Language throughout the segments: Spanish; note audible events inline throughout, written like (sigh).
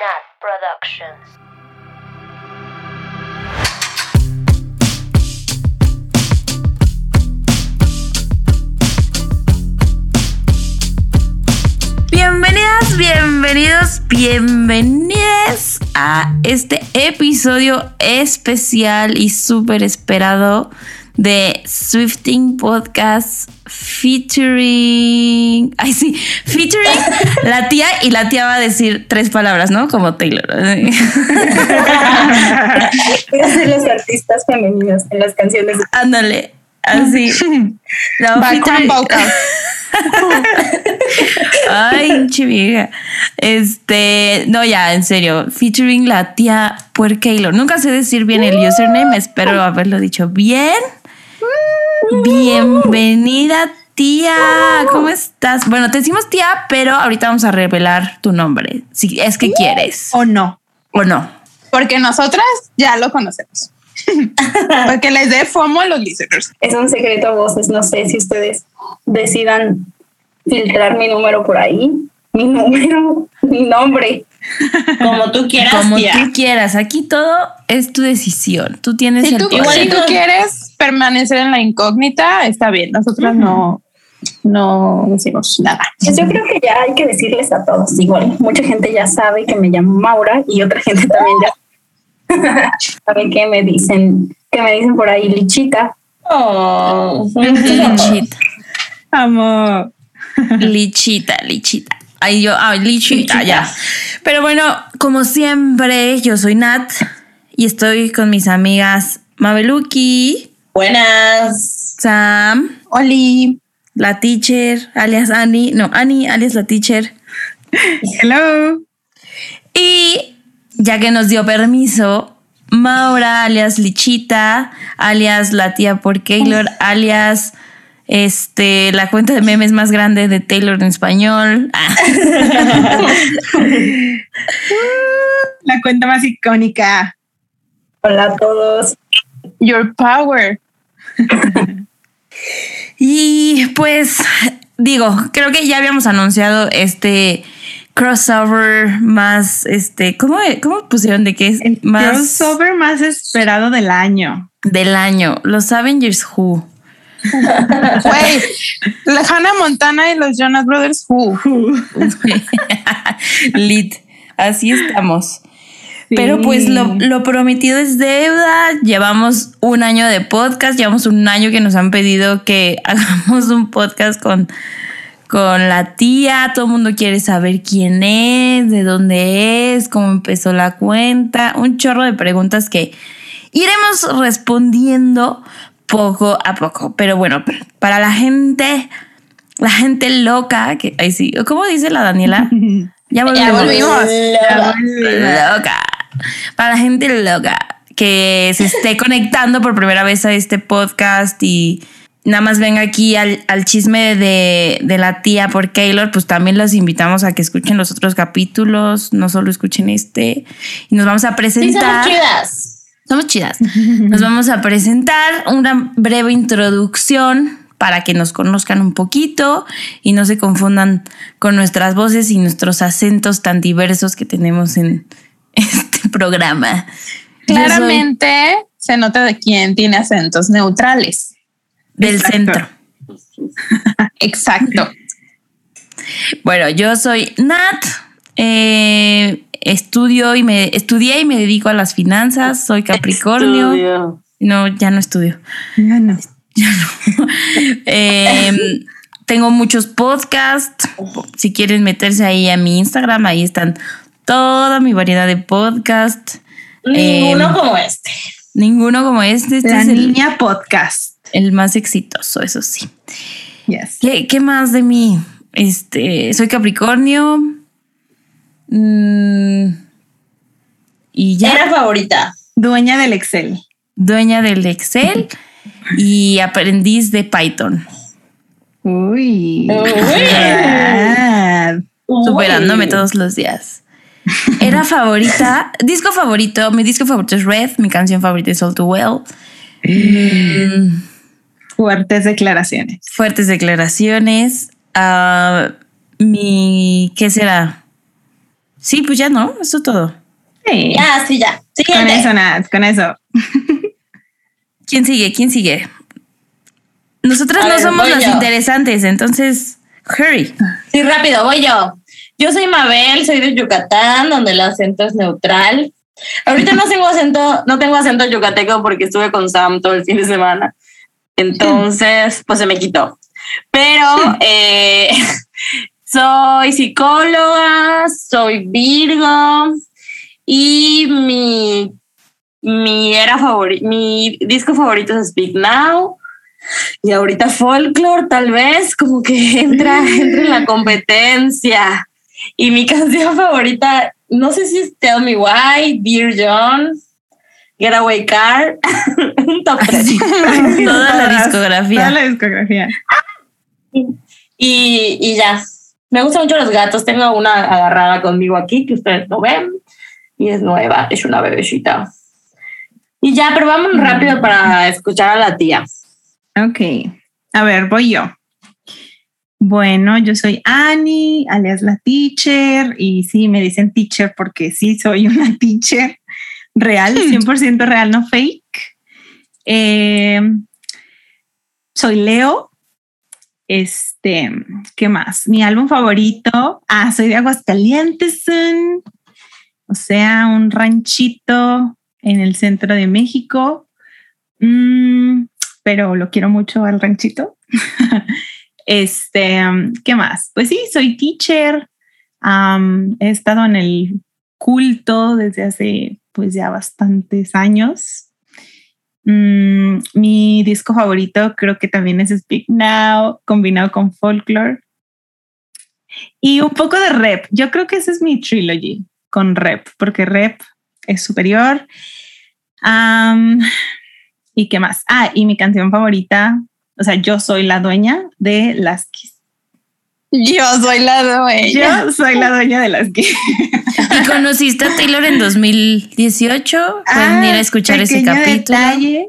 Nat Productions. Bienvenidas, bienvenidos, bienvenidas a este episodio especial y súper esperado de Swifting Podcast featuring. Ay, sí, featuring la tía y la tía va a decir tres palabras, ¿no? Como Taylor. Ser los artistas femeninos en las canciones. Ándale, así. Vocal. Ay, chivija. Este, no, ya, en serio. Featuring la tía Puercaylor. Nunca sé decir bien el username, espero haberlo dicho bien. Bienvenida, tía. ¿Cómo estás? Bueno, te decimos tía, pero ahorita vamos a revelar tu nombre. Si es que quieres. o no, O no. porque nosotras ya lo conocemos. (laughs) porque les dé FOMO a los listeners. Es un secreto a voces. No sé si ustedes decidan filtrar mi número por ahí. Mi número, mi nombre. Como tú quieras, Como tía. tú quieras. Aquí todo es tu decisión. Tú tienes Si el tú, poder. si tú quieres permanecer en la incógnita, está bien. Nosotras no, no decimos nada. Pues yo creo que ya hay que decirles a todos. Igual, mucha gente ya sabe que me llamo Maura y otra gente también ya (laughs) sabe que me dicen, que me dicen por ahí lichita. Oh. Lichita. Amo. Lichita, lichita. Ay, yo, ah, lichita, ya. Pero bueno, como siempre, yo soy Nat y estoy con mis amigas Mabeluki, Buenas. Sam, Oli. la teacher, alias Annie, no, Annie, alias la teacher. Hello. Y ya que nos dio permiso, Maura, alias Lichita, alias la tía por Taylor, alias este, la cuenta de memes más grande de Taylor en español. Ah. (laughs) La cuenta más icónica. Hola a todos. Your power. (laughs) Y pues digo, creo que ya habíamos anunciado este crossover más, este, ¿cómo, cómo pusieron de qué es? El más crossover más esperado del año. del año, los Avengers Who. Güey, la Hannah Montana y los Jonas Brothers. Who? (laughs) Lit, así estamos. Pero pues lo, lo prometido es deuda. Llevamos un año de podcast, llevamos un año que nos han pedido que (laughs) hagamos un podcast con, con la tía. Todo el mundo quiere saber quién es, de dónde es, cómo empezó la cuenta. Un chorro de preguntas que iremos respondiendo poco a poco. Pero bueno, para la gente, la gente loca, que ahí sí, ¿cómo dice la Daniela? (laughs) Ya Ya volvimos. loca. Para la gente loca que se esté (laughs) conectando por primera vez a este podcast y nada más venga aquí al, al chisme de, de la tía por Taylor, pues también los invitamos a que escuchen los otros capítulos, no solo escuchen este. Y nos vamos a Sí, presentar. chidas. Somos chidas. (laughs) Nos vamos a presentar una breve introducción para que nos conozcan un poquito y no se confundan con nuestras voces y nuestros acentos tan diversos que tenemos en (laughs) este programa. Soy Claramente se nota de quién tiene acentos neutrales. del Exacto. centro. (laughs) Exacto. Bueno, yo soy Nat. eh, estudio y me estudié y me dedico a las finanzas. Soy Capricornio. Estudio. No, ya no estudio. Ya no. (laughs) (laughs) Eh, tengo muchos podcasts. Si quieren meterse ahí a mi Instagram, ahí están toda mi variedad de podcasts. Ninguno Em, como este. Ninguno como este. Este La es el, niña podcast. el más exitoso, eso sí. Yes. ¿Qué, qué más de mí? Este, soy Capricornio. Mm, y ya. Era favorita. Dueña del Excel. Dueña del Excel y aprendiz de Python. Uy. Uy. Ah, superándome todos los días. Era favorita, (laughs) disco favorito, mi disco favorito es Red, mi canción favorita es All Too Well. Mm, fuertes declaraciones. fuertes declaraciones. Ah, mi, ¿qué será? Sí, pues ya no, eso es todo. Sí. Ya, sí, ya. Con Siguiente. eso, nada, con eso. (laughs) ¿Quién sigue? ¿Quién sigue? Nosotras A no ver, somos las yo. interesantes, entonces, hurry. Sí, rápido, voy yo. Yo soy Mabel, soy de Yucatán, donde el acento es neutral. Ahorita no tengo acento, no tengo acento yucateco porque estuve con Sam todo el fin de semana. Entonces, pues se me quitó. Pero eh, (laughs) soy psicóloga, soy Virgo y mi, mi era favorito, mi disco favorito es Speak Now. Y ahorita folklore, tal vez, como que entra, entra en la competencia. Y mi (laughs) canción favorita, no sé si es Tell Me Why, Dear John, Getaway Car, (laughs) un top 3. (laughs) Toda la discografía. Toda la discografía. Y, y ya. Me gustan mucho los gatos. Tengo una agarrada conmigo aquí que ustedes no ven. Y es nueva, es una bebecita. Y ya, pero vamos rápido para escuchar a la tía. Ok. A ver, voy yo. Bueno, yo soy Annie, alias la teacher, y sí, me dicen teacher porque sí, soy una (laughs) teacher real, 100% real, no fake. Eh, soy Leo. Este, ¿qué más? Mi álbum favorito. Ah, soy de Aguascalientes. O sea, un ranchito en el centro de México. Mm, pero lo quiero mucho al ranchito. (laughs) este, ¿qué más? Pues sí, soy teacher. He estado en el culto desde hace pues ya bastantes años. Mm, mi disco favorito creo que también es Speak Now, combinado con folklore. Y un poco de rap. Yo creo que ese es mi trilogy con rap, porque rap es superior. ¿Y qué más? Ah, y mi canción favorita, o sea, yo soy la dueña de las. Yo soy la dueña. Yo soy la dueña de las Kiss. (laughs) ¿Y conociste a Taylor en 2018? Pueden ir a escuchar ese capítulo. detalle.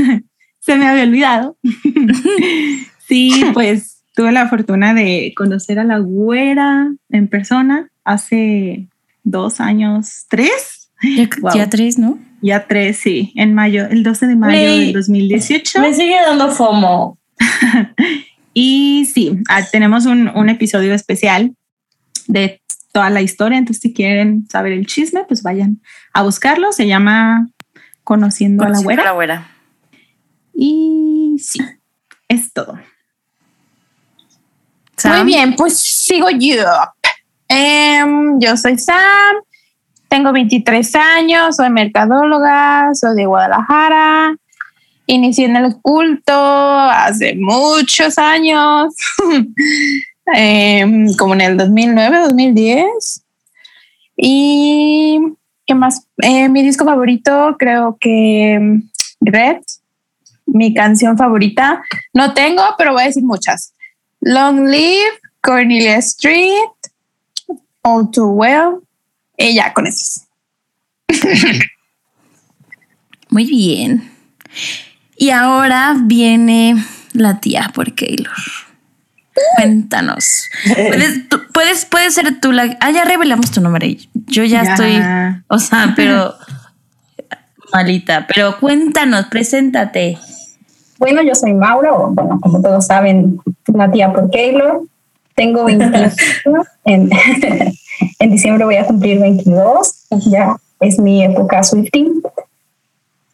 (laughs) Se me había olvidado. (laughs) sí, pues tuve la fortuna de conocer a la güera en persona hace dos años, tres, Ya, Wow. ya tres, ¿no? ya tres, sí, en mayo, el 12 de mayo Güey, del 2018. Me sigue dando FOMO. Y sí, ah, tenemos un, un episodio especial de toda la historia. Entonces, si quieren saber el chisme, pues vayan a buscarlo. Se llama Conociendo a la güera. La güera. Y sí, es todo. Sam, Muy bien, pues sigo yo. Em, yo soy Sam, tengo 23 años, soy mercadóloga, soy de Guadalajara. Inicié en el culto hace muchos años, (laughs) em, como en el 2009, 2010. Y qué más? Eh, mi disco favorito, creo que em, Red, mi canción favorita. No tengo, pero voy a decir muchas. Long Live, Cornelia Street, All Too Well, y ya con esos. (laughs) Muy bien. Y ahora viene la tía por Keylor. Cuéntanos. ¿Puedes, tú- puedes, puedes ser tú la. Ah, ya revelamos tu nombre. Yo ya, estoy. O sea, (laughs) pero. malita. Pero cuéntanos, preséntate. Bueno, yo soy Maura, o bueno, como todos saben, una tía por Keylor. Tengo (laughs) 21 años. En, (laughs) en diciembre voy a cumplir 22. Ya es mi época Swifting.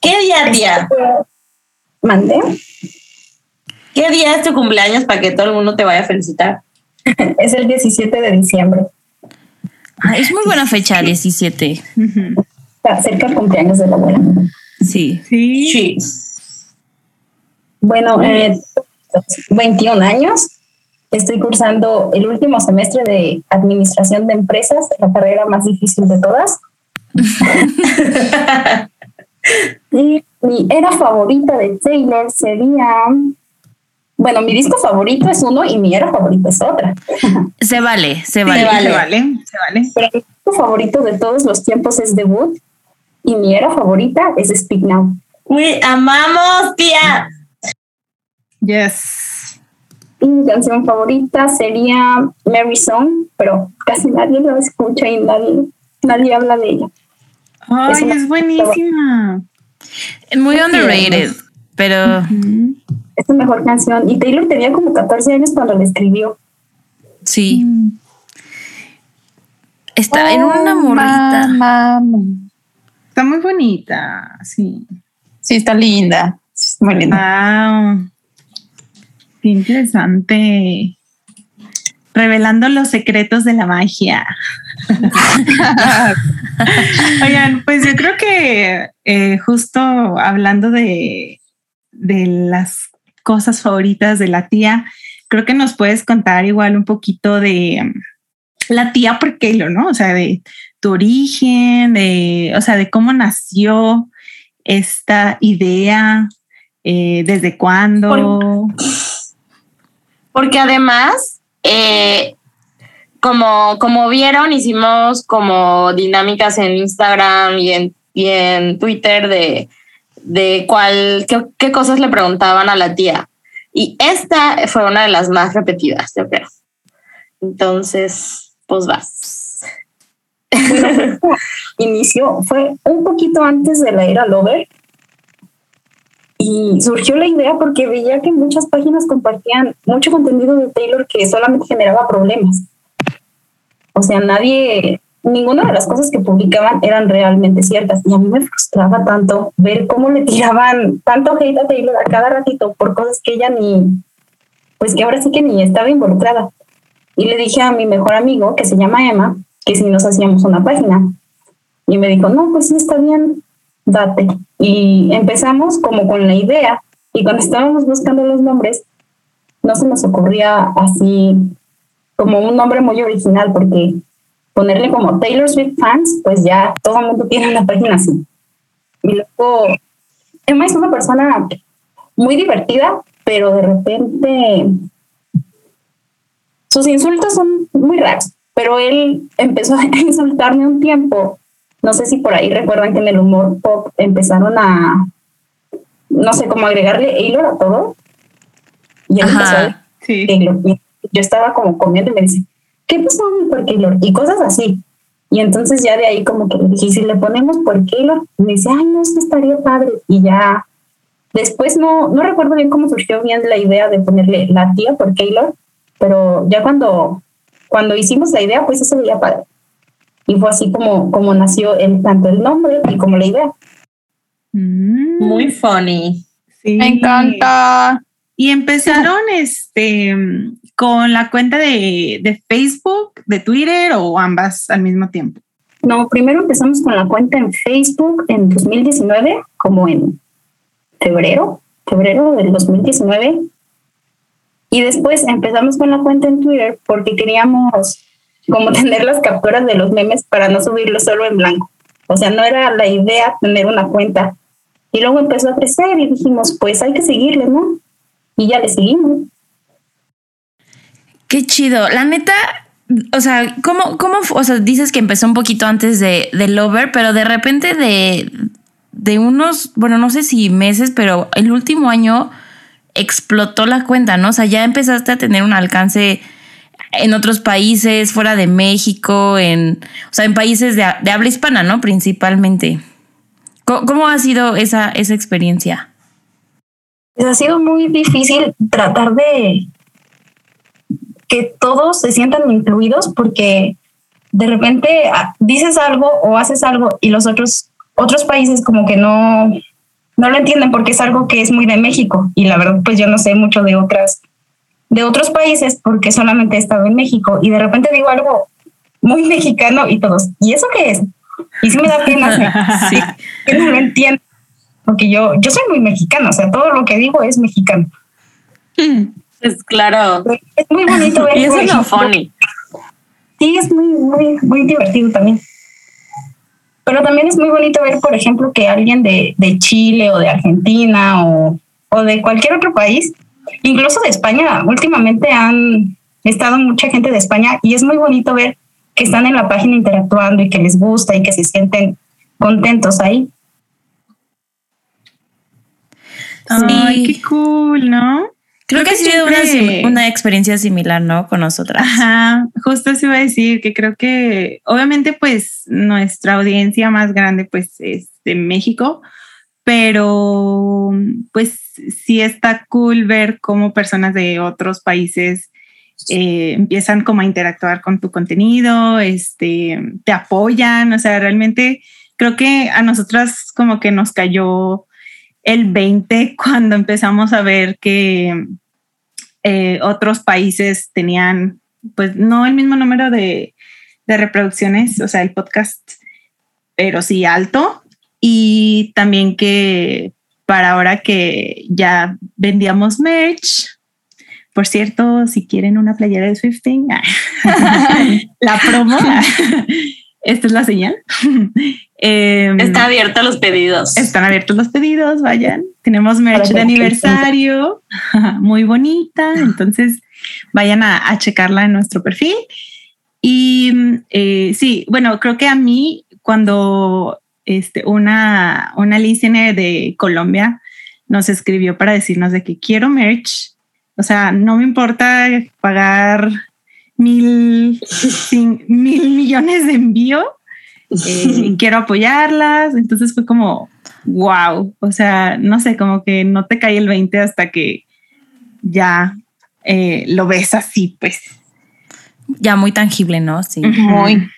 ¿Qué día, tía? Mandé. ¿Qué día es tu cumpleaños para que todo el mundo te vaya a felicitar? (laughs) Es el 17 de diciembre. Ah, es muy buena fecha, 17. Ujú. Está cerca el cumpleaños de la abuela. Sí. Sí. Sí. Bueno, eh, 21 años. Estoy cursando el último semestre de Administración de Empresas, la carrera más difícil de todas. (laughs) y mi era favorita de Taylor sería... Bueno, mi disco favorito es uno y mi era favorita es otra. Se vale, se vale. Se vale. vale, se vale. Pero mi disco favorito de todos los tiempos es Debut y mi era favorita es Speak Now. Uy, amamos, tía. Yes. Y mi canción favorita sería Mary Song, pero casi nadie la escucha y nadie, nadie habla de ella. Ay, es, buenísima. Muy underrated, pero... Es su mejor canción. Y Taylor tenía como 14 años cuando la escribió. Sí. Está en una Oh, morrita. mamá. Está muy bonita, sí. Sí, está linda. Sí, Muy linda. Wow. Qué interesante. Revelando los secretos de la magia. (laughs) Oigan, pues yo creo que eh, justo hablando de, de las cosas favoritas de la tía, creo que nos puedes contar igual un poquito de um, la tía por Keilo, ¿no? O sea, de tu origen, de, o sea, de cómo nació esta idea, eh, desde cuándo. Porque además, eh, como, como vieron, hicimos como dinámicas en Instagram y en, y en Twitter de, de cuál, qué, qué cosas le preguntaban a la tía. Y esta fue una de las más repetidas, yo creo. Entonces, pues vas. (laughs) Inició, fue un poquito antes de la era Lover. Y surgió la idea porque veía que muchas páginas compartían mucho contenido de Taylor que solamente generaba problemas. O sea, nadie, ninguna de las cosas que publicaban eran realmente ciertas. Y a mí me frustraba tanto ver cómo le tiraban tanto hate a Taylor a cada ratito por cosas que ella ni, pues que ahora sí que ni estaba involucrada. Y le dije a mi mejor amigo, que se llama Emma, que si nos hacíamos una página. Y me dijo, no, pues sí, está bien, date. Y empezamos como con la idea. Y cuando estábamos buscando los nombres, no se nos ocurría así como un nombre muy original, porque ponerle como Taylor Swift fans, pues ya todo el mundo tiene una página así. Y luego, Emma es una persona muy divertida, pero de repente sus insultos son muy raros. Pero él empezó a (laughs) insultarme un tiempo. No sé si por ahí recuerdan que en el humor pop empezaron a, no sé, como agregarle Taylor a todo. Y él empezó. Sí. Y yo estaba como comiendo y me dice, ¿qué pasó por Taylor? Y cosas así. Y entonces ya de ahí como que le dije, "¿Y si le ponemos por Taylor, y me dice, ay, no, eso estaría padre. Y ya después no, no recuerdo bien cómo surgió bien la idea de ponerle la tía por Taylor, pero ya cuando, cuando hicimos la idea, pues eso sería padre. Y fue así como, como nació el, tanto el nombre y como la idea. Mm, Muy funny. sí. Me encanta. Y empezaron (laughs) este con la cuenta de, de Facebook, de Twitter o ambas al mismo tiempo. No, primero empezamos con la cuenta en Facebook en 2019, como en febrero, febrero del 2019. Y después empezamos con la cuenta en Twitter porque queríamos como (laughs) tener las capturas de los memes para no subirlo solo en blanco. O sea, no era la idea tener una cuenta. Y luego empezó a crecer y dijimos, pues hay que seguirle, ¿no? Y ya le seguimos. Qué chido. La neta, o sea, ¿cómo, cómo, o sea, dices que empezó un poquito antes de, de Lover, pero de repente de, de unos, bueno, no sé si meses, pero el último año explotó la cuenta, ¿no? O sea, ya empezaste a tener un alcance en otros países, fuera de México, en, o sea, en países de, habla hispana, ¿no? Principalmente. ¿Cómo, cómo ha sido esa, esa experiencia? Pues ha sido muy difícil tratar de que todos se sientan incluidos porque de repente ah, dices algo o haces algo y los otros otros países como que no no lo entienden porque es algo que es muy de México y la verdad pues yo no sé mucho de otras de otros países porque solamente he estado en México y de repente digo algo muy mexicano y todos ¿y eso qué es? Y sí me da pena (laughs) Sí. que no lo entiendo porque yo yo soy muy mexicana o sea todo lo que digo es mexicano (laughs) Es claro. es muy bonito ver (laughs) Y eso es lo funny. Sí, es muy, muy, muy divertido también. Pero también es muy bonito ver, por ejemplo, que alguien de, de Chile o de Argentina o, o de cualquier otro país, incluso de España, últimamente han estado mucha gente de España y es muy bonito ver que están en la página interactuando y que les gusta y que se sienten contentos ahí. Ay, Sí. qué cool, ¿no? Creo, que, ha sido una, una, experiencia similar, ¿no? Con nosotras. Ajá, justo se iba a decir que creo que obviamente pues nuestra audiencia más grande pues es de México, pero pues sí está cool ver cómo personas de otros países eh, empiezan como a interactuar con tu contenido, este, te apoyan, o sea, realmente creo que a nosotras como que nos cayó el 20 cuando empezamos a ver que eh, otros países tenían, pues no el mismo número de, de reproducciones, o sea, el podcast, pero sí alto. Y también que para ahora que ya vendíamos merch, por cierto, si quieren una playera de Swifting, (laughs) la promo, (laughs) esta es la señal. (laughs) Em, Está abierta los pedidos. Están abiertos los pedidos, vayan. Tenemos merch de aniversario, muy bonita, entonces vayan a, checarla en nuestro perfil. Y eh, sí, bueno, creo que a mí cuando este, una, una listener de Colombia nos escribió para decirnos de que quiero merch, o sea, no me importa pagar mil, mil millones de envío, eh, (laughs) quiero apoyarlas. Entonces fue como, wow, o sea, no sé, como que no te cae el 20 hasta que ya eh, lo ves así, pues. Ya muy tangible, ¿no? Sí. Muy.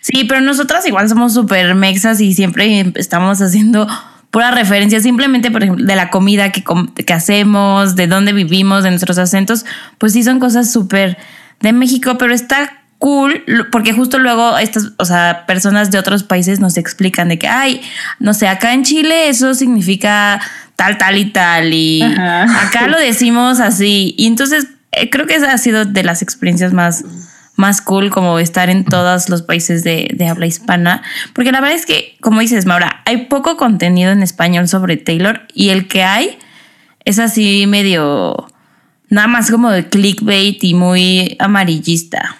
Sí, pero nosotras igual somos súper mexas y siempre estamos haciendo pura referencia simplemente, por ejemplo, de la comida que, que hacemos, de dónde vivimos, de nuestros acentos, pues sí son cosas súper de México, pero está cool porque justo luego estas, o sea, personas de otros países nos explican de que, ay, no sé, acá en Chile eso significa tal, tal y tal, y acá lo decimos así. Y entonces eh, creo que esa ha sido de las experiencias más más cool como estar en todos los países de, habla hispana. Porque la verdad es que, como dices, Maura, hay poco contenido en español sobre Taylor y el que hay es así medio, nada más como de clickbait y muy amarillista.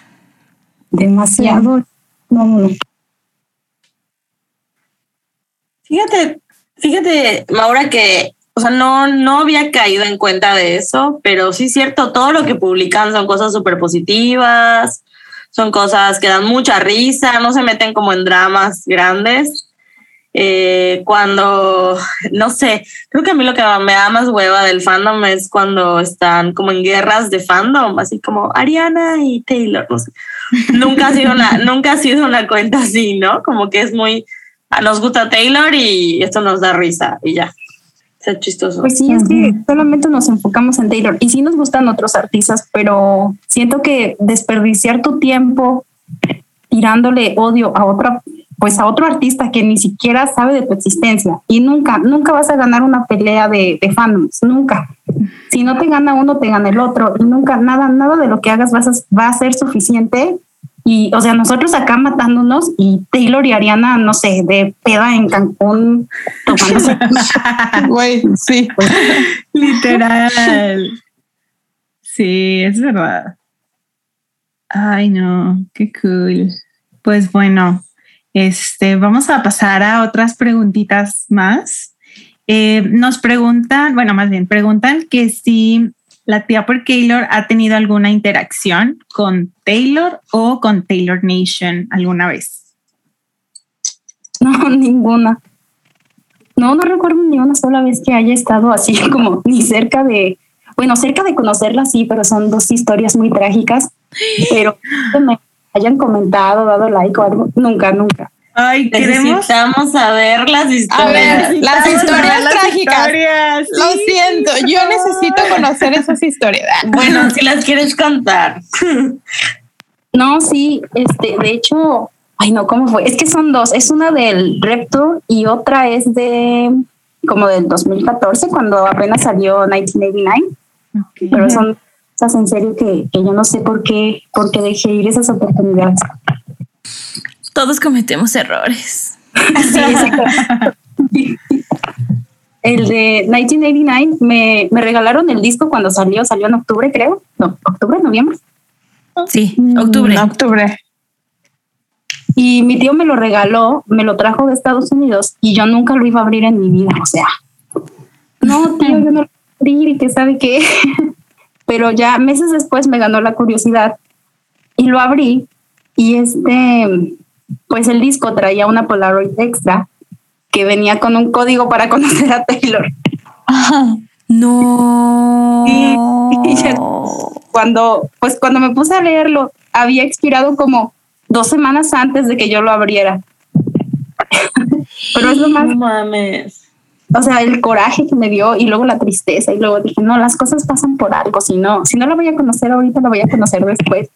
Demasiado. No, Fíjate, fíjate, Maura, que o sea, no, no había caído en cuenta de eso, pero sí es cierto, todo lo que publican son cosas súper positivas, son cosas que dan mucha risa, no se meten como en dramas grandes. Eh, cuando, no sé, creo que a mí lo que me da más hueva del fandom es cuando están como en guerras de fandom, así como Ariana y Taylor, no sé. nunca ha sido una, (laughs) nunca ha sido una cuenta así, ¿no? Como que es muy, ah, nos gusta Taylor y esto nos da risa y ya sea chistoso. Pues sí, es que solamente nos enfocamos en Taylor y sí nos gustan otros artistas, pero siento que desperdiciar tu tiempo tirándole odio a otra pues a otro artista que ni siquiera sabe de tu existencia y nunca, nunca vas a ganar una pelea de, de fandoms, nunca. Si no te gana uno, te gana el otro y nunca, nada, nada de lo que hagas vas a, va a ser suficiente y, o sea, nosotros acá matándonos y Taylor y Ariana, no sé, de peda en Cancún tomándose. (laughs) Güey, sí. Literal. Sí, es verdad. Ay, no, qué cool. Pues bueno, este, vamos a pasar a otras preguntitas más. Eh, nos preguntan, bueno, más bien, preguntan que si la tía por Taylor ha tenido alguna interacción con Taylor o con Taylor Nation alguna vez. No, (laughs) ninguna. No, no recuerdo ni una sola vez que haya estado así (laughs) como ni cerca de, bueno, cerca de conocerla sí, pero son dos historias muy trágicas, pero (gasps) me hayan comentado, dado like o algo, nunca, nunca. Ay, necesitamos saber las historias. las historias trágicas. Lo siento, yo necesito conocer esas historias. Bueno, si las quieres contar. (laughs) No, sí, este, de hecho, ay no, ¿cómo fue? Es que son dos, es una del Repto y otra es de como del 2014, cuando apenas salió 1989. Pero son cosas en serio que, que yo no sé por qué, por qué dejé ir esas oportunidades. Todos cometemos errores. el de 1989 me, me regalaron el disco cuando salió, salió en octubre, creo. No, octubre, noviembre. Sí, octubre. Mm, octubre. Y mi tío me lo regaló, me lo trajo de Estados Unidos y yo nunca lo iba a abrir en mi vida. O sea, no, tío, yo no lo voy a abrir y que sabe qué. (laughs) pero ya meses después me ganó la curiosidad y lo abrí y este, pues el disco traía una Polaroid extra que venía con un código para (laughs) conocer a Taylor. No. Y, ya cuando, pues cuando me puse a leerlo, había expirado como dos semanas antes de que yo lo abriera. (laughs) Pero es lo más. No mames. O sea, el coraje que me dio y luego la tristeza. Y luego dije, no, las cosas pasan por algo. Si no, si no la voy a conocer ahorita, la voy a conocer después.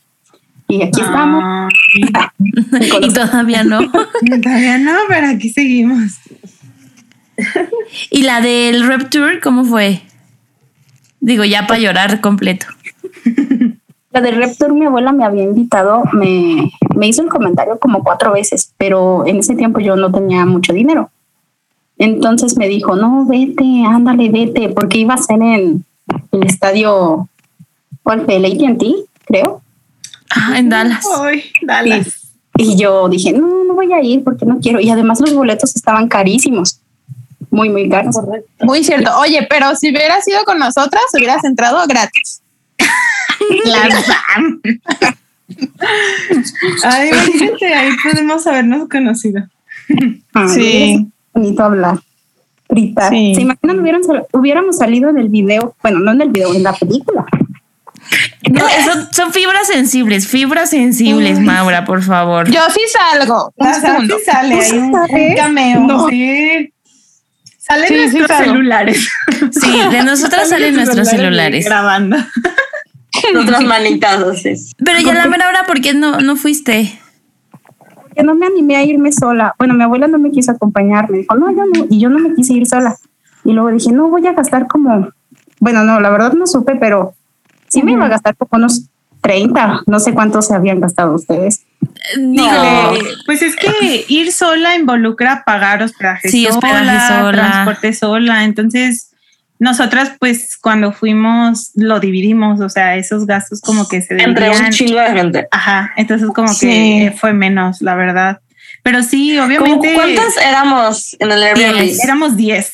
Y aquí estamos. (laughs) y todavía no. Todavía no, pero aquí seguimos. ¿Y la del Rep Tour, cómo fue? Digo, ya para llorar completo. La del Rep Tour, mi abuela me había invitado, me, me hizo el comentario como cuatro veces, pero en ese tiempo yo no tenía mucho dinero. Entonces me dijo, no, vete, ándale, vete, porque iba a ser en el estadio, ¿cuál fue? El AT&T, creo. Ah, en Dallas. Ay, Dallas. Y, y yo dije, no, no voy a ir porque no quiero. Y además los boletos estaban carísimos muy, muy caros. Muy cierto. Oye, pero si hubieras ido con nosotras, hubieras entrado gratis. (laughs) Claro. Ay, imagínate, ahí podemos habernos conocido. Sí. Bonito hablar. Gritar. Sí. ¿Se imaginan hubieran sal- hubiéramos salido en el video? Bueno, no en el video, en la película. No, (laughs) son, son fibras sensibles, fibras sensibles, Maura, por favor. Yo sí salgo. Un segundo. sale, hay un, un cameo. No. Sí. Salen Sí, sí, nuestros celulares. (laughs) Sí, de nosotras salen nuestros celulares. Grabando. (laughs) Otras manitas así. Pero ya la mera hora, ¿por qué no, no fuiste? Porque no me animé a irme sola. Bueno, mi abuela no me quiso acompañar. Me dijo, no, yo no. Y yo no me quise ir sola. Y luego dije, no, voy a gastar como. Bueno, no, la verdad no supe, pero sí me iba a gastar como unos 30. No sé cuántos se habían gastado ustedes. Digo, Pues es que ir sola involucra pagar hospedaje Sí, sola, hospedaje sola. transporte sola. Entonces, nosotras, pues, cuando fuimos, lo dividimos. O sea, esos gastos como que se Entre un chingo de gente. Ajá. Entonces, como Sí. que fue menos, la verdad. Pero sí, ¿Cómo- obviamente. ¿Cuántas éramos en el Airbnb? Diez. Éramos 10.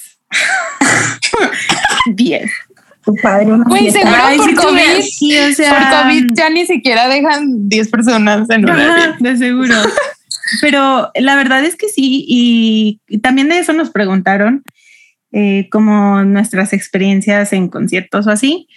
10. (laughs) Tu padre, una Güey, seguro Ay, por sí, COVID. ves. Sí, o sea. Por COVID ya ni siquiera dejan 10 personas en un Ajá, de seguro. Pero la verdad es que sí, y, y también de eso nos preguntaron, eh, como nuestras experiencias en conciertos o así,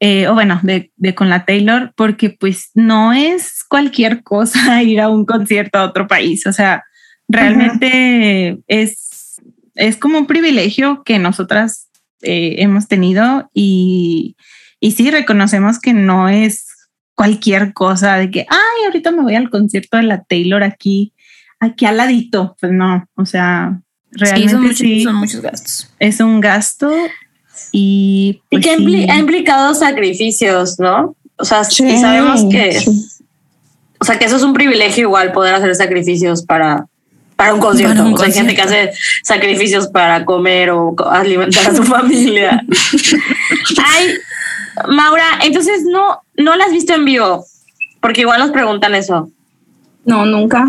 eh, o bueno, de, de con la Taylor, porque pues no es cualquier cosa (laughs) ir a un concierto a otro país, o sea, realmente es, es como un privilegio que nosotras eh, hemos tenido y, y sí reconocemos que no es cualquier cosa de que, ay, ahorita me voy al concierto de la Taylor aquí, aquí al ladito. Pues no, o sea, sí, realmente son sí, muchos, son muchos gastos. es un gasto y, Y pues, que sí. ha implicado sacrificios, ¿no? O sea, Sí, y sabemos que, sí. o sea, que eso es un privilegio igual poder hacer sacrificios para, para un concierto. Para un o sea, hay gente que hace sacrificios para comer o alimentar a su (laughs) familia. Ay, Maura, entonces no, no la has visto en vivo, porque igual nos preguntan eso. No, nunca.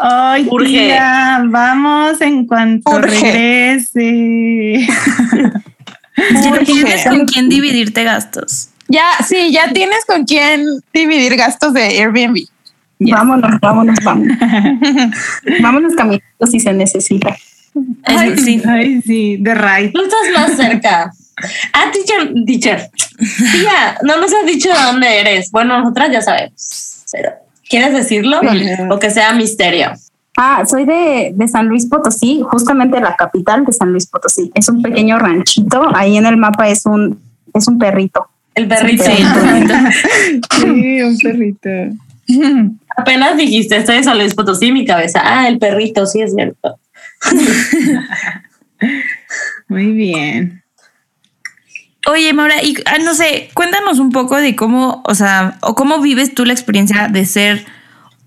Ay, Urge. tía, vamos en cuanto Urge. regrese. (laughs) Ya tienes con quién dividirte gastos. Ya, sí, ya tienes con quién dividir gastos de Airbnb. Vámonos, vámonos, vámonos. (laughs) vámonos caminando si se necesita. Ay, sí. Ay, sí, de right. Tú estás más cerca. Ah, teacher, teacher. Tía, no nos has dicho de dónde eres. Bueno, nosotras ya sabemos. Pero, ¿quieres decirlo? O que sea misterio. Ah, soy de, de San Luis Potosí, justamente la capital de San Luis Potosí. Es un pequeño ranchito. Ahí en el mapa es un, es un perrito. El perrito. Sí, bonito. (laughs) Sí, un (laughs) perrito. (laughs) Apenas dijiste, estoy de San Luis Potosí, mi cabeza. Ah, el perrito, sí es cierto. (laughs) Muy bien. Oye, Maura, y ah, no sé, cuéntanos un poco de cómo, o sea, o cómo vives tú la experiencia de ser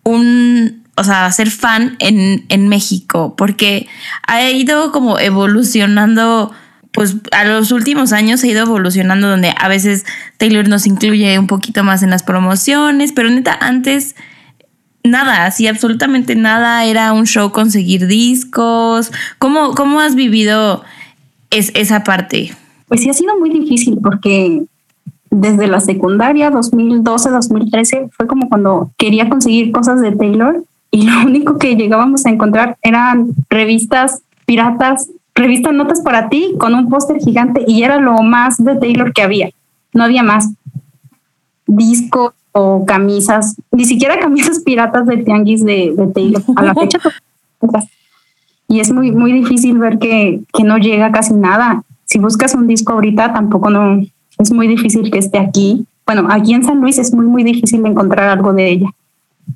un, o sea, ser fan en, en México, porque ha ido como evolucionando, pues a los últimos años ha ido evolucionando donde a veces Taylor nos incluye un poquito más en las promociones, pero neta, antes nada, así absolutamente nada, era un show conseguir discos. ¿Cómo, cómo has vivido es, esa parte? Pues sí ha sido muy difícil porque desde la secundaria, 2012, 2013, fue como cuando quería conseguir cosas de Taylor y lo (laughs) único que llegábamos a encontrar eran revistas piratas, revistas Notas para ti con un póster gigante y era lo más de Taylor que había. No había más. Discos o camisas, ni siquiera camisas piratas de tianguis de, de Taylor. A la fecha y es muy, muy difícil ver que, que no llega casi nada. Si buscas un disco ahorita, tampoco no, es muy difícil que esté aquí. Bueno, aquí en San Luis es muy, muy difícil encontrar algo de ella,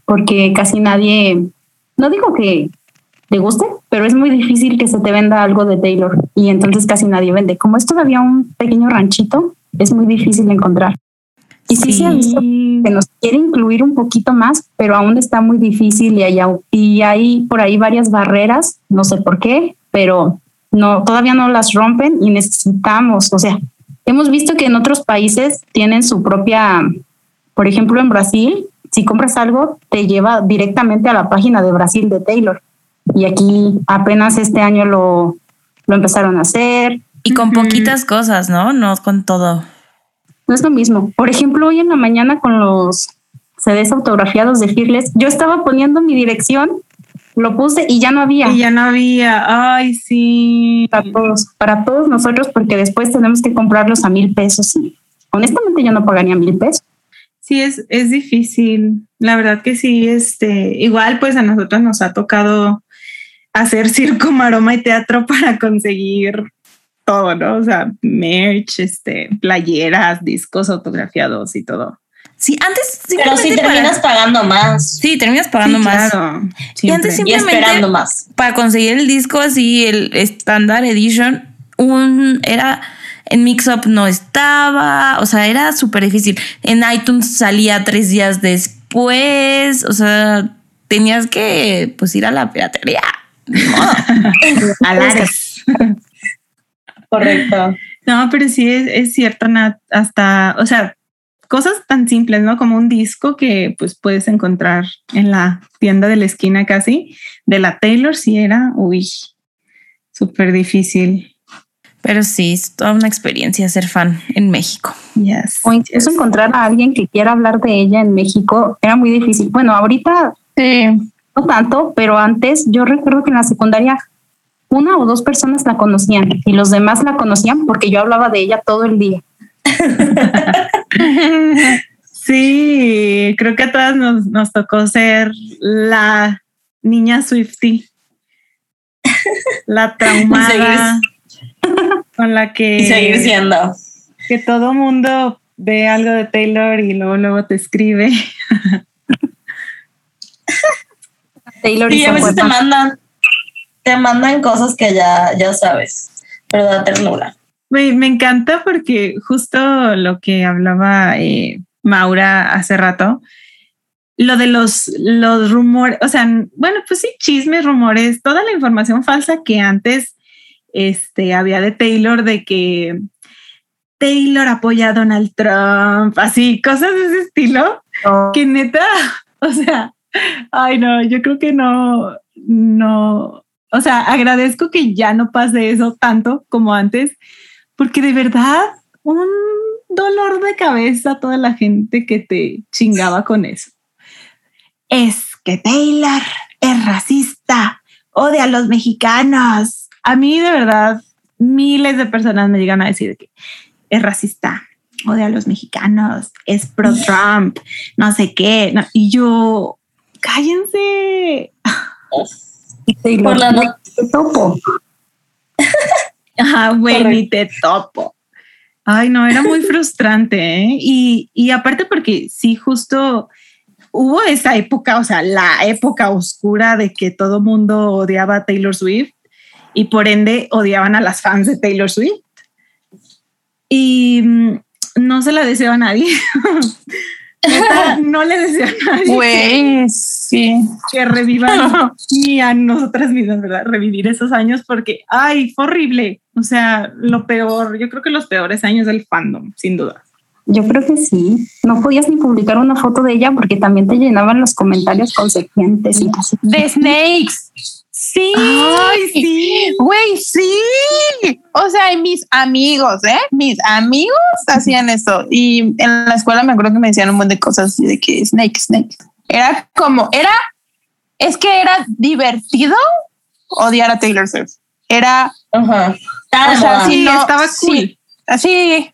porque casi nadie, no digo que le guste, pero es muy difícil que se te venda algo de Taylor y entonces casi nadie vende. Como es todavía un pequeño ranchito, es muy difícil encontrar. Y sí, se ha visto que nos quiere incluir un poquito más, pero aún está muy difícil y hay, y hay por ahí varias barreras, no sé por qué, pero no, todavía no las rompen y necesitamos, o sea, hemos visto que en otros países tienen su propia, por ejemplo en Brasil, si compras algo, te lleva directamente a la página de Brasil de Taylor. Y aquí apenas este año lo, lo empezaron a hacer. Y con poquitas cosas, ¿no? No con todo no es lo mismo. Por ejemplo, hoy en la mañana con los CDs autografiados de Fearless, yo estaba poniendo mi dirección, lo puse y ya no había. Y ya no había, ay, sí. Para todos, para todos nosotros, porque después tenemos que comprarlos a mil pesos. honestamente yo no pagaría mil pesos. Sí, es, es difícil. La verdad que sí, este, igual pues a nosotros nos ha tocado hacer circo, maroma y teatro (laughs) para conseguir todo, ¿no? O sea, merch, este, playeras, discos autografiados y todo. Sí, antes Pero sí terminas pagando más. Sí, terminas pagando más. y antes simplemente esperando más. Para conseguir el disco así, el Standard Edition, un era en Mixup no estaba, o sea, era súper difícil. En iTunes salía tres días después, o sea, tenías que pues ir a la piratería. (laughs) a Lares. (laughs) Correcto. No, pero sí es, cierto, Nat, hasta, o sea, cosas tan simples, ¿no? Como un disco que pues puedes encontrar en la tienda de la esquina casi, de la Taylor, sí era, uy, súper difícil. Pero sí, es toda una experiencia ser fan en México. Yes, o incluso encontrar a alguien que quiera hablar de ella en México era muy difícil. Bueno, ahorita sí. No tanto, pero antes yo recuerdo que en la secundaria una o dos personas la conocían y los demás la conocían porque yo hablaba de ella todo el día. (laughs) Sí, creo que a todas nos, tocó ser la niña Swifty, la (laughs) traumada (laughs) con la que y seguir siendo que todo mundo ve algo de Taylor y luego luego te escribe. Taylor y, a veces te mandan te mandan cosas que ya, ya sabes, pero da ternura. Me, me encanta porque justo lo que hablaba eh, Maura hace rato, lo de los, los rumores, o sea, bueno, pues sí, chismes, rumores, toda la información falsa que antes este, había de Taylor, de que Taylor apoya a Donald Trump, así, cosas de ese estilo, que neta, (laughs) o sea, ay no, yo creo que no, no, o sea, agradezco que ya no pase eso tanto como antes, porque de verdad un dolor de cabeza toda la gente que te chingaba con eso. Es que Taylor es racista, odia a los mexicanos. A mí de verdad miles de personas me llegan a decir que es racista, odia a los mexicanos, es pro Trump, no sé qué. y yo, cállense. Por la no te topo. Ajá, güey, te topo. Ay, no, era muy frustrante. ¿eh? Y, y aparte porque sí, justo hubo esa época, o sea, la época oscura de que todo mundo odiaba a Taylor Swift y por ende odiaban a las fans de Taylor Swift. Y mm, no se la deseo a nadie. (laughs) (laughs) no le deseo a nadie pues, que, revivan (laughs) y a nosotras mismas, ¿verdad? Revivir esos años porque, ay, fue horrible. O sea, lo peor, yo creo que los peores años del fandom, sin duda. Yo creo que sí. No podías ni publicar una foto de ella porque también te llenaban los comentarios consecuentes y De Snakes. Sí. Ay, sí. Güey, sí. O sea, y mis amigos, ¿eh? Mis amigos hacían eso. Y en la escuela me acuerdo que me decían un montón de cosas así de que Snake, Snake. Era como, era, es que era divertido odiar a Taylor Swift. Era, Ajá. o sea, Sí, no, estaba sí, cool. así,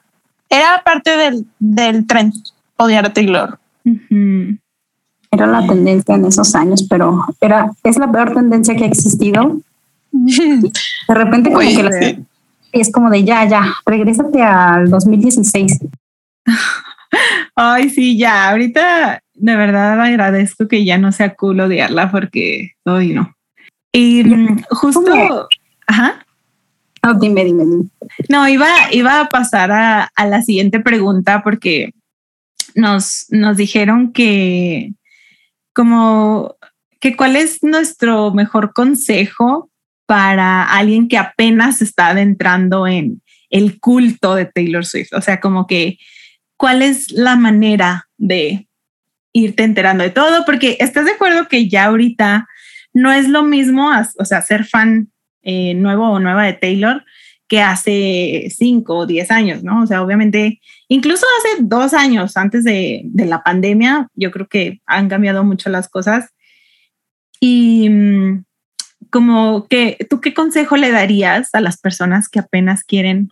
era parte del, del tren odiar a Taylor. Era la tendencia en esos años, pero era, es la peor tendencia que ha existido. (laughs) De repente como que la- es como de ya, ya, regrésate al 2016. (laughs) Ay, sí, ya. Ahorita de verdad agradezco que ya no sea cool odiarla porque hoy no. Y justo, ¿Cómo? ajá. No, dime, dime, dime. No, iba, iba a pasar a, a la siguiente pregunta porque nos, nos dijeron que como que cuál es nuestro mejor consejo para alguien que apenas está adentrando en el culto de Taylor Swift. O sea, como que cuál es la manera de irte enterando de todo, porque estás de acuerdo que ya ahorita no es lo mismo, as- o sea, ser fan eh, nuevo o nueva de Taylor que hace cinco o diez años, ¿no? O sea, obviamente, incluso hace dos años antes de, de la pandemia, yo creo que han cambiado mucho las cosas. Y mm, como que, ¿tú qué consejo le darías a las personas que apenas quieren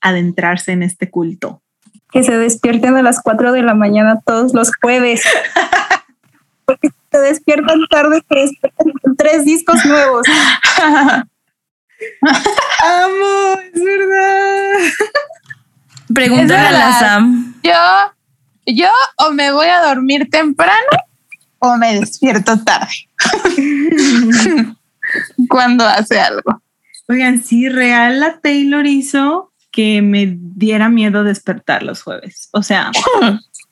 adentrarse en este culto? Que se despierten a las 4 de la mañana todos los jueves. (laughs) Porque se despiertan tarde, se despiertan con tres discos nuevos. (laughs) Amo, es verdad. (laughs) Pregúntale a la. Sam. yo, yo o me voy a dormir temprano o me despierto tarde. (laughs) Cuando hace algo. Oigan, sí, real la Taylor hizo que me diera miedo despertar los jueves. O sea,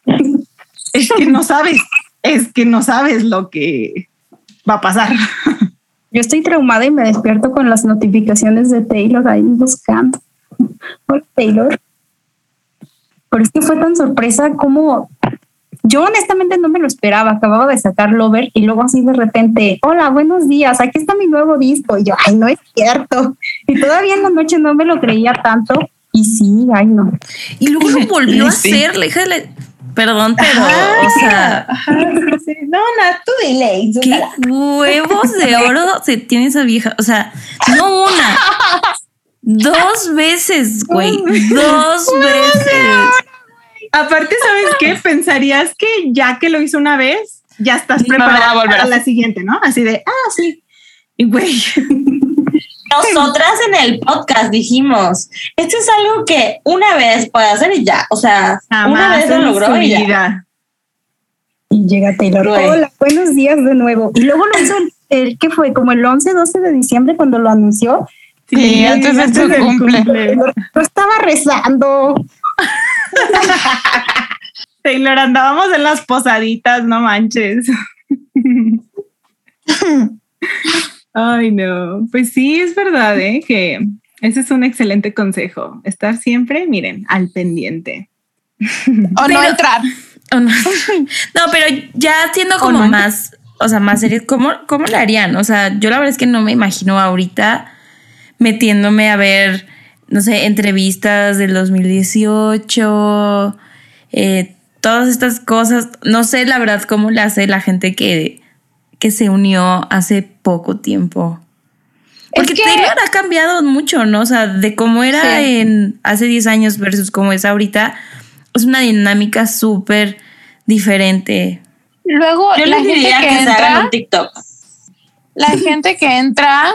(laughs) es que no sabes, es que no sabes lo que va a pasar. Yo estoy traumada y me despierto con las notificaciones de Taylor ahí buscando. Por Taylor. Pero es que fue tan sorpresa como yo honestamente no me lo esperaba. Acababa de sacar Lover y luego así de repente, hola, buenos días, aquí está mi nuevo disco. Y yo, ay, no es cierto. Y todavía en la noche no me lo creía tanto. Y sí, ay, no. Y luego lo (laughs) volvió a Sí. hacer, déjale. Perdón, pero, o sea, No, no, tú dile. qué huevos de oro (laughs) se tiene esa vieja. O sea, no una, (laughs) dos veces, güey. Dos veces. Aparte, ¿sabes qué? Pensarías que ya que lo hizo una vez, ya estás No preparada volver a para la siguiente, ¿no? Así de, ah, sí. Y güey, (laughs) Nosotras en el podcast dijimos, esto es algo que una vez puede hacer y ya, o sea, una jamás vez lo logró su y ya. Y llega Taylor. Güey. Hola, buenos días de nuevo. Y luego lo hizo el, el que fue como el 11, 12 de diciembre cuando lo anunció. Sí, antes de su del cumple. Estaba rezando. (laughs) Taylor, andábamos en las posaditas, no manches. Ay, no. Pues sí, es verdad, ¿eh? Que ese es un excelente consejo. Estar siempre, miren, al pendiente. O no Pero- entrar. No. (laughs) No, pero ya siendo como no? más, o sea, más serio, ¿cómo, ¿cómo le harían? O sea, yo la verdad es que no me imagino ahorita metiéndome a ver, no sé, entrevistas del 2018, eh, todas estas cosas. No sé la verdad cómo le hace la gente que, que se unió hace poco tiempo. Porque que- Taylor ha cambiado mucho, ¿no? O sea, de cómo era Sí. en hace 10 años versus cómo es ahorita, es una dinámica súper diferente. Luego, Yo la les gente diría que, que, se hagan entra, un TikTok. la gente que entra,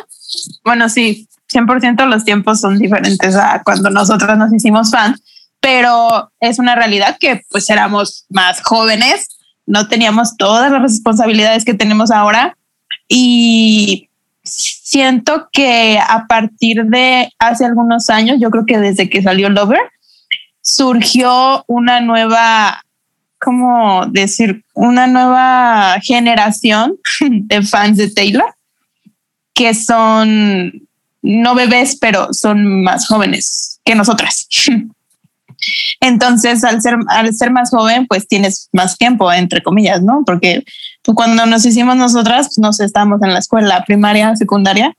bueno, sí, 100% los tiempos son diferentes a cuando nosotros nos hicimos fans, pero es una realidad que pues éramos más jóvenes, no teníamos todas las responsabilidades que tenemos ahora y siento que a partir de hace algunos años, yo creo que desde que salió Lover, surgió una nueva, ¿cómo decir? Una nueva generación (laughs) de fans de Taylor que son no bebés, pero son más jóvenes que nosotras. (laughs) Entonces, al ser, al ser más joven, pues tienes más tiempo, entre comillas, ¿no? Porque pues, cuando nos hicimos nosotras, pues, nos estábamos en la escuela primaria, secundaria.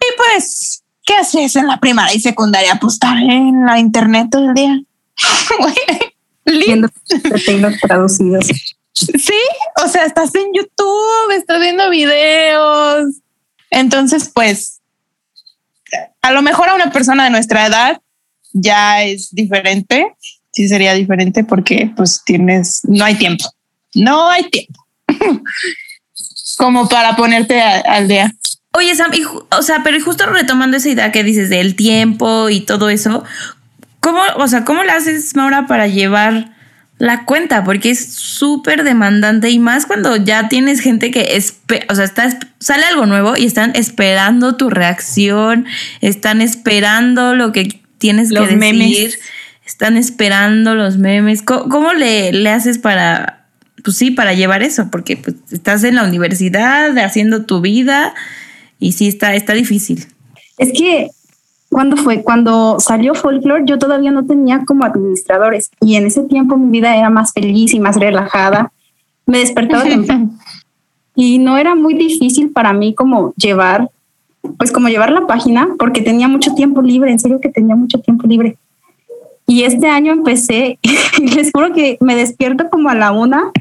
Y pues, ¿qué haces en la primaria y secundaria? Pues estar en la internet todo el día. (laughs) Viendo (laughs) traducidos. Sí, o sea, estás en YouTube, estás viendo videos. Entonces, pues, a lo mejor a una persona de nuestra edad ya es diferente. Sí sería diferente porque pues tienes, no hay tiempo. No hay tiempo. (laughs) Como para ponerte al día. Oye, Sam, o sea, pero justo retomando esa idea que dices del tiempo y todo eso, ¿cómo, o sea, cómo le haces, Maura, para llevar la cuenta? Porque es súper demandante y más cuando ya tienes gente que, o sea, está, sale algo nuevo y están esperando tu reacción, están esperando lo que tienes que decir, están esperando los memes. ¿Cómo, le, le haces para pues sí, para llevar eso, porque pues, estás en la universidad haciendo tu vida y sí está, está difícil. Es que, cuando fue? Cuando salió Folklore, yo todavía no tenía como administradores y en ese tiempo mi vida era más feliz y más relajada. Me despertaba (laughs) y no era muy difícil para mí como llevar, pues como llevar la página, porque tenía mucho tiempo libre, en serio que tenía mucho tiempo libre. Y este año empecé, (laughs) y les juro que me despierto como a la una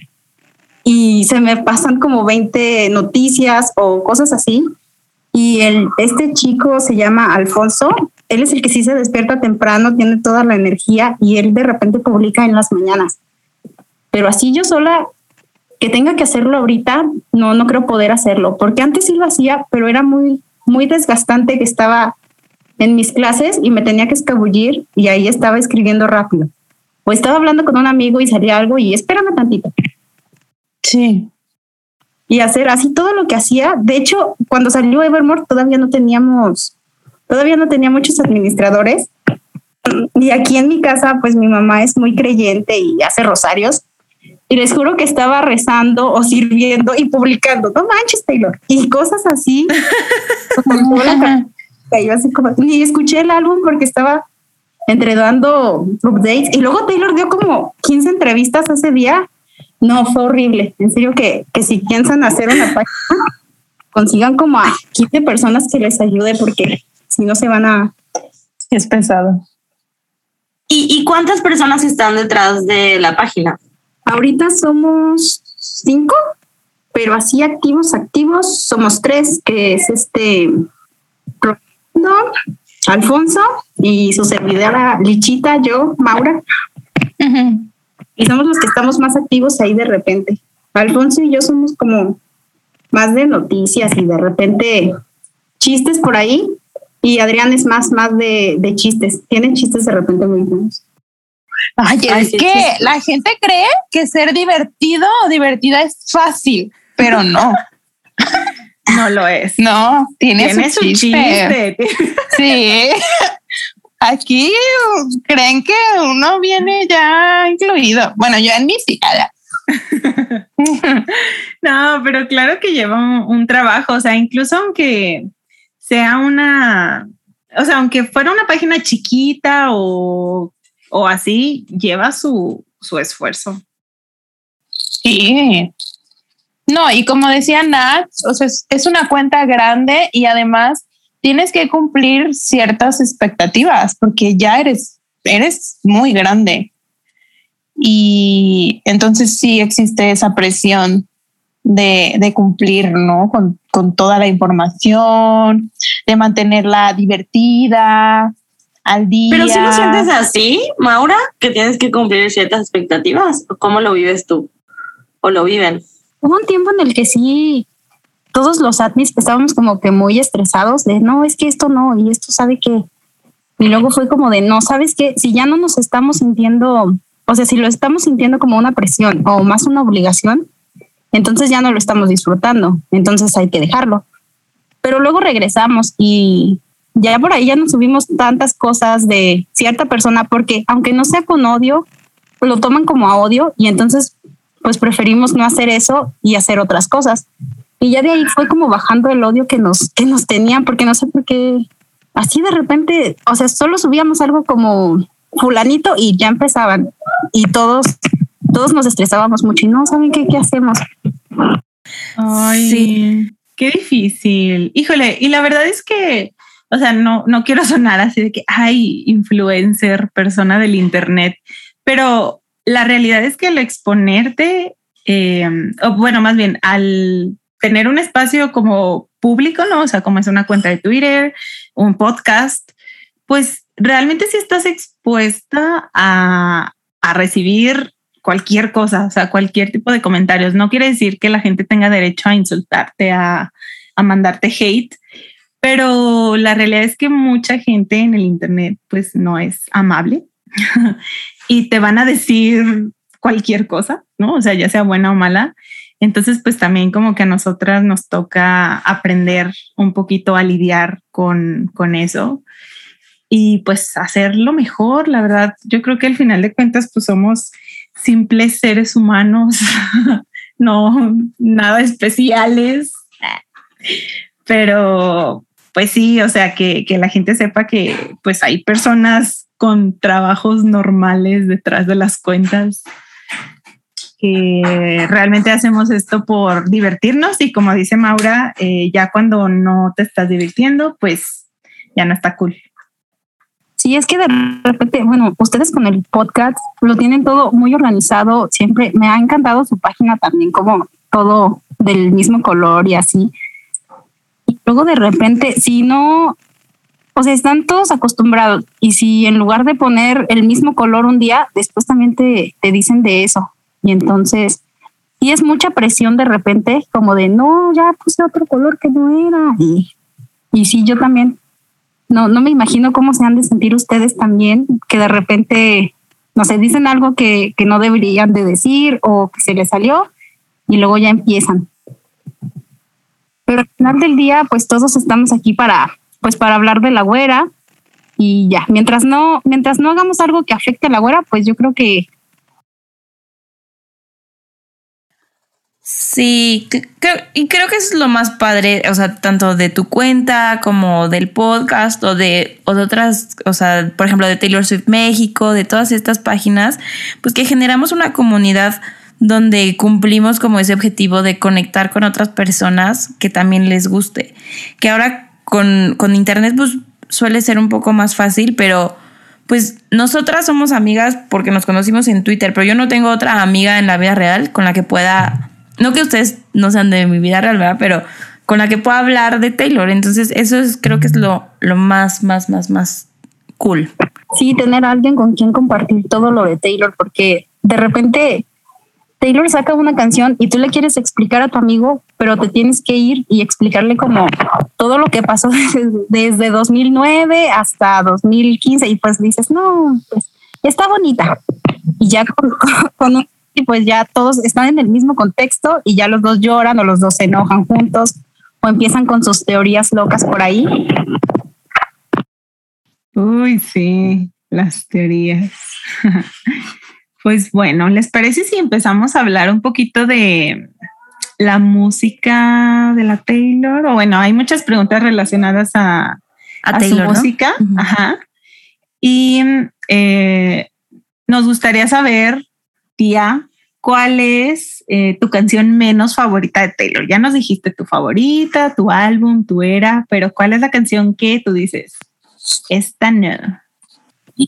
y se me pasan como 20 noticias o cosas así. Y el, este chico se llama Alfonso, él es el que sí se despierta temprano, tiene toda la energía y él de repente publica en las mañanas. Pero así yo sola, que tenga que hacerlo ahorita, no, no creo poder hacerlo, porque antes sí lo hacía, pero era muy, muy desgastante que estaba en mis clases y me tenía que escabullir y ahí estaba escribiendo rápido. O estaba hablando con un amigo y salía algo y espérame tantito. Sí. Y hacer así todo lo que hacía. De hecho, cuando salió Evermore todavía no teníamos, todavía no tenía muchos administradores. Y aquí en mi casa, pues mi mamá es muy creyente y hace rosarios. Y les juro que estaba rezando o sirviendo y publicando, no manches, Taylor. Y cosas así. (laughs) ni escuché el álbum porque estaba entregando updates. Y luego Taylor dio como 15 entrevistas ese día no, fue horrible. En serio que, que si piensan hacer una página, consigan como a 15 personas que les ayude porque si no se van a... Es pesado. ¿Y, ¿Y cuántas personas están detrás de la página? Ahorita somos cinco, pero así activos, activos, somos tres, que es este Alfonso y su servidora Lichita, yo, Maura y somos los que estamos más activos ahí de repente. Alfonso y yo somos como más de noticias y de repente chistes por ahí y Adrián es más, más de, de chistes. Tienen chistes de repente muy buenos. Ay, es que la gente cree que ser divertido o divertida es fácil, pero no. (laughs) No lo es. No, tiene, su, chiste. Sí. (laughs) Aquí creen que uno viene ya incluido. Bueno, yo en mi silla. (laughs) no, pero claro que lleva un, trabajo, o sea, incluso aunque sea una, o sea, aunque fuera una página chiquita o, o así, lleva su, su esfuerzo. Sí. No, y como decía Nat, o sea, es una cuenta grande y además tienes que cumplir ciertas expectativas porque ya eres, eres muy grande. Y entonces sí existe esa presión de, cumplir, ¿no? Con, con, toda la información, de mantenerla divertida, al día. Pero si lo sientes así, Maura, que tienes que cumplir ciertas expectativas, ¿cómo lo vives tú? ¿O lo viven? Hubo un tiempo en el que sí todos los admins estábamos como que muy estresados de no, es que esto no, y esto sabe que. Y luego fue como de no, sabes que si ya no nos estamos sintiendo, o sea, si lo estamos sintiendo como una presión o más una obligación, entonces ya no lo estamos disfrutando, entonces hay que dejarlo. Pero luego regresamos y ya por ahí ya nos subimos tantas cosas de cierta persona porque aunque no sea con odio, lo toman como a odio y entonces pues preferimos no hacer eso y hacer otras cosas. Y ya de ahí fue como bajando el odio que nos, que nos tenían, porque no sé por qué, así de repente, o sea, solo subíamos algo como fulanito y ya empezaban. Y todos, todos nos estresábamos mucho y no saben qué, qué hacemos. Ay, sí. qué difícil. Híjole, y la verdad es que, o sea, no, no quiero sonar así de que, ay, influencer, persona del Internet, pero la realidad es que al exponerte, eh, o bueno, más bien al tener un espacio como público, ¿no? O sea, como es una cuenta de Twitter, un podcast, pues realmente si estás expuesta a, a recibir cualquier cosa, o sea, cualquier tipo de comentarios. No quiere decir que la gente tenga derecho a insultarte, a, a mandarte hate, pero la realidad es que mucha gente en el Internet pues no es amable (laughs) y te van a decir cualquier cosa, ¿no? O sea, ya sea buena o mala. Entonces, pues también como que a nosotras nos toca aprender un poquito a lidiar con, con eso y pues hacerlo mejor. La verdad, yo creo que al final de cuentas, pues somos simples seres humanos, (laughs) no nada especiales, pero pues sí, o sea, que, que, la gente sepa que pues hay personas con trabajos normales detrás de las cuentas que realmente hacemos esto por divertirnos y como dice Maura, eh, ya cuando no te estás divirtiendo, pues ya no está cool. Sí, es que de repente, bueno, ustedes con el podcast lo tienen todo muy organizado. Siempre me ha encantado su página también, como todo del mismo color y así. Y luego de repente, si no, o sea, están todos acostumbrados. Y si en lugar de poner el mismo color un día, después también te, te dicen de eso. Y entonces, y es mucha presión de repente, como de no, ya puse otro color que no era. Y, y sí, yo también no, no me imagino cómo se han de sentir ustedes también, que de repente, no sé, dicen algo que, que no deberían de decir o que se les salió y luego ya empiezan. Pero al final del día, pues todos estamos aquí para, pues para hablar de la güera y ya, mientras no, mientras no hagamos algo que afecte a la güera, pues yo creo que Sí, y creo que es lo más padre, o sea, tanto de tu cuenta como del podcast o de, otras, o sea, por ejemplo, de Taylor Swift México, de todas estas páginas, pues que generamos una comunidad donde cumplimos como ese objetivo de conectar con otras personas que también les guste. Que ahora con, con internet pues suele ser un poco más fácil, pero pues nosotras somos amigas porque nos conocimos en Twitter, pero yo no tengo otra amiga en la vida real con la que pueda no que ustedes no sean de mi vida real, ¿verdad? Pero con la que puedo hablar de Taylor. Entonces, eso es, creo que es lo, lo más, más, más, más cool. Sí, tener a alguien con quien compartir todo lo de Taylor, porque de repente Taylor saca una canción y tú le quieres explicar a tu amigo, pero te tienes que ir y explicarle como todo lo que pasó (laughs) desde, 2009 hasta 2015 y pues dices, no, pues está bonita. Y ya con, (laughs) con, pues ya todos están en el mismo contexto y ya los dos lloran o los dos se enojan juntos o empiezan con sus teorías locas por ahí. Uy, sí, las teorías. (laughs) pues bueno, ¿les parece si empezamos a hablar un poquito de la música de la Taylor? O bueno, hay muchas preguntas relacionadas a, a, su música. Ajá. Y eh, nos gustaría saber tía, ¿cuál es eh, tu canción menos favorita de Taylor? Ya nos dijiste tu favorita, tu álbum, tu era, pero ¿cuál es la canción que tú dices? Esta no. (laughs)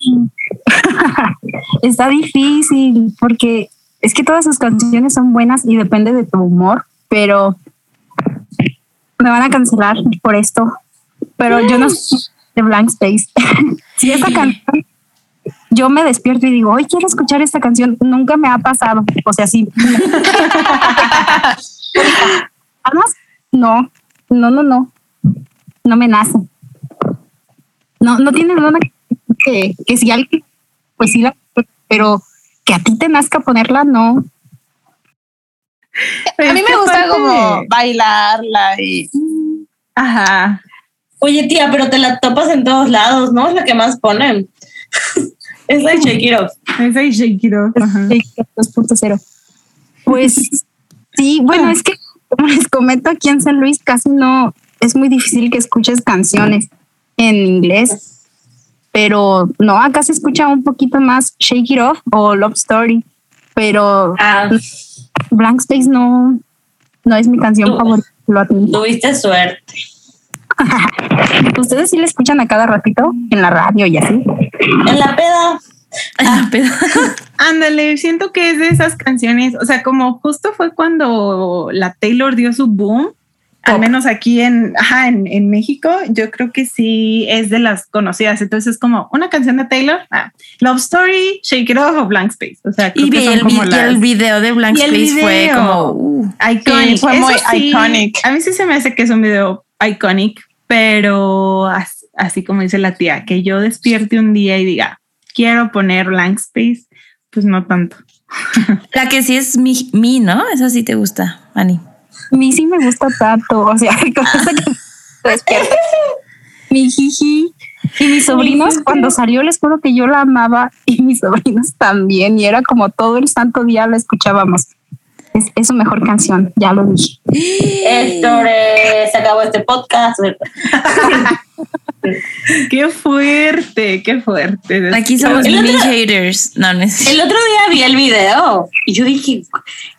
Está difícil porque es que todas sus canciones son buenas y depende de tu humor, pero me van a cancelar por esto. Pero yo no soy de Blank Space. (laughs) si esa canción (laughs) yo me despierto y digo, hoy quiero escuchar esta canción. Nunca me ha pasado. O sea, sí. (laughs) Además, no, no, no, no. No me nace. No, no tiene nada que, que si alguien, pues sí, la, pero que a ti te nazca ponerla, no. a mí me gusta como bailarla y. Ajá. Oye, tía, pero te la topas en todos lados, ¿no? Es la que más ponen. (laughs) Es de Shake It Off. Es de Shake It Off. 2.0. Pues (laughs) sí, bueno, es que como les comento aquí en San Luis casi no, es muy difícil que escuches canciones en inglés, pero no, acá se escucha un poquito más Shake It Off o Love Story, pero ah. Blank Space no, No es mi canción Tú- favorita, lo. Tuviste suerte. ¿Ustedes sí la escuchan a cada ratito en la radio y así? En la peda. Ah, pero- (laughs) Ándale, siento que es de esas canciones, o sea, como justo fue cuando la Taylor dio su boom, al menos aquí en, ajá, en, en México, yo creo que sí es de las conocidas. Entonces es como una canción de Taylor, ah, Love Story, Shake It Off o Blank Space. O sea, creo y, que vi- son el, vi- como y el video de Blank Space fue como uh, iconic. Sí, fue muy sí, iconic. A mí sí se me hace que es un video iconic, pero as- así como dice la tía, que yo despierte un día y diga, quiero poner Blank Space, pues no tanto. (laughs) la que sí es mi, mi, ¿no? Esa sí te gusta, Ani. A mí sí me gusta tanto, o sea, (laughs) con esa que despierta. Mi jiji. Y mis sobrinos, cuando salió, les juro que yo la amaba y mis sobrinos también. Y era como todo el santo día la escuchábamos. Es, es su mejor canción, ya lo dije. Héctor, eh, se acabó este podcast. (laughs) Qué fuerte, qué fuerte. Aquí somos El mini otro- haters. No, no es- El otro día vi el video y yo dije,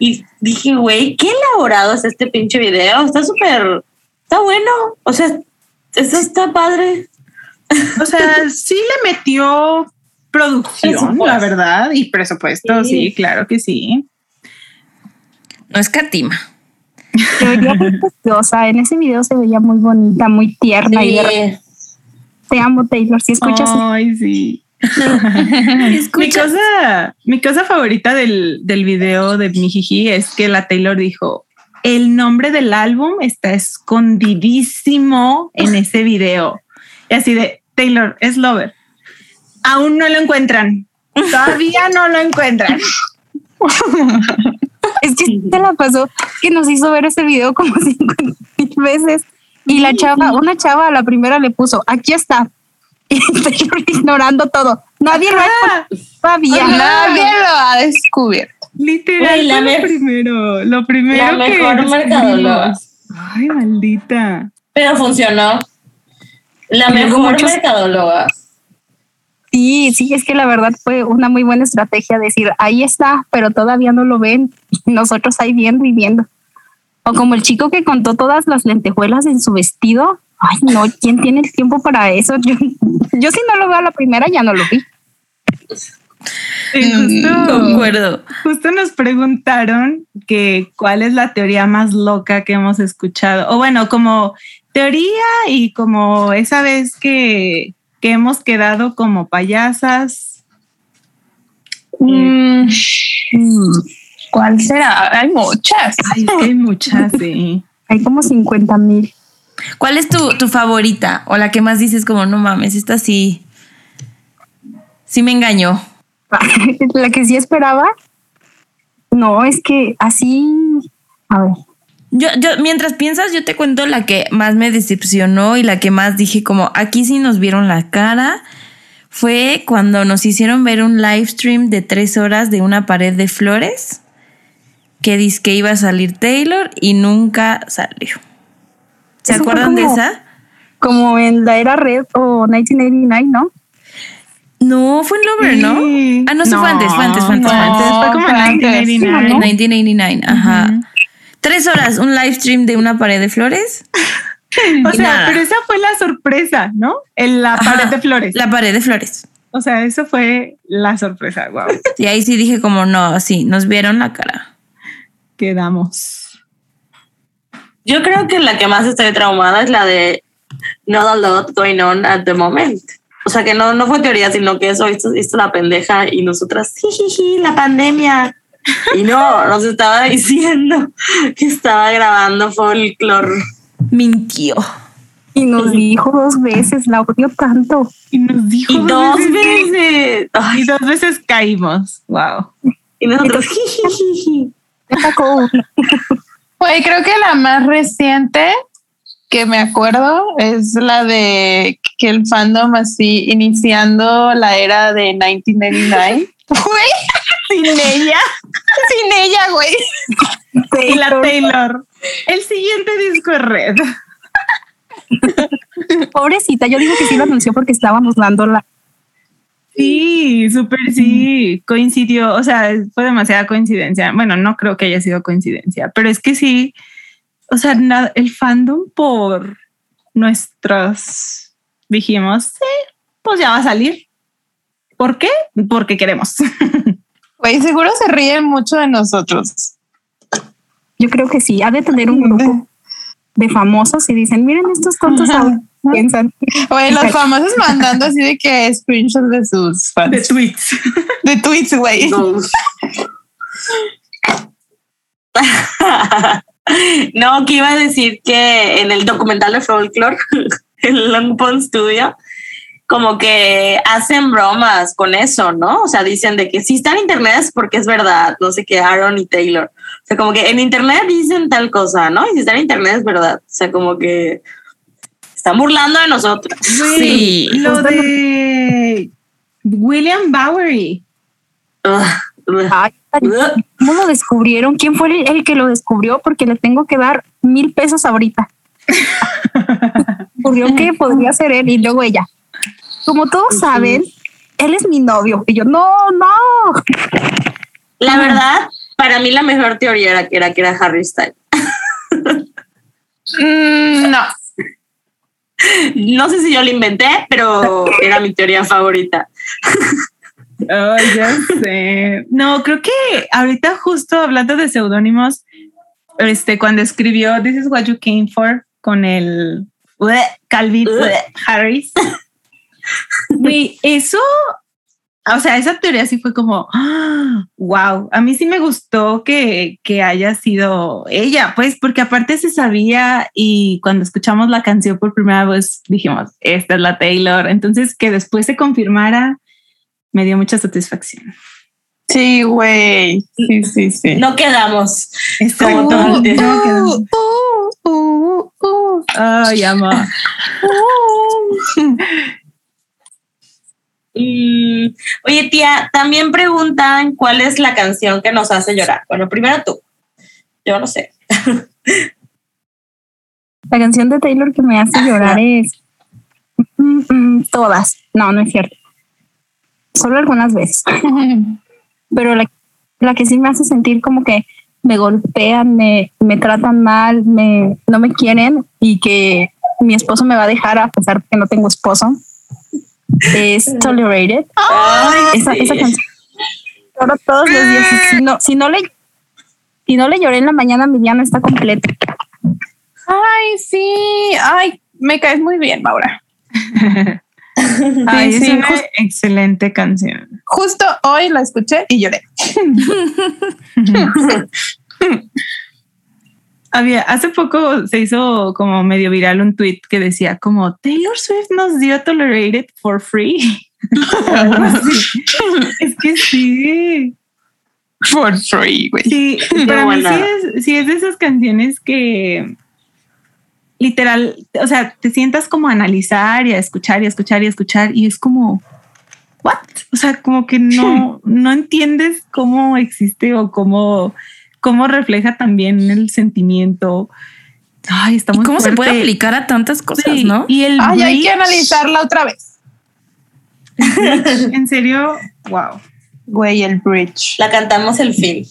y dije, güey, qué elaborado es este pinche video. Está súper, está bueno. O sea, eso está padre. O sea, sí le metió producción, la verdad, y presupuesto, sí. Sí. claro que sí. No es catima. Se veía muy preciosa. En ese video se veía muy bonita, muy tierna. Y de te amo, Taylor. Si escuchas, Ay, sí. (laughs) Mi cosa, mi cosa favorita del, del video de Mijiji es que la Taylor dijo, el nombre del álbum está escondidísimo en ese video. Y así de, Taylor, es Lover. Aún no lo encuentran. (laughs) Todavía no lo encuentran. (laughs) es que se la pasó que nos hizo ver ese video como (laughs) 50 mil veces. Y la chava, una chava a la primera le puso, aquí está. (laughs) Y ignorando todo. Nadie lo ha todavía. Nadie lo ha descubierto. literal, la lo primero. Lo primero La que mejor mercadóloga. Ay, maldita. Pero funcionó. La mejor muchos- mercadóloga. Sí, sí, es que la verdad fue una muy buena estrategia decir, ahí está, pero todavía no lo ven. (laughs) Nosotros ahí viendo y viendo. O como el chico que contó todas las lentejuelas en su vestido. Ay, no, ¿quién tiene el tiempo para eso? Yo, yo si no lo veo a la primera, ya no lo vi. Sí, justo, Concuerdo. justo nos preguntaron que cuál es la teoría más loca que hemos escuchado. O bueno, como teoría y como esa vez que, que hemos quedado como payasas. Mm, ¿Cuál será? Hay muchas. Ay, es que hay muchas, sí. Hay como 50 mil. ¿Cuál es tu, tu favorita? O la que más dices como, no mames, esta sí. Sí me engañó. (laughs) la que sí esperaba. No, es que así. A ver. Yo, yo, mientras piensas, yo te cuento la que más me decepcionó y la que más dije como, aquí sí nos vieron la cara. Fue cuando nos hicieron ver un live stream de tres horas de una pared de flores que dice que iba a salir Taylor y nunca salió. ¿Se Eso fue acuerdan de como- esa? Como en la era red o 1989, ¿no? No, fue en Lover, ¿no? Sí. Ah, no, sí fue antes, fue antes, fue antes, fue no, antes. fue como fue en antes. 1989. En 1989, ajá. Tres horas, un live stream de una pared de flores. (laughs) O sea, nada. pero esa fue la sorpresa, ¿no? En la Ajá, pared de flores. La pared de flores. O sea, eso fue la sorpresa. Wow. (laughs) Y ahí sí dije como, no, sí, nos vieron la cara. Quedamos. Yo creo que la que más estoy traumada es la de Not a lot going on at the moment. O sea, que no, no fue teoría, sino que eso hizo, hizo la pendeja y nosotras, jijiji, la pandemia. (laughs) Y no, nos estaba diciendo que estaba grabando folklore. Mintió. Y nos dijo dos veces, la odio tanto. Y nos dijo Y dos veces. veces. Ay, Y dos veces caímos. Wow. y nosotros. (laughs) Güey, creo que la más reciente que me acuerdo es la de que el fandom así iniciando la era de 1999. (laughs) Sin (laughs) ella sin ella, güey. y la Taylor. El siguiente disco es Red. Pobrecita, yo digo que sí lo anunció porque estábamos dando la. Sí, súper sí. Coincidió. O sea, fue demasiada coincidencia. Bueno, no creo que haya sido coincidencia, pero es que sí. o sea, el fandom por nuestros, dijimos, sí, pues ya va a salir. ¿Por qué? Porque queremos. (laughs) Güey, seguro se ríen mucho de nosotros. Yo creo que sí, ha de tener un grupo de famosos y dicen, miren estos tontos piensan. Oye, los famosos mandando así de que screenshots de sus fans. De tweets. De tweets, güey. No. (laughs) que iba a decir que en el documental de Folklore, (laughs) el Long Pond Studio, como que hacen bromas con eso, ¿no? O sea, dicen de que si está en internet es porque es verdad, no sé qué, Aaron y Taylor. O sea, como que en internet dicen tal cosa, ¿no? Y si está en internet es verdad. O sea, como que están burlando de nosotros. Sí, lo de William Bowery. ¿Cómo lo descubrieron? ¿Quién fue el, que lo descubrió? Porque le tengo que dar mil pesos ahorita. (laughs) Ocurrió que podría ser él y luego ella como todos saben, él es mi novio. Y yo, no, no. La verdad, para mí la mejor teoría era que era, que era Harry Styles. Mm, no. No sé si yo lo inventé, pero era mi teoría favorita. Oh, ya sé. No, creo que ahorita justo hablando de seudónimos, este, cuando escribió This is what you came for con el Calvin Harris, eso, o sea, esa teoría sí fue como, wow, a mí sí me gustó que, que haya sido ella, pues, porque aparte se sabía y cuando escuchamos la canción por primera vez dijimos, esta es la Taylor, entonces que después se confirmara, me dio mucha satisfacción. Sí, güey. Sí, sí, sí. No quedamos. Exacto. Uh, uh, uh, Ay, ama. (laughs) Mm, oye, tía, también preguntan cuál es la canción que nos hace llorar. Bueno, primero tú. Yo no sé. (laughs) La canción de Taylor que me hace llorar es mm, mm, todas. No, no es cierto. Solo algunas veces. (laughs) Pero la, que sí me hace sentir como que me golpean, me, me tratan mal, me, no me quieren y que mi esposo me va a dejar a pesar de que no tengo esposo es Tolerated. esa, canción. todos los días. Si no, si no le si no le lloré en la mañana, mi día no está completo. Ay, sí. Ay, me caes muy bien, Maura. Ay, es una excelente canción. Justo hoy la escuché y lloré. (laughs) (laughs) Había, hace poco se hizo como medio viral un tweet que decía como Taylor Swift nos dio Tolerated for free. (laughs) (laughs) es que sí. For free, güey. Sí, (laughs) para mí sí es, de esas canciones que literal, o sea, te sientas como a analizar y a escuchar y a escuchar y a escuchar y es como, ¿what? O sea, como que no, no entiendes cómo existe o cómo cómo refleja también el sentimiento. Ay, está muy ¿Cómo se puede aplicar a tantas cosas, no? Y el Ay, hay que analizarla otra vez. (laughs) en serio, wow. Güey, el bridge. La cantamos el film.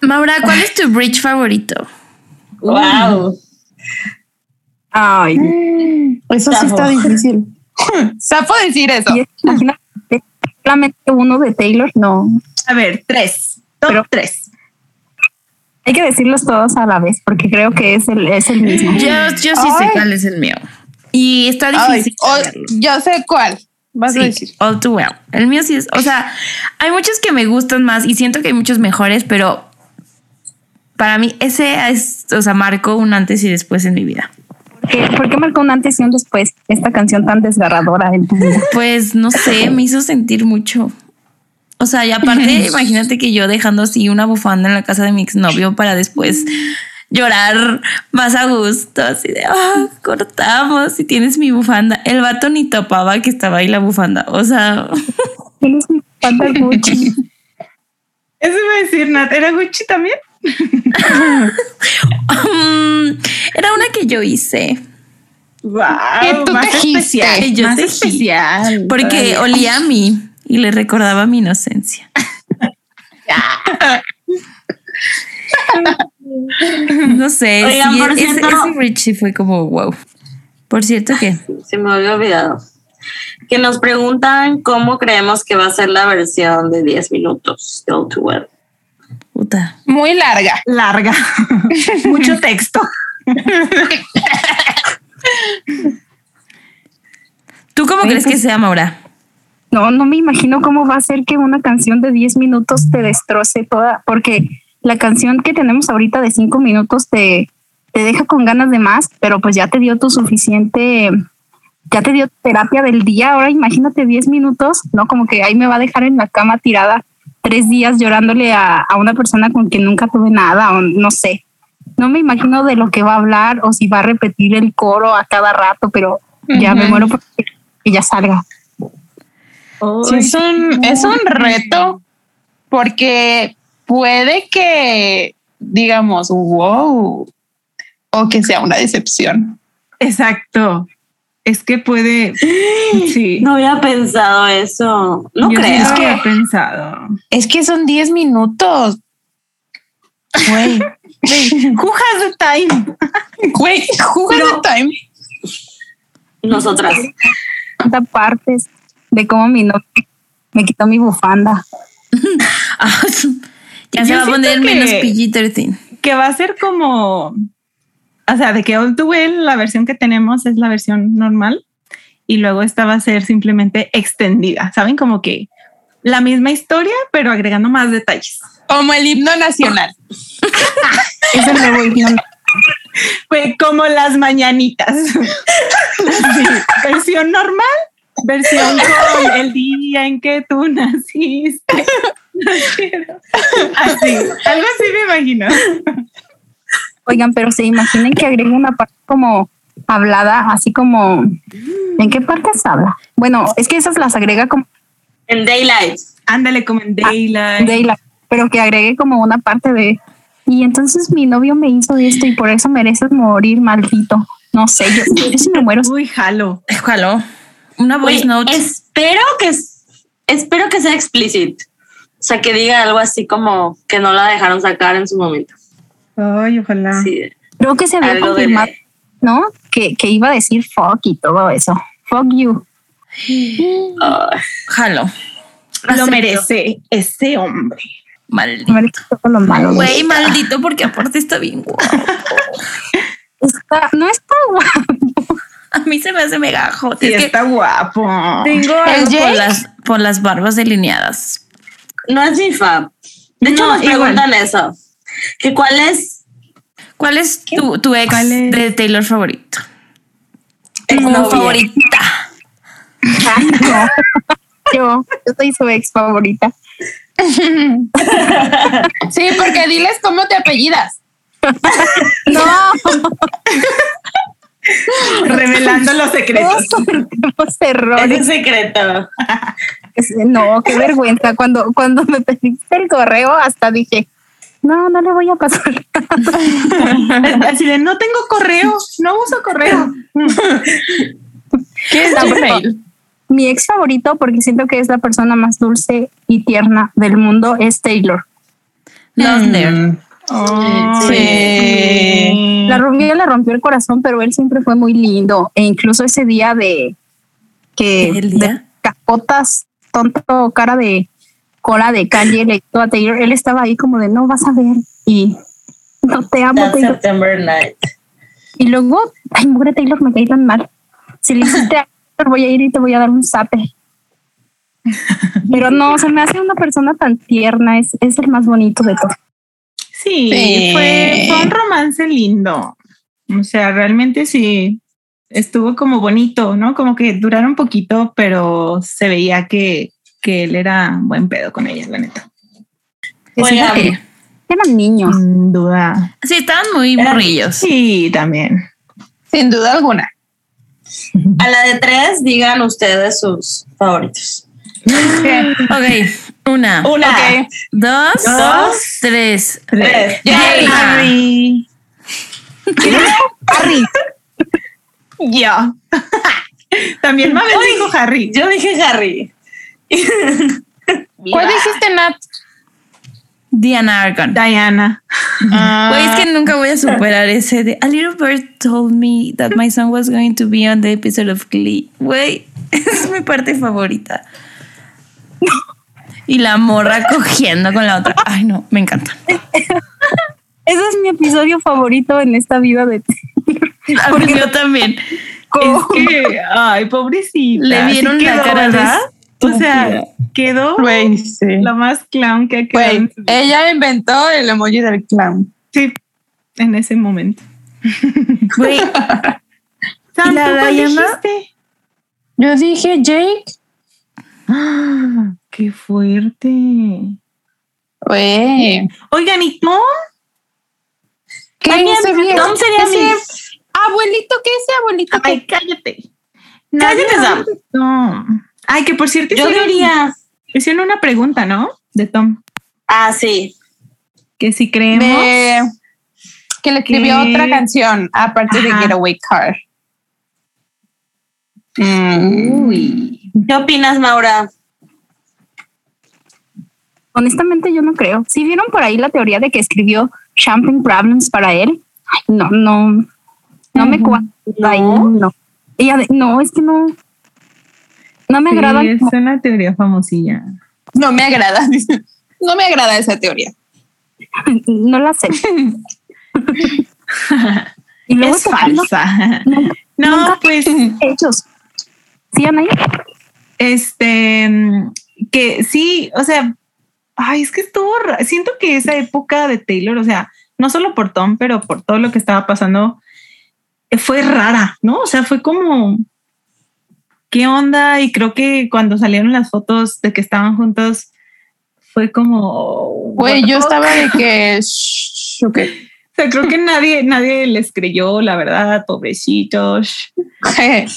Maura, ¿cuál es tu bridge favorito? Wow. Ay, eso sí está difícil. (laughs) Sapo decir eso. Imagínate, solamente uno de Taylor, no. A ver, tres. Top tres. Hay que decirlos todos a la vez porque creo que es el, es el mismo. Yo, yo sí sé cuál es el mío. Y está difícil. yo sé cuál. Vas a decir. All too well. El mío sí es. O sea, hay muchos que me gustan más y siento que hay muchos mejores, pero para mí ese es, o sea, marcó un antes y después en mi vida. ¿Por qué, marcó un antes y un después esta canción tan desgarradora en tu vida? Pues no sé, me hizo sentir mucho. O sea, y aparte, (laughs) imagínate que yo dejando así una bufanda en la casa de mi exnovio para después llorar más a gusto, así de, ah, cortamos y tienes mi bufanda. El vato ni topaba que estaba ahí la bufanda, o sea... (laughs) Tienes mi bufanda Gucci. (laughs) Eso iba a decir, Nat, ¿era Gucci también? Um, era una que yo hice. Wow, más especial. Yo más especial. Porque olía a mí y le recordaba mi inocencia. (laughs) No sé, Oigan, sí, por ese, cierto- ese sí fue como wow. Por cierto que Se me había olvidado. Que nos preguntan cómo creemos que va a ser la versión de 10 minutos de All Too Well. puta. Muy larga. Larga. (laughs) Mucho texto. ¿Tú cómo crees que pues- sea, Maura? No, no me imagino cómo va a ser que una canción de 10 minutos te destroce toda, porque la canción que tenemos ahorita de 5 minutos te, te deja con ganas de más, pero pues ya te dio tu suficiente, ya te dio terapia del día. Ahora imagínate 10 minutos, ¿no? Como que ahí me va a dejar en la cama tirada tres días llorándole a, a una persona con quien nunca tuve nada, o no sé. No me imagino de lo que va a hablar o si va a repetir el coro a cada rato, pero ya me muero porque que ya salga. Sí, es un, es un reto porque puede que digamos, wow, o que sea una decepción. Exacto. Es que puede. (gasps) Sí. No había pensado eso. No Yo creo. lo había pensado. Es que son 10 minutos. Güey, Who has the time? (laughs) güey, juega Pero- the time. Nosotras. cuenta partes de cómo mi novio me quitó mi bufanda. (laughs) Ah, ya se Yo va a poner que- menos PG-13. Que va a ser como. O sea, de que All Too Well, la versión que tenemos es la versión normal. Y luego esta va a ser simplemente extendida. ¿Saben? Como que la misma historia, pero agregando más detalles. Como el himno nacional. (laughs) Es el nuevo himno. Fue como las mañanitas. (laughs) Sí, versión normal, versión con el día en que tú naciste. Así, algo así me imagino. Oigan, pero se imaginen que agregue una parte como hablada, así como ¿en qué partes habla? Bueno, es que esas las agrega como En Daylight. Ándale como en Daylight. de la- pero que agregue como una parte de y entonces mi novio me hizo esto y por eso mereces morir, maldito. No sé, yo, yo sí me muero. Uy, jalo. Jalo. Una voice note. espero que espero que sea explícito. O sea, que diga algo así como que no la dejaron sacar en su momento. Ay, ojalá. Sí, Creo que se había algo de confirmado, ¿no? Que, que iba a decir fuck y todo eso. Fuck you. Jalo. Lo merece ese hombre. Maldito. Todo lo malo. Güey, maldito, porque aparte está bien guapo. (laughs) Está- no está guapo. (laughs) A mí se me hace mega hot. Sí, es que está guapo. tengo algo por las, por las barbas delineadas. no es mi fab. De hecho, No, nos igual. preguntan eso. Que cuál es ¿Cuál es tu, tu ex ¿Cuál es? de Taylor favorito? tu Tu novia? favorita. Ay, no. (laughs) Yo, yo soy su ex favorita. (laughs) Sí, porque diles cómo te apellidas. No, (laughs) Revelando los secretos. todos cometemos (laughs) Es errores. un secreto. No, qué vergüenza. Cuando, cuando me pediste el correo, hasta dije, no, no le voy a pasar. (laughs) Así de no tengo correo, no uso correo. ¿Qué es Gmail? Mi ex favorito, porque siento que es la persona más dulce y tierna del mundo, es Taylor. Sí. La rubia le rompió el corazón, pero él siempre fue muy lindo. E incluso ese día de que ¿El de capotas, tonto, cara de cola de calle, le a Taylor. Él estaba ahí como de no vas a ver. Y no te amo, Taylor. September night. Y luego, ay, mugre Taylor, me caí tan mal. Si le hiciste a Taylor, (laughs) voy a ir y te voy a dar un zape. Pero no, se me hace una persona tan tierna, es, es el más bonito de todos. Sí, Sí. Fue, fue un romance lindo. O sea, realmente sí estuvo como bonito, ¿no? Como que duraron un poquito, pero se veía que, que él era buen pedo con ella, la neta. Eran niños. Sin duda. Sí, estaban muy Era- morrillos. Sí, también. Sin duda alguna. a la de tres, digan ustedes sus favoritos. (laughs) Ok, una, Una, dos, Dos, tres. tres. Jerry. Harry. Harry, (laughs) Yo. También Ay. dijo Harry. Yo dije Harry. (laughs) ¿Cuál dijiste, Nat? Diana Argon. Diana. Güey, es que nunca voy a superar ese de A little bird told me that my son was going to be on the episode of Glee. Güey, (laughs) es mi parte favorita. Y la morra (laughs) cogiendo con la otra. Ay, no, me encanta. Ese es mi episodio favorito en esta vida de Porque yo también. Es que, ay, pobrecita. Le vieron Sí la cara ¿verdad? O sea, quedó Güey, sí. lo más clown que ha quedado. Ella inventó el emoji del clown. Sí, en ese momento. (laughs) Güey, (laughs) la dijiste? Yo dije Jake. (gasps) (gasps) ¡Qué fuerte! Güey. Oigan, ¿y Tom? ¿Qué ese viejo? Tom sería Ese mi- Abuelito, ¿qué ese abuelito? Ay, cállate. Cállate, Sam. de Tom. Ay, que por cierto, Yo diría. hicieron una pregunta, ¿no? De Tom. Ah, sí. Que si creemos. De- que le escribió otra canción aparte de Ajá. Getaway Car. Mm. Uy. ¿Qué opinas, Maura? Honestamente, yo no creo. Si vieron por ahí la teoría de que escribió Champagne Problems para él, no, no, no me cuadra ahí, no. Ella, de- no, es que no, no me Sí, agrada. es una teoría famosilla. No me agrada. (laughs) No me agrada esa teoría. (laughs) no la sé. (laughs) y luego es falsa. No, nunca- pues, hechos. ¿Sí, Anaí? este, que sí, o sea, ay, es que estuvo, siento que esa época de Taylor, o sea, no solo por Tom, pero por todo lo que estaba pasando, eh, fue rara, ¿no? O sea, fue como, ¿qué onda? Y creo que cuando salieron las fotos de que estaban juntos, fue como, Güey, yo estaba de que. (laughs) shh, ok. O sea, creo que nadie, nadie les creyó, la verdad, pobrecitos. (laughs)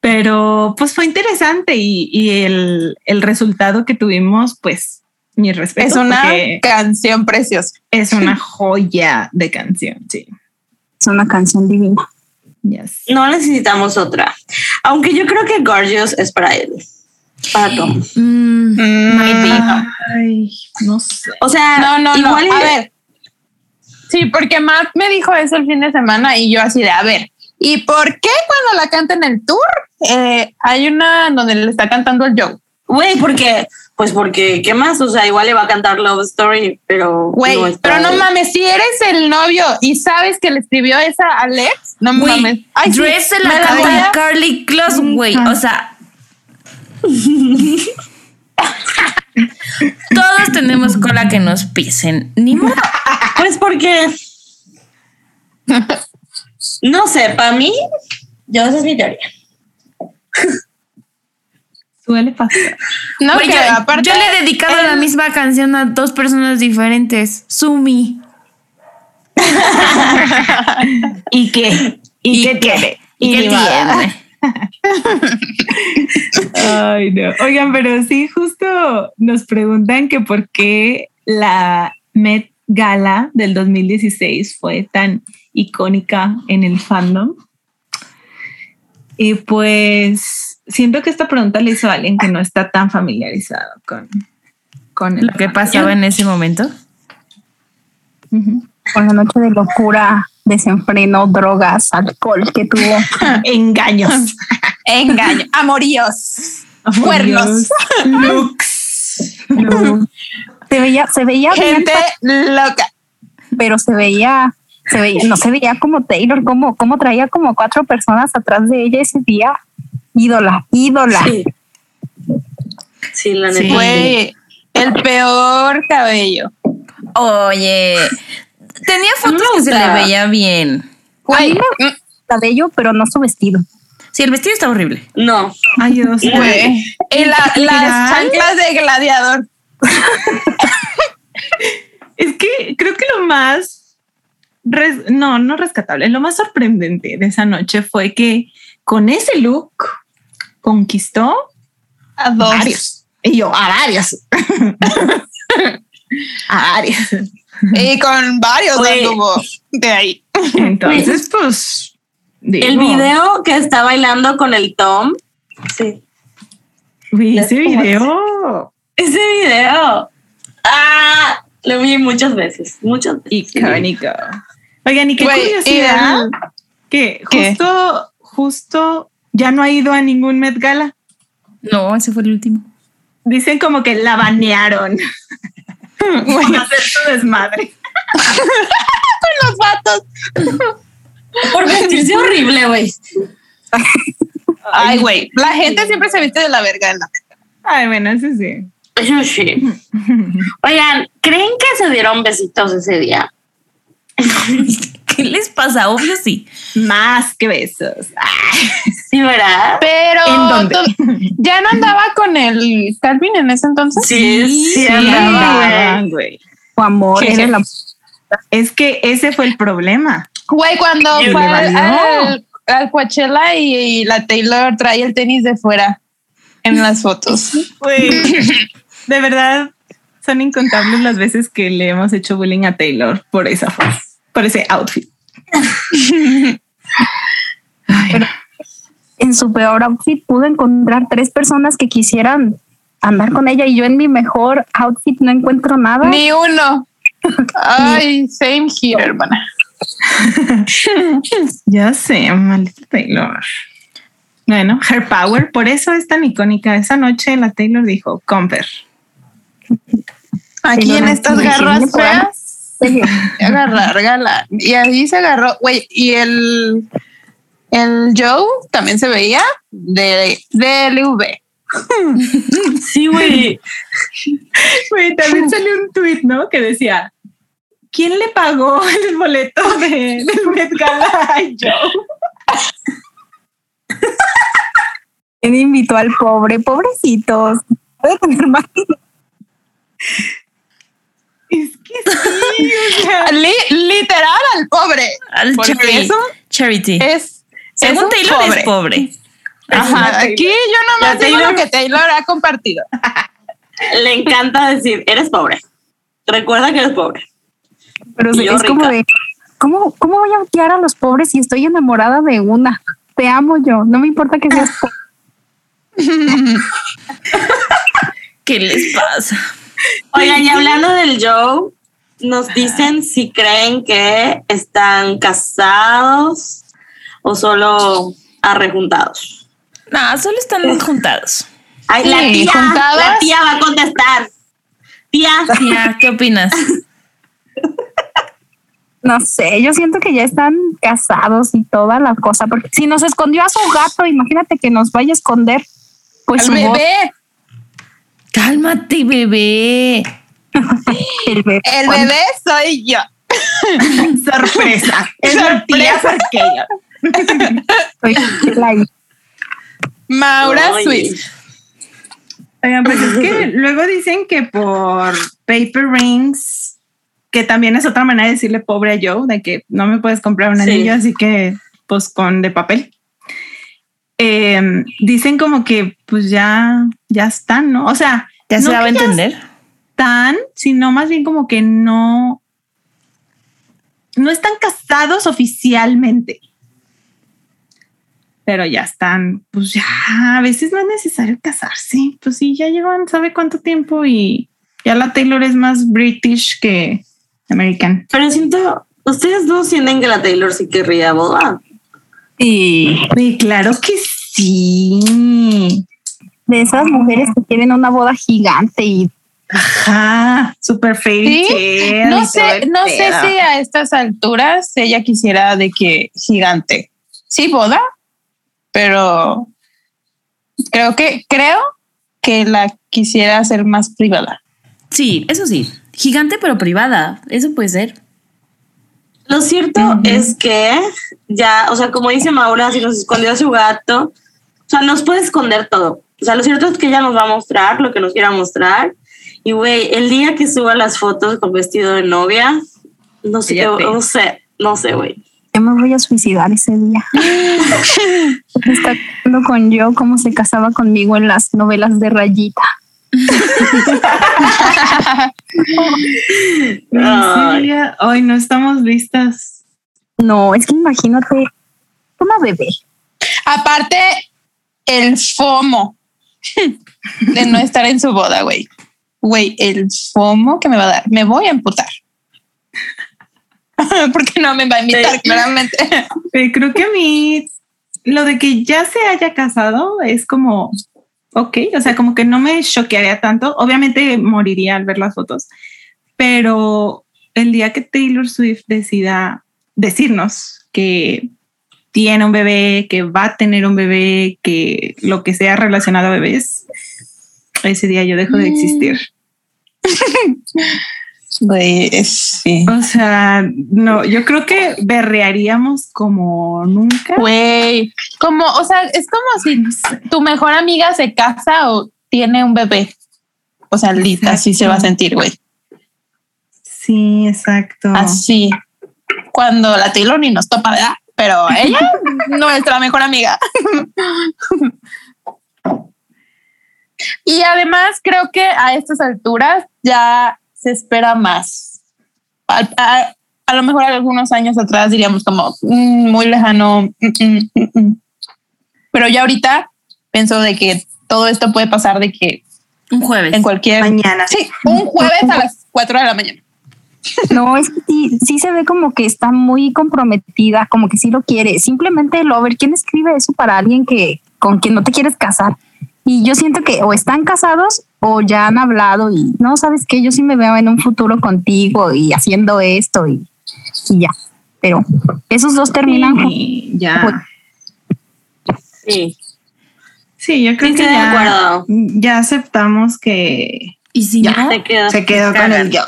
Pero pues fue interesante y, y el, el resultado que tuvimos, pues, mi respeto. es una canción preciosa. es una (laughs) joya de canción, sí. Es una canción divina. Yes. No necesitamos otra. Aunque yo creo que Gorgeous es para él. Para Tom. mm, be. Ay, no sé. O sea, No, no, igual no. A ver. Sí, porque Matt me dijo eso el fin de semana y yo así de, a ver, ¿y por qué cuando la canta en el tour eh, hay una donde le está cantando el Joe? Güey, porque, pues porque, ¿qué más? O sea, igual le va a cantar Love Story, pero. Güey, no pero no mames, si eres el novio y sabes que le escribió esa a Alex, no Güey, mames. Ay, sí, Dress se me la canta Carly Close, güey. O sea. Todos tenemos cola que nos pisen. Ni modo. Pues porque. (laughs) No sé, para mí, yo esa es mi teoría. Suele pasar. No, Güey, que yo, aparte, yo le he dedicado la misma canción a dos personas diferentes. Sumi. (laughs) ¿Y qué? ¿Y, qué tiene? ¿Y qué ni nada. tiene? Ay, no. Oigan, pero sí, justo nos preguntan que por qué la Met Gala del 2016 fue tan icónica en el fandom. Y pues siento que esta pregunta le hizo a alguien que no está tan familiarizado con, con el Lo que pasaba en ese momento. Con la noche de locura, desenfreno, drogas, alcohol que tuvo. (laughs) Engaños. engaño, amoríos, cuernos, Looks. Se veía, se veía bien, gente loca. pero se veía, se veía, no se veía como Taylor, como, como traía como cuatro personas atrás de ella ese día. Ídola, ídola. Sí. Sí, la neta. Sí. Güey, el peor cabello. Oye, tenía fotos que se le veía bien. Güey, me- Cabello, pero no su vestido. Sí, el vestido está horrible. No. Ay, Dios. güey. Y la- las chanclas de gladiador. (laughs) Es que creo que lo más, res- no, no rescatable, lo más sorprendente de esa noche fue que con ese look conquistó A dos. varios. Y yo, a varios. (laughs) a varios. Y con varios anduvo de ahí. Entonces, pues, digo, El video que está bailando con el Tom. Sí. güey, ese video. Ese video. Ah, Lo vi muchas veces, muchas veces. Icónico. Oigan, y qué curiosidad que ¿Qué? justo, justo ya no ha ido a ningún Met Gala. No, ese fue el último. Dicen como que la banearon (laughs) por hacer su desmadre. (laughs) Los vatos. Por vestirse horrible, güey. Ay, güey. La gente siempre se viste de la verga en la Ay, bueno, eso sí. Eso sí. (laughs) Oigan, ¿creen que se dieron besitos ese día? ¿Qué les pasa? Obvio sí. Más que besos. Sí, ¿verdad? Pero ¿En dónde? ya no andaba con el Calvin en ese entonces. Sí, sí, sí, andaba, güey. Tu amor, ¿Qué? eres la Es que ese fue el problema. Güey, cuando fue al, al- al Coachella y, y la Taylor trae el tenis de fuera en las fotos. Güey, de verdad, son incontables las veces que le hemos hecho bullying a Taylor por esa foto, por ese outfit. (laughs) Ay, Pero- en su peor outfit pudo encontrar tres personas que quisieran andar con ella y yo en mi mejor outfit no encuentro nada. Ni uno. (laughs) Ay, same here, hermana. (laughs) ya sé, maldita Taylor. Bueno, her power, por eso es tan icónica. Esa noche la Taylor dijo, Comper. Aquí Taylor en es estas garras genio, (laughs) feas. Agarrar, gala. Y ahí se agarró, güey. Y el, el Joe también se veía de, de LV. (laughs) Sí, güey. Güey, también salió un tweet, ¿no? Que decía, ¿quién le pagó el boleto de, del Met Gala a Joe? ¿Quién invitó al pobre? Pobrecitos. Puede tener más. Es que sí, o sea, (laughs) Li- literal al pobre. Al Porque charity. eso charity. Es, Según es Taylor pobre. es pobre. Ajá, aquí yo nomás digo Taylor- lo que Taylor ha compartido. Le encanta decir, eres pobre. Recuerda que eres pobre. Pero Y es como rica. de, ¿cómo, ¿cómo voy a odiar a los pobres si estoy enamorada de una? Te amo yo, no me importa que seas (laughs) pobre. ¿Qué les pasa? Oigan, y hablando del Joe, nos dicen si creen que están casados o solo arrejuntados. No, solo están juntados. Ay, la Sí, tía, juntados. la tía va a contestar. Tía, Tía, ¿qué opinas? No sé, yo siento que ya están casados y toda la cosa, porque si nos escondió a su gato, imagínate que nos vaya a esconder. Pues Al su voz, bebé. Cálmate, bebé. el bebé. El bebé soy yo. (laughs) sorpresa. Es la tía porque soy la hija. Maura Oye. Swift. Oigan, pues es que luego dicen que por paper rings, que también es otra manera de decirle pobre a Joe, de que no me puedes comprar un Sí. anillo, así que pues con de papel. Eh, dicen como que pues ya, ya están, ¿no? O sea, ¿Ya se no daba a entender? están, sino más bien como que no, no están casados oficialmente. Pero ya están, pues ya, a veces no es necesario casarse. Pues sí, ya llevan, ¿sabe cuánto tiempo? Y ya la Taylor es más British que American. pero siento, ustedes no sienten que la Taylor sí querría boda. Sí, claro que sí. de esas mujeres que quieren una boda gigante y Ajá, super tale No sé, no sé si a estas alturas ella quisiera de que gigante. Sí, boda, pero creo que, creo que la quisiera hacer más privada. Sí, eso sí. Gigante pero privada. Eso puede ser. Lo cierto es que ya, o sea, como dice Maura, si nos escondió a su gato, o sea, nos puede esconder todo. O sea, lo cierto es que ella nos va a mostrar lo que nos quiera mostrar. Y güey, el día que suba las fotos con vestido de novia, no sé, no sé, no sé, güey. yo me voy a suicidar ese día. (laughs) Está hablando con yo cómo se casaba conmigo en las novelas de Rayita. (laughs) Ya- Hoy no estamos listas. No, es que imagínate una bebé. Aparte, el FOMO de no estar en su boda, güey. güey, el FOMO que me va a dar, me voy a emputar. (laughs) Porque no me va a invitar, claramente. Creo que a mí lo de que ya se haya casado es como, ok, o sea, como que no me choquearía tanto. Obviamente moriría al ver las fotos, pero el día que Taylor Swift decida decirnos que tiene un bebé, que va a tener un bebé, que lo que sea relacionado a bebés, ese día yo dejo de existir. (laughs) Güey, sí. O sea, no, yo creo que berrearíamos como nunca. Güey, como, o sea, es como si tu mejor amiga se casa o tiene un bebé. O sea, Lita, así se va a sentir, güey. Sí, exacto. Así. Cuando la Taylor ni nos topa, ¿verdad? Pero ella, (laughs) nuestra mejor amiga. (laughs) y además creo que a estas alturas ya se espera más. A, lo mejor algunos años atrás diríamos como mm, muy lejano, mm, mm, pero ya ahorita pienso de que todo esto puede pasar de que un jueves en cualquier mañana. Sí, un jueves a las 4 de la mañana. No, es que sí, sí, se ve como que está muy comprometida, como que sí lo quiere. Simplemente lo ver quién escribe eso para alguien que con quien no te quieres casar. Y yo siento que o están casados o ya han hablado y no sabes qué, yo sí me veo en un futuro contigo y haciendo esto y, ya. Pero esos dos terminan. ya. Sí. Sí, yo creo que ya, ya, aceptamos que. Y si ya se quedó, se quedó con el yo.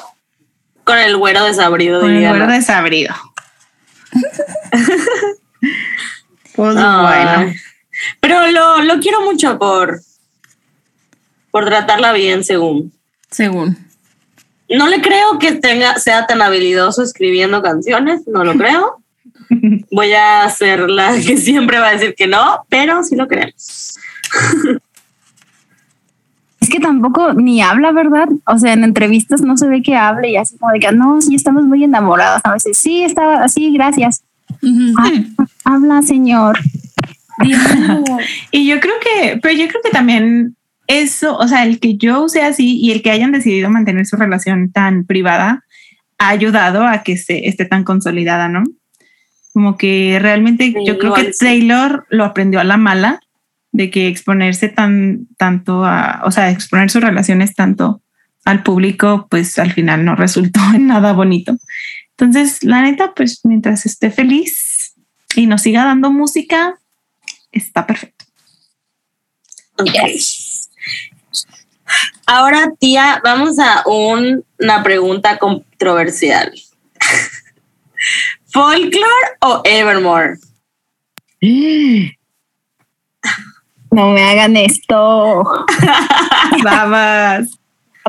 Con el güero desabrido. Con el güero desabrido. (laughs) pues bueno. Pero lo, lo quiero mucho por, por tratarla bien, según. Según. No le creo que tenga, sea tan habilidoso escribiendo canciones, no lo (laughs) creo. Voy a ser la que siempre va a decir que no, pero sí lo creemos. (laughs) Es que tampoco ni habla, ¿verdad? O sea, en entrevistas no se ve que hable y así como de que no, sí estamos muy enamorados. A veces sí, estaba así, gracias. Ah, habla, señor. (laughs) y yo creo que, pero yo creo que también eso, o sea, el que yo sea así y el que hayan decidido mantener su relación tan privada ha ayudado a que se esté tan consolidada, ¿no? Como que realmente yo creo que Taylor lo aprendió a la mala de que exponerse tan tanto a, o sea, exponer sus relaciones tanto al público, pues al final no resultó en nada bonito. Entonces, la neta, pues mientras esté feliz y nos siga dando música, está perfecto. Ahora, tía, vamos a una pregunta controversial. ¿Folklore o Evermore? No me hagan esto. Babas.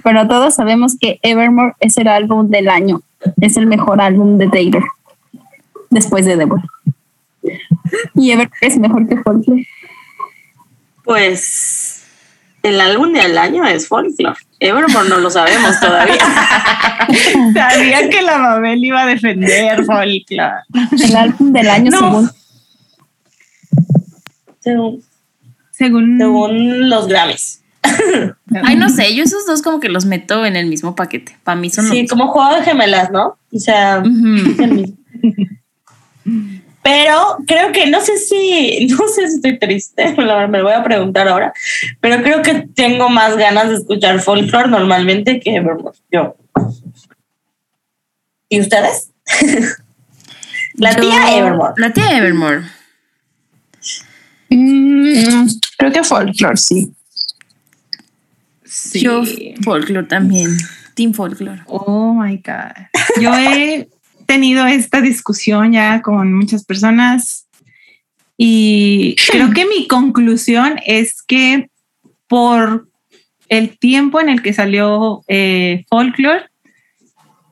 Pero todos sabemos que Evermore es el álbum del año. Es el mejor álbum de Taylor. Después de Deborah. Y Evermore es mejor que Folklore. Pues el álbum del año es Folklore. Evermore no lo sabemos todavía. (laughs) Sabía que la Mabel iba a defender Folklore. El álbum del año según, según, según los Grammys. Ay, no sé, yo esos dos como que los meto en el mismo paquete. Para mí son Sí, como juego de gemelas, ¿no? O sea, pero creo que no sé si, (laughs) no sé si estoy triste, (laughs) me lo voy a preguntar ahora, pero creo que tengo más ganas de escuchar folklore normalmente que Evermore. Yo. ¿Y ustedes? (laughs) la tía Evermore. La tía Evermore. Mm, creo que folklore, sí. sí. Yo folklore también. Team folklore. Oh my God. Yo he tenido esta discusión ya con muchas personas y creo que mi conclusión es que por el tiempo en el que salió eh, Folklore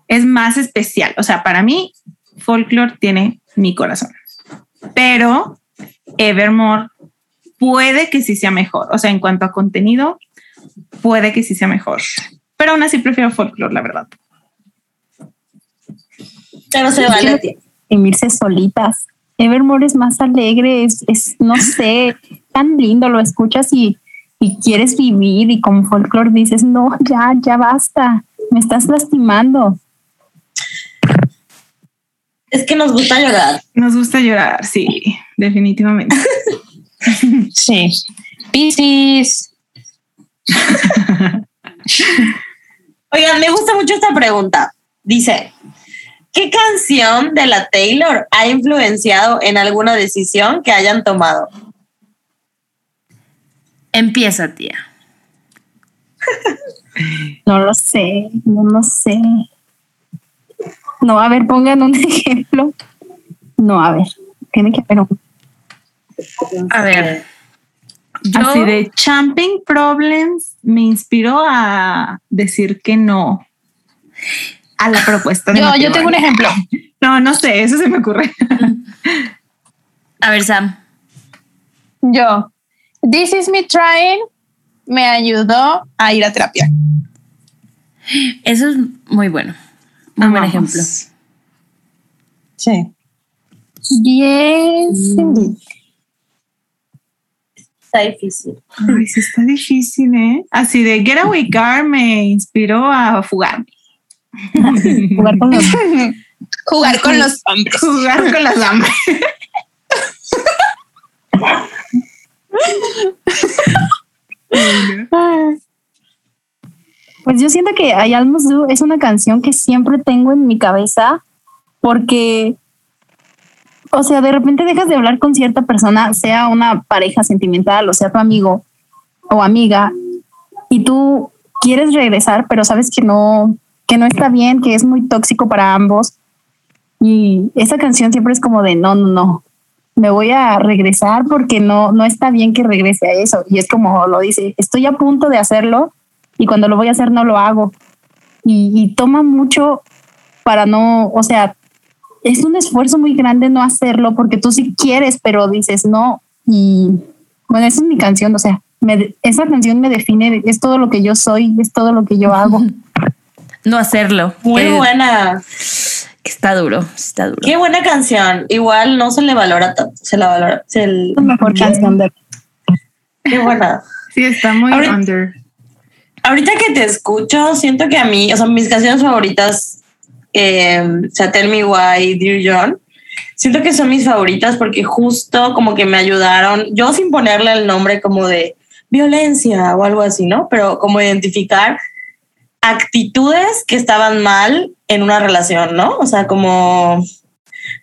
es más especial. O sea, para mí, Folklore tiene mi corazón. Pero Evermore puede que sí sea mejor. O sea, en cuanto a contenido, puede que sí sea mejor. Pero aún así prefiero Folklore, la verdad. Pero se vale. Irse solitas. Evermore es más alegre, es, no sé, tan lindo, lo escuchas y y quieres vivir y como folclore dices, no, ya, ya basta, me estás lastimando. Es que nos gusta llorar. Nos gusta llorar, sí, definitivamente. (laughs) sí. Piscis. (laughs) Oigan, me gusta mucho esta pregunta. Dice, ¿qué canción de la Taylor ha influenciado en alguna decisión que hayan tomado? Empieza, tía. (laughs) no lo sé, no lo sé. No, a ver, pongan un (laughs) ejemplo. No, a ver, tiene que haber un. A ver. Así de Champing Problems me inspiró a decir que no a la propuesta de Yo, yo tengo un ejemplo. (laughs) No, no sé, eso se me ocurre. A ver, Sam. Yo, This is me trying me ayudó a ir a terapia. Eso es muy bueno. Un buen ejemplo. Sí. Yes, Mm. Está difícil. Ay, sí está difícil, ¿eh? Así de Getaway Car me inspiró a fugarme. (laughs) Jugar con los. (laughs) Jugar con los hombres. Jugar con las hambre. Pues yo siento que I Almost Do es una canción que siempre tengo en mi cabeza porque, o sea, de repente dejas de hablar con cierta persona, sea una pareja sentimental o sea tu amigo o amiga, y tú quieres regresar, pero sabes que no, que no está bien, que es muy tóxico para ambos. Y esa canción siempre es como de no, no, no, me voy a regresar porque no, no está bien que regrese a eso. Y es como lo dice, estoy a punto de hacerlo y cuando lo voy a hacer no lo hago. Y, toma mucho para no, o sea, es un esfuerzo muy grande no hacerlo porque tú sí quieres, pero dices no. Y bueno, esa es mi canción, o sea, esa canción me define, es todo lo que yo soy, es todo lo que yo hago. (laughs) No hacerlo. Muy Eh, buena. que Está duro, está duro. Qué buena canción. Igual no se le valora tanto. Se la valora. Se le- Es la mejor canción de Qué buena. Sí, está muy Ahorita- under. Ahorita que te escucho, siento que a mí, o sea, mis canciones favoritas, eh, o sea, Tell Me Why, Dear John, siento que son mis favoritas porque justo como que me ayudaron, yo sin ponerle el nombre como de violencia o algo así, ¿no? Pero como identificar actitudes que estaban mal en una relación, ¿no? O sea, como,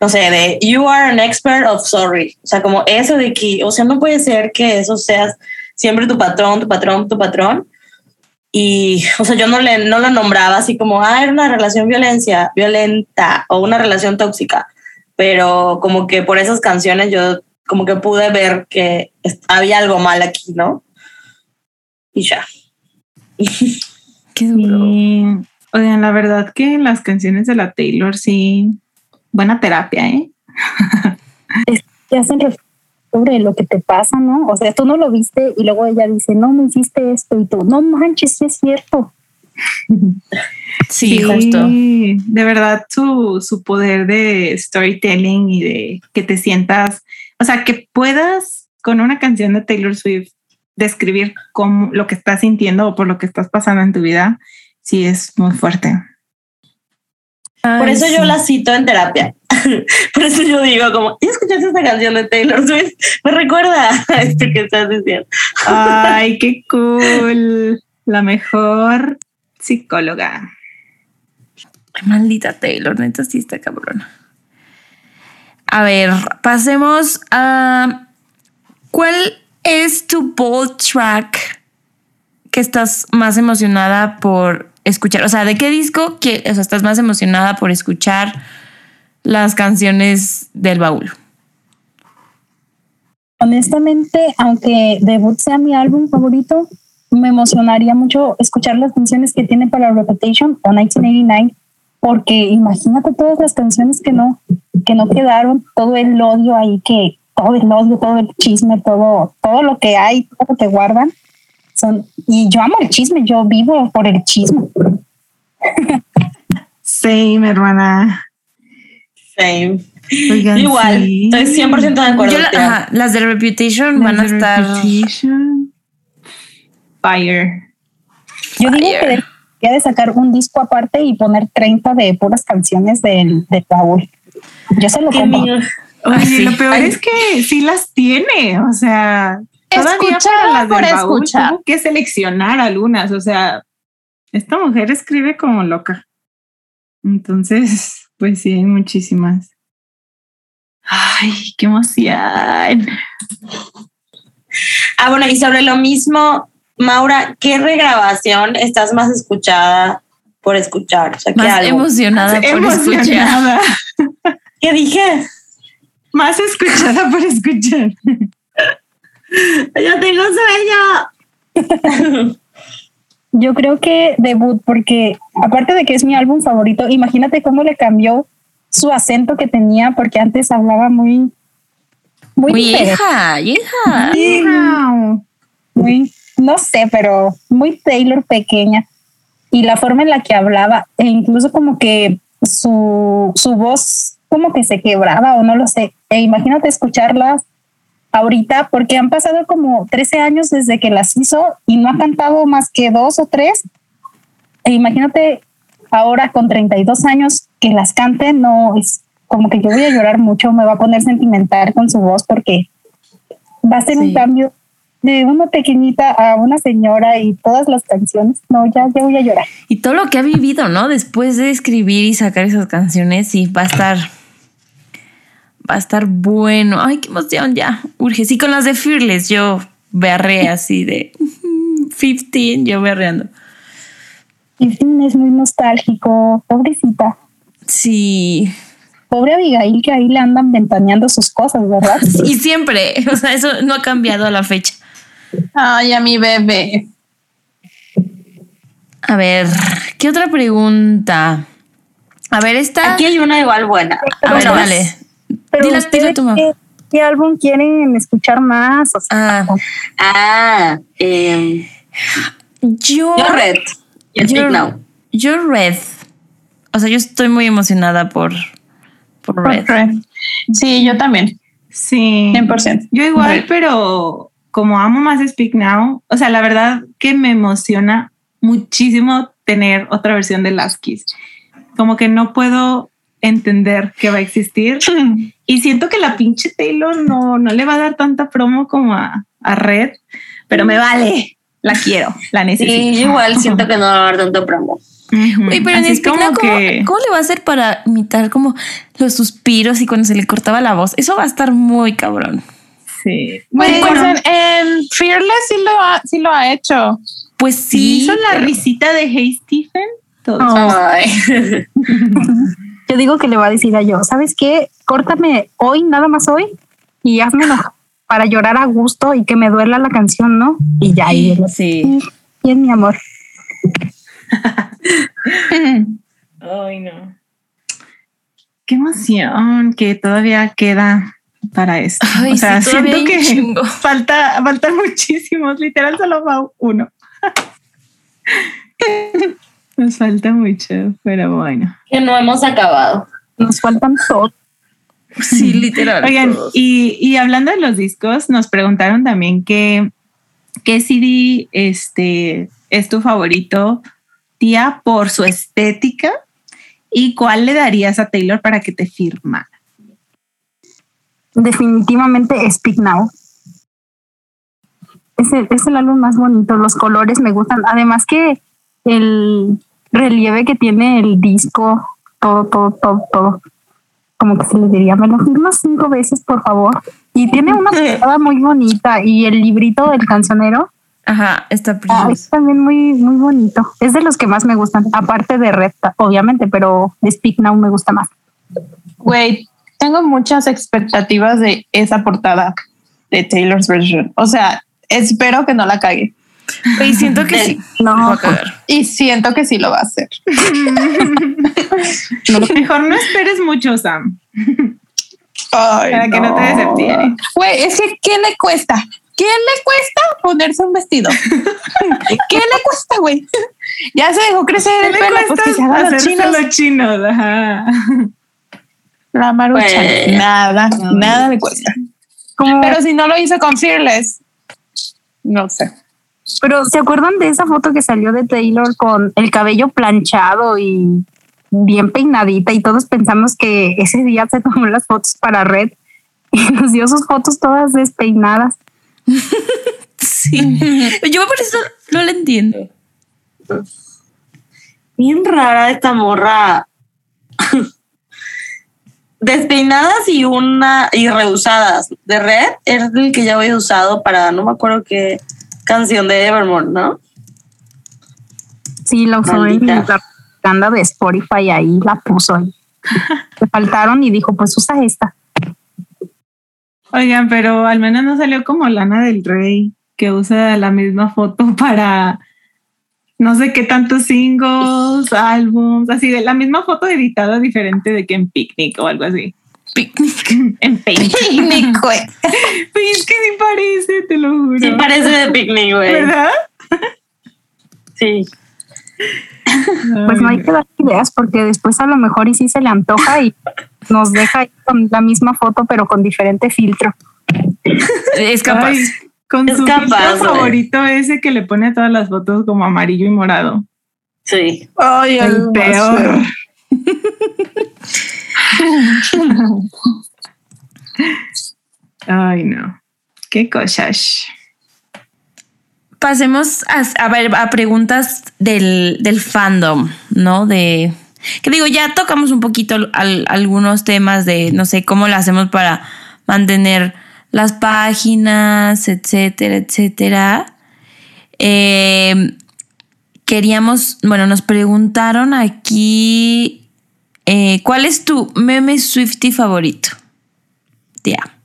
no sé, de you are an expert of sorry. O sea, como eso de que, o sea, no puede ser que eso seas siempre tu patrón, tu patrón, tu patrón. Y, o sea, yo no, le, no lo nombraba así como, ah, era una relación violencia, violenta o una relación tóxica. Pero como que por esas canciones yo como que pude ver que había algo mal aquí, ¿no? Y ya. (laughs) Qué duro. Sí. Oigan, la verdad que las canciones de la Taylor sí, buena terapia, ¿eh? te hacen sobre lo que te pasa, ¿no? O sea, tú no lo viste y luego ella dice, no, me hiciste esto y tú, no manches, sí es cierto. Sí, justo. De verdad, su, su poder de storytelling y de que te sientas, o sea, que puedas con una canción de Taylor Swift describir cómo, lo que estás sintiendo o por lo que estás pasando en tu vida, sí es muy fuerte. Por eso yo la cito en terapia. (laughs) Por eso yo digo como, ¿y escuchaste esta canción de Taylor Swift? Me recuerda a (laughs) esto que estás diciendo. Ay, qué (laughs) cool. La mejor psicóloga. Ay, Maldita Taylor, neta sí está cabrona. A ver, pasemos a. ¿Cuál es tu bold track que estás más emocionada por escuchar? O sea, ¿de qué disco que, o sea, estás más emocionada por escuchar las canciones del baúl? Honestamente, aunque debut sea mi álbum favorito, me emocionaría mucho escuchar las canciones que tiene para Reputation o 1989, porque imagínate todas las canciones que no, que no quedaron, todo el odio ahí que, todo el odio, todo el chisme, todo, todo lo que hay, todo lo que guardan. Son, y yo amo el chisme, yo vivo por el chisme. Same, hermana. Same. Oigan, Igual, sí. estoy 100% de acuerdo. Yo ajá, las de Reputation van a estar. Reputation. fire. Yo digo que debería de sacar un disco aparte y poner 30 de puras canciones de, de Paul. Yo se lo compro. Oye, lo peor es que sí las tiene, o sea, todavía para las por del baúl escuchar. tuvo que seleccionar algunas, o sea, esta mujer escribe como loca. Entonces, (laughs) pues sí, hay muchísimas. Ay, qué emoción. Ah, bueno, y sobre lo mismo, Maura, ¿qué regrabación estás más escuchada por escuchar? O sea, ¿qué Más emocionada por escuchar. ¿Qué dije? Más escuchada (laughs) por escuchar. Yo tengo sueño. Yo creo que debut, porque aparte de que es mi álbum favorito, imagínate cómo le cambió su acento que tenía, porque antes hablaba muy, muy, Muy hija, hija. Muy, no sé, pero muy Taylor pequeña. Y la forma en la que hablaba, e incluso como que su, su voz como que se quebraba o no lo sé. E imagínate escucharlas ahorita, porque han pasado como 13 años desde que las hizo y no ha cantado más que dos o tres. E imagínate ahora con 32 años que las cante, no es como que yo voy a llorar mucho, me va a poner sentimental con su voz porque va a ser un cambio de una pequeñita a una señora y todas las canciones. No, ya, ya voy a llorar. Y todo lo que ha vivido, ¿no? Después de escribir y sacar esas canciones, sí, va a estar. Va a estar bueno. Ay, qué emoción, ya. Urge. Sí, con las de Fearless, yo berré (laughs) así de (laughs) 15, yo berreando. Y sí, es muy nostálgico, pobrecita. Sí. Pobre Abigail que ahí le andan ventaneando sus cosas, ¿verdad? (laughs) Y siempre, o sea, eso no ha cambiado a la fecha. Ay, a mi bebé. A ver, ¿qué otra pregunta? A ver, esta. Aquí hay una igual buena. A ver, dale. Pero. ¿qué, qué álbum quieren escuchar más? O sea, Ah, Ah, eh, yo. yo Red. Yo- Speak Now. Yo Red. O sea, yo estoy muy emocionada por, por Red. Red. Sí, yo también. Sí. 100%. Yo igual, Red. pero como amo más Speak Now, o sea, la verdad que me emociona muchísimo tener otra versión de Last Kiss. Como que no puedo entender que va a existir y siento que la pinche Taylor no, no le va a dar tanta promo como a, a Red, pero me vale. La quiero, la necesito. Sí, yo igual siento que no va a haber tanto promo. Oye, pero en Así Speak Now, como ¿cómo, que- cómo le va a hacer para imitar como los suspiros y cuando se le cortaba la voz? Eso va a estar muy cabrón. Sí. Pues, Bueno, en, en Fearless sí lo, ha, sí lo ha hecho. Pues sí, sí. hizo la risita de Hey Stephen. Todo. Ay. (laughs) yo digo que le va a decir a yo, ¿sabes qué? Córtame hoy, nada más hoy, y hazme enojar para llorar a gusto y que me duela la canción, ¿no? Y ya, y Sí. bien, mi amor. (laughs) Ay, no. Qué emoción que todavía queda para esto. Ay, o sea, sí, siento que chingo. (laughs) falta, faltan (laughs) muchísimos. Literal, solo va uno. Nos falta mucho, pero bueno. que no hemos acabado. Nos faltan todos. Sí, literal. Oigan, y, y hablando de los discos, nos preguntaron también qué, qué CD este, es tu favorito, tía, por su estética y cuál le darías a Taylor para que te firmara. Definitivamente Speak Now. Es el, es el álbum más bonito, los colores me gustan. Además que el relieve que tiene el disco, todo, todo, todo, todo. Como que se le diría, me lo firmas cinco veces, por favor. Y tiene una (laughs) portada muy bonita y el librito del cancionero Ajá, está ah, es también muy, muy bonito. Es de los que más me gustan, aparte de Red, obviamente, pero Speak Now me gusta más. Güey, tengo muchas expectativas de esa portada de Taylor's version. O sea, espero que no la cague. Y siento que sí. No. Y siento que sí lo va a hacer. (laughs) Mejor no esperes mucho, Sam, para que no te decepciones. Güey, es que ¿qué le cuesta? ¿Qué le cuesta ponerse un vestido? (laughs) ¿Qué le cuesta, güey? Ya se dejó crecer el ¿Qué le pelo, pues cuesta que se haga los chinos. los chinos? Ajá. La marucha, Pues, nada, no. nada le cuesta. Pero si no lo hizo con Fearless, no sé. Pero ¿se acuerdan de esa foto que salió de Taylor con el cabello planchado y bien peinadita y todos pensamos que ese día se tomó las fotos para Red y (laughs) nos dio sus fotos todas despeinadas. (laughs) Sí. Yo por eso no lo entiendo. Bien rara esta morra. (laughs) Despeinadas y una y reusadas. De red es el que ya había usado para no me acuerdo qué canción de Evermore, ¿no? Sí, la usó en la banda de Spotify ahí, la puso ahí. Le faltaron y dijo, pues usa esta. Oigan, pero al menos no salió como Lana del Rey, que usa la misma foto (laughs) para no sé qué tantos singles, álbums, así de la misma foto editada diferente de que en Picnic o algo así. Picnic. (laughs) En Paint. Picnic, güey. (laughs) Pues es que sí parece, te lo juro. Sí, parece de picnic, güey. ¿Verdad? Sí. Pues no hay que dar ideas porque después a lo mejor y sí se le antoja y nos deja ahí con la misma foto pero con diferente filtro. Es capaz. Ay, con Es su capaz, filtro favorito ese que le pone a todas las fotos como amarillo y morado. Sí. Ay, El peor. (laughs) Ay, no. Qué cosas. Pasemos a, preguntas del, fandom, ¿no? De que digo, ya tocamos un poquito al- algunos temas de no sé cómo lo hacemos para mantener las páginas, etcétera, etcétera. Eh, queríamos, bueno, nos preguntaron aquí eh, ¿cuál es tu meme Swifty favorito? Tía.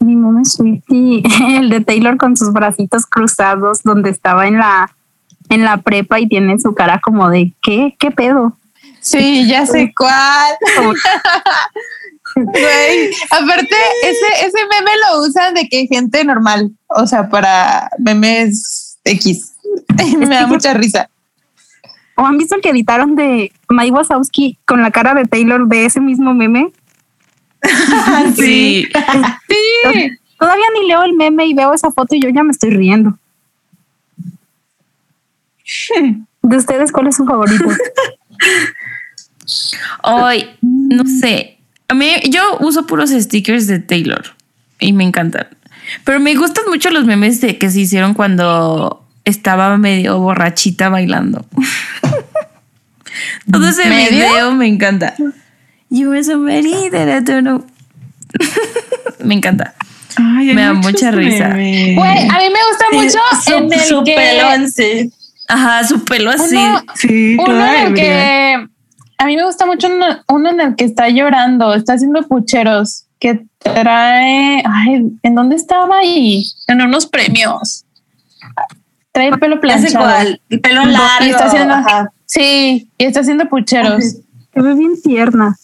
Mi meme Swifty, (laughs) el de Taylor con sus bracitos cruzados donde estaba en la en la prepa y tiene su cara como de ¿qué? ¿Qué pedo? Sí, ya sé cuál. (laughs) Güey, aparte, ese, ese meme lo usan de que gente normal, o sea, para memes X. (laughs) Me da mucha risa. ¿O han visto el que editaron de Mike Wazowski con la cara de Taylor de ese mismo meme? (laughs) Sí. Sí, Todavía ni leo el meme y veo esa foto y yo ya me estoy riendo. De ustedes, ¿cuál es su favorito? (laughs) Hoy, no sé. A mí, yo uso puros stickers de Taylor y me encantan. Pero me gustan mucho los memes de que se hicieron cuando estaba medio borrachita bailando. (laughs) Todo ese ¿Medio? video me encanta. You were somebody that I don't know. me encanta. Ay, Me da mucha risa. güey, a mí me gusta mucho su, en el su que pelo en sí. Ajá, su pelo así. uno, Sí, uno en el que a mí me gusta mucho uno, uno en el que está llorando, está haciendo pucheros, que trae, ay, ¿en dónde estaba ahí? En unos premios. Trae el pelo (laughs) planchado. El pelo largo. Y está haciendo, ajá. sí, y está haciendo pucheros. (laughs) Se ve bien tierna.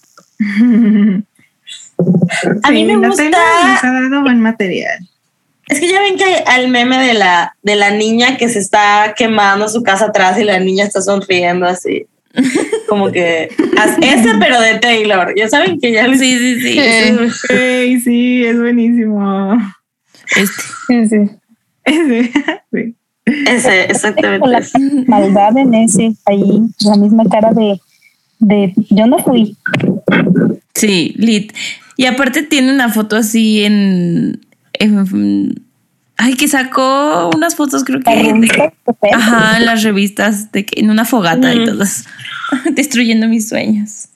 A mí Sí, me gusta- ha dado buen material. Es que ya ven que hay al meme de la, de la niña que se está quemando su casa atrás y la niña está sonriendo así. (laughs) Como que ese pero de Taylor. Ya saben que ya Sí, sí, sí. Sí. Ey, sí, es buenísimo. Este. Sí. Ese, sí. Ese, Con la exactamente. maldad en ese, ahí, la misma cara de, de yo no fui. Sí, lit. Y aparte tiene una foto así en, en- ay, que sacó unas fotos creo que de- ajá, en las revistas de que en una fogata y todas (laughs) destruyendo mis sueños.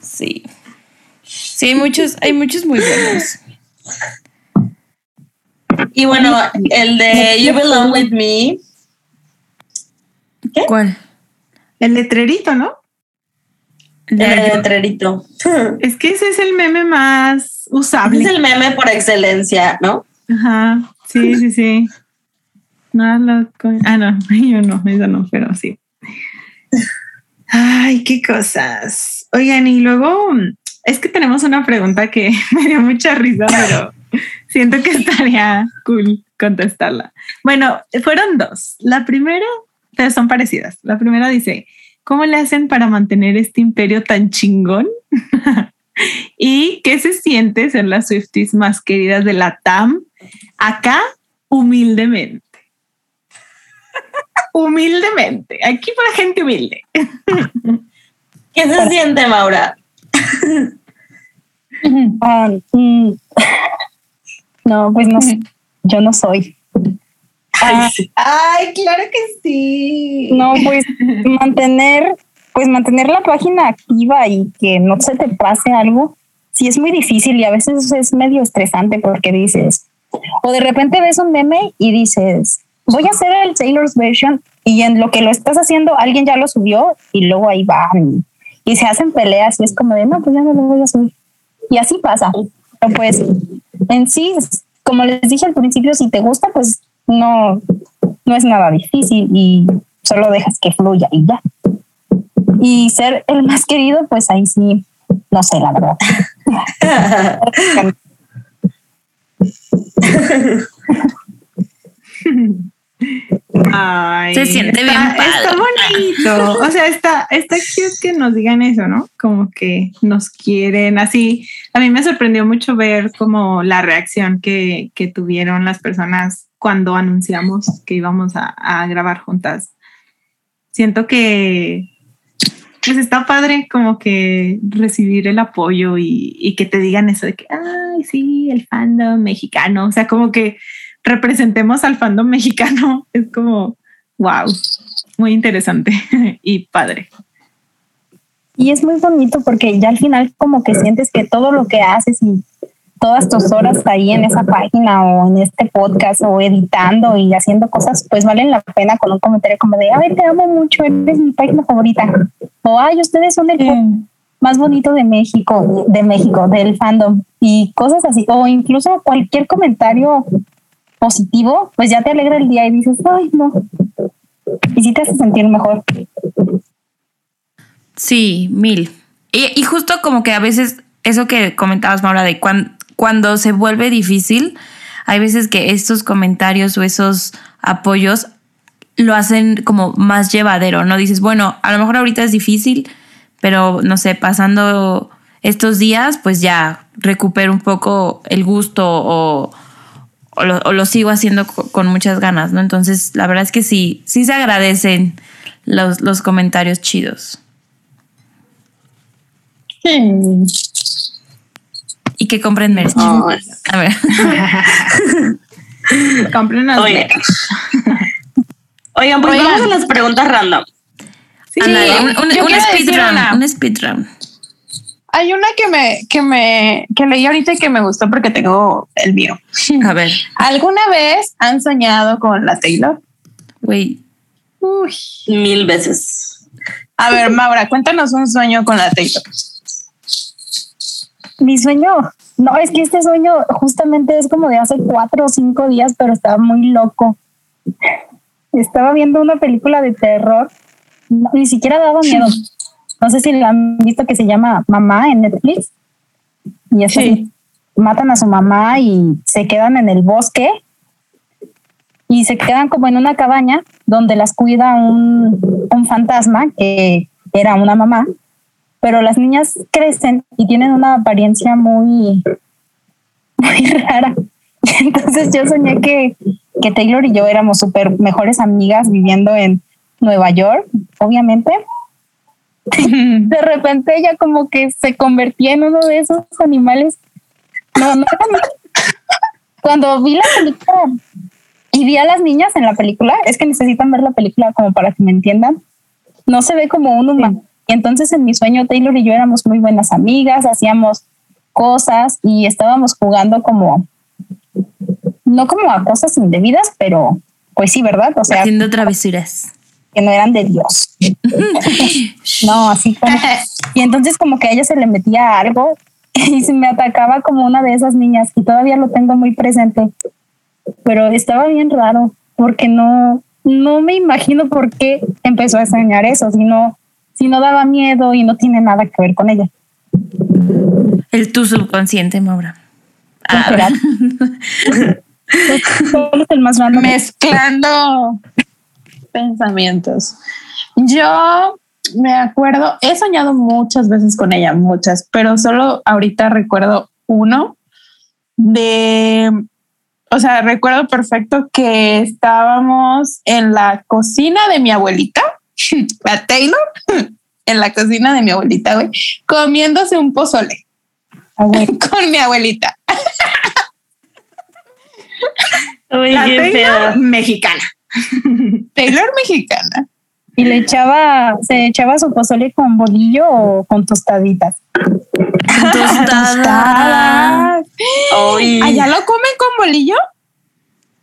Sí. Sí, hay muchos, hay muchos muy buenos. Y bueno, el de You Belong With Me. ¿Cuál? El letrerito, ¿no? El letrerito. (laughs) Es que ese es el meme más usable. Es el meme por excelencia, ¿no? Ajá, sí, sí, sí. No, lo con- ah, no, (laughs) yo no, eso no, pero sí. Ay, qué cosas. Oigan, y luego es que tenemos una pregunta que (laughs) me dio mucha risa, pero siento que (laughs) estaría cool contestarla. Bueno, fueron dos. La primera, pero son parecidas. La primera dice, ¿cómo le hacen para mantener este imperio tan chingón? (laughs) ¿Y qué se siente ser las Swifties más queridas de la TAM acá humildemente. (laughs) humildemente. Aquí para gente humilde. ¿Qué se siente, Maura? No, pues no, (laughs) yo no soy. Ah, Ay, claro que sí. no, pues mantener, pues mantener la página activa y que no se te pase algo, sí es muy difícil y a veces es medio estresante porque dices, o de repente ves un meme y dices, voy a hacer el Taylor's version y en lo que lo estás haciendo alguien ya lo subió y luego ahí van y se hacen peleas y es como de, no, pues ya no lo voy a subir. Y así pasa. Pero pues en sí, como les dije al principio, si te gusta, pues no, no es nada difícil y solo dejas que fluya y ya. Y ser el más querido, pues ahí sí, no sé, la verdad. (laughs) (laughs) Ay, Se siente está- bien padre. Está bonito. O sea, está, está cute que nos digan eso, ¿no? Como que nos quieren así. A mí me sorprendió mucho ver como la reacción que, que tuvieron las personas cuando anunciamos que íbamos a, a grabar juntas. Siento que pues está padre como que recibir el apoyo y, y que te digan eso de que, ay, sí, el fandom mexicano. O sea, como que representemos al fandom mexicano. (laughs) Es como, wow, muy interesante (laughs) y padre. Y es muy bonito porque ya al final como que sientes que todo lo que haces y todas tus horas ahí en esa página o en este podcast o editando y haciendo cosas, pues valen la pena con un comentario como de, ay, te amo mucho, eres mi página favorita. O, ay, ustedes son el más bonito de México, de México, del fandom y cosas así. O incluso cualquier comentario positivo, pues ya te alegra el día y dices, ay, no. Y sí te hace sentir mejor. Sí, mil. Y, justo como que a veces eso que comentabas, Maura, de cuan- cuando se vuelve difícil, hay veces que estos comentarios o esos apoyos lo hacen como más llevadero, ¿no? Dices, bueno, a lo mejor ahorita es difícil, pero no sé, pasando estos días, pues ya recupero un poco el gusto o, o lo, o lo sigo haciendo co- con muchas ganas, ¿no? Entonces, la verdad es que sí, sí se agradecen los, los comentarios chidos. Y que compren merch. A ver. (laughs) Compren Oye. (laughs) Oigan, pues Oigan. vamos a las preguntas random. Ándale, un, un, un quiero speed decir round, una. un speed round. Hay una que me, que me, que leí ahorita y que me gustó porque tengo el mío. A ver, (laughs) ¿Alguna vez han soñado con la Taylor? güey. Uy. Mil veces. A ver, Maura, cuéntanos un sueño con la Taylor. Mi sueño, no, es que este sueño justamente es como de hace cuatro o cinco días, pero estaba muy loco. Estaba viendo una película de terror, no, ni siquiera daba miedo. No sé si la han visto que se llama Mamá en Netflix. Y es Sí. así, matan a su mamá y se quedan en el bosque y se quedan como en una cabaña donde las cuida un, un fantasma que era una mamá pero las niñas crecen y tienen una apariencia muy, muy (laughs) rara. (laughs) Entonces yo soñé que, que Taylor y yo éramos súper mejores amigas viviendo en Nueva York, obviamente. De repente ella como que se convertía en uno de esos animales. No, no Cuando vi la película y vi a las niñas en la película, es que necesitan ver la película como para que me entiendan. No se ve como un humano. Y entonces en mi sueño Taylor y yo éramos muy buenas amigas, hacíamos cosas y estábamos jugando como, no como a cosas indebidas, pero pues sí, ¿verdad? O sea, Haciendo travesuras. Que no eran de Dios. (laughs) no, así como. Y entonces como que a ella se le metía algo y se me atacaba como una de esas niñas y todavía lo tengo muy presente. Pero estaba bien raro porque no, no me imagino por qué empezó a soñar eso, si no, si no daba miedo y no tiene nada que ver con ella. El tu subconsciente, Maura. Ah, ¿Será? ¿Cuál es el más? Mezclando pensamientos. Yo me acuerdo, he soñado muchas veces con ella, muchas, pero solo ahorita recuerdo uno de o sea, recuerdo perfecto que estábamos en la cocina de mi abuelita, (laughs) la Taylor, (laughs) en la cocina de mi abuelita, güey, comiéndose un pozole (laughs) con mi abuelita. Oye, La Taylor mexicana. (laughs) Taylor mexicana. Y le echaba, se echaba su pozole con bolillo o con tostaditas. (laughs) Tostada. Ay, ¿Allá lo comen con bolillo?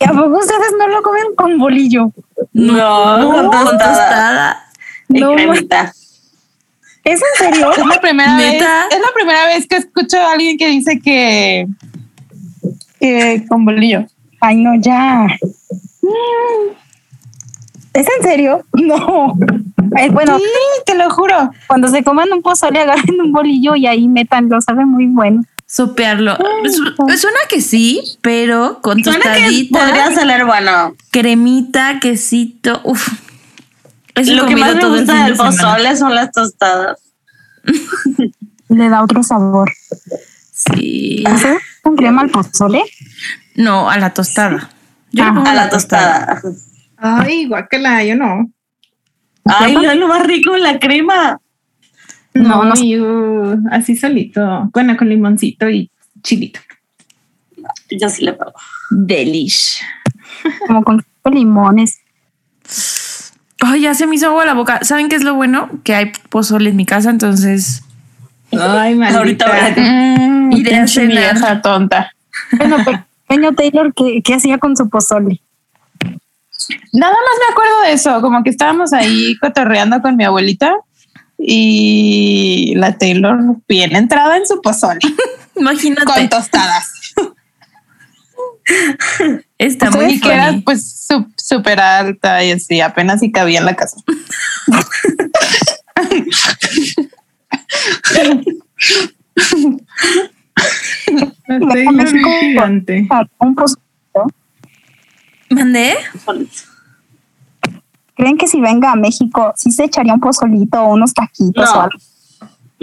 ¿Y a poco ustedes no lo comen con bolillo? no, con Con tostada. No. cremita. ¿Es en serio? Es la primera vez. Es la primera vez que escucho a alguien que dice que, que con bolillo. Ay, no, ya. ¿Es en serio? (laughs) No. Ay, bueno, Sí, te lo juro. cuando se coman un pozole, (laughs) agarren un bolillo y ahí metanlo, sabe muy bueno. Sopearlo. Su- Suena que sí, pero con Suena que tostadita, podría salir bueno. cremita, quesito. Uf. Eso Lo que más me todo el gusta del pozole son las tostadas. (laughs) Le da otro sabor. Sí. ¿Hace con crema al pozole? No, a la tostada. Yo Ah, A la tostada. Ay, guácala, yo no. Ay, no, lo más rico, la crema. No, no así solito. Bueno, con limoncito y chilito. Yo sí le pongo. Delish. (laughs) Como con limones. Ay, ya se me hizo agua la boca. ¿Saben qué es lo bueno? Que hay pozole en mi casa, entonces Ay, (laughs) Ahorita maldita. Mm, Iré a pinche cenar. tonta. Bueno, pequeño Taylor, ¿qué, qué hacía con su pozole? Nada más me acuerdo de eso, como que estábamos ahí cotorreando con mi abuelita y la Taylor bien entrada en su pozole (laughs) imagínate. con tostadas. Está muy y que era pues súper alta y así, apenas si cabía en la casa. (laughs) (laughs) (laughs) Gigante. Ah, Un pozole. ¿Mandé? ¿Creen que si venga a México, sí se echaría un pozolito o unos taquitos No. o algo?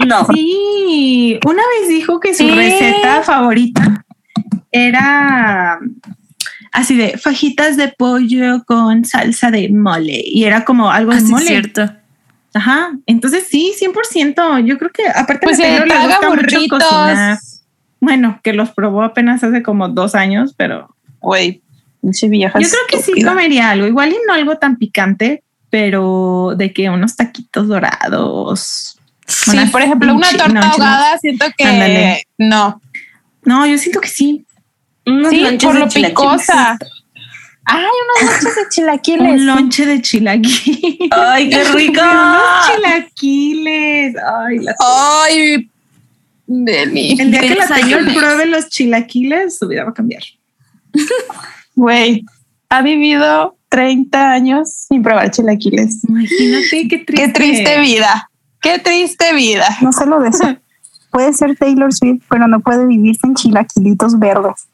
No. Sí, una vez dijo que su receta favorita era así de fajitas de pollo con salsa de mole y era como algo de Así es mole. cierto. Ajá, entonces sí, 100%. Yo creo que aparte Pues Taylor le gusta mucho cocinar. Bueno, que los probó apenas hace como dos años, pero Güey, pinche vieja. yo creo que sí comería algo, igual y no algo tan picante, pero de que unos taquitos dorados. Sí, por ejemplo, una torta no, ahogada, siento que Ándale. no. No, yo siento que sí. Unos Sí, por lo picosa. Ay, unos lonches de chilaquiles. Un lonche de chilaquiles. Ay, qué (laughs) rico. Unos chilaquiles. Ay, la- Ay, Deli. El día que la. Taylor pruebe los chilaquiles, su vida va a cambiar. (laughs) Güey, ha vivido 30 años sin probar chilaquiles. Imagínate qué triste. Qué triste vida. Qué triste vida. No sé lo de eso. (laughs) Puede ser Taylor Swift, pero no puede vivir sin chilaquilitos verdes.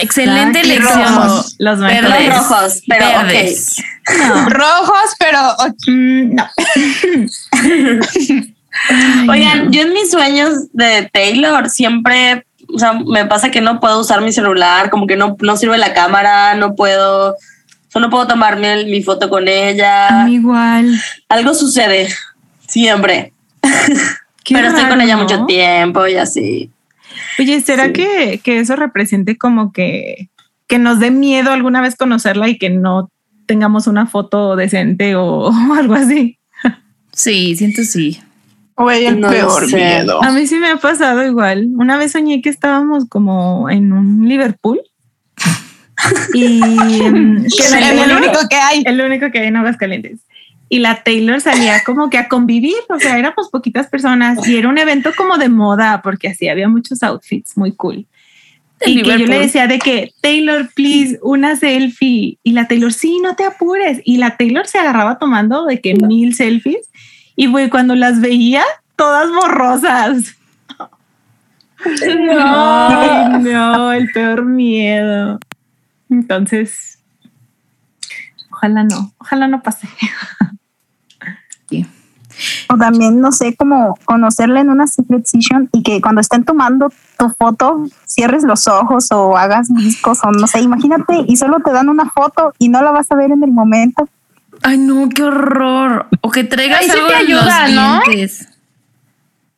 Excelente elección. rojos. Los Verdes. rojos, pero Verdes. Rojos, pero Mm, no. (laughs) Oigan, yo en mis sueños de Taylor siempre, o sea, me pasa que no puedo usar mi celular, como que no, no sirve la cámara, no puedo, solo puedo tomarme mi foto con A ella. mí igual. Algo sucede, siempre. (laughs) Qué Pero estoy con ella ¿no? mucho tiempo y así. Oye, ¿será Sí. que, que eso represente como que, que nos dé miedo alguna vez conocerla y que no tengamos una foto decente o, (laughs) o algo así? Sí, siento sí. Güey, el No peor sé. miedo. A mí sí me ha pasado igual. Una vez soñé que estábamos como en un Liverpool. (laughs) y mm, que Es el Taylor- único que hay. el único que hay en Aguascalientes. Y la Taylor salía como que a convivir, o sea, éramos poquitas personas y era un evento como de moda porque así había muchos outfits muy cool. Y que yo le decía de que Taylor, please, una selfie. Y la Taylor, sí, no te apures. Y la Taylor se agarraba tomando de que mil selfies. Y güey, cuando las veía, todas borrosas. No, no, el peor miedo. Entonces, ojalá no, ojalá no pase. O también, no sé, como conocerla en una secret session y que cuando estén tomando tu foto, cierres los ojos o hagas discos o no sé, imagínate y solo te dan una foto y no la vas a ver en el momento. Ay, no, qué horror. O que traigas Ay, sí algo te los ¿no? dientes.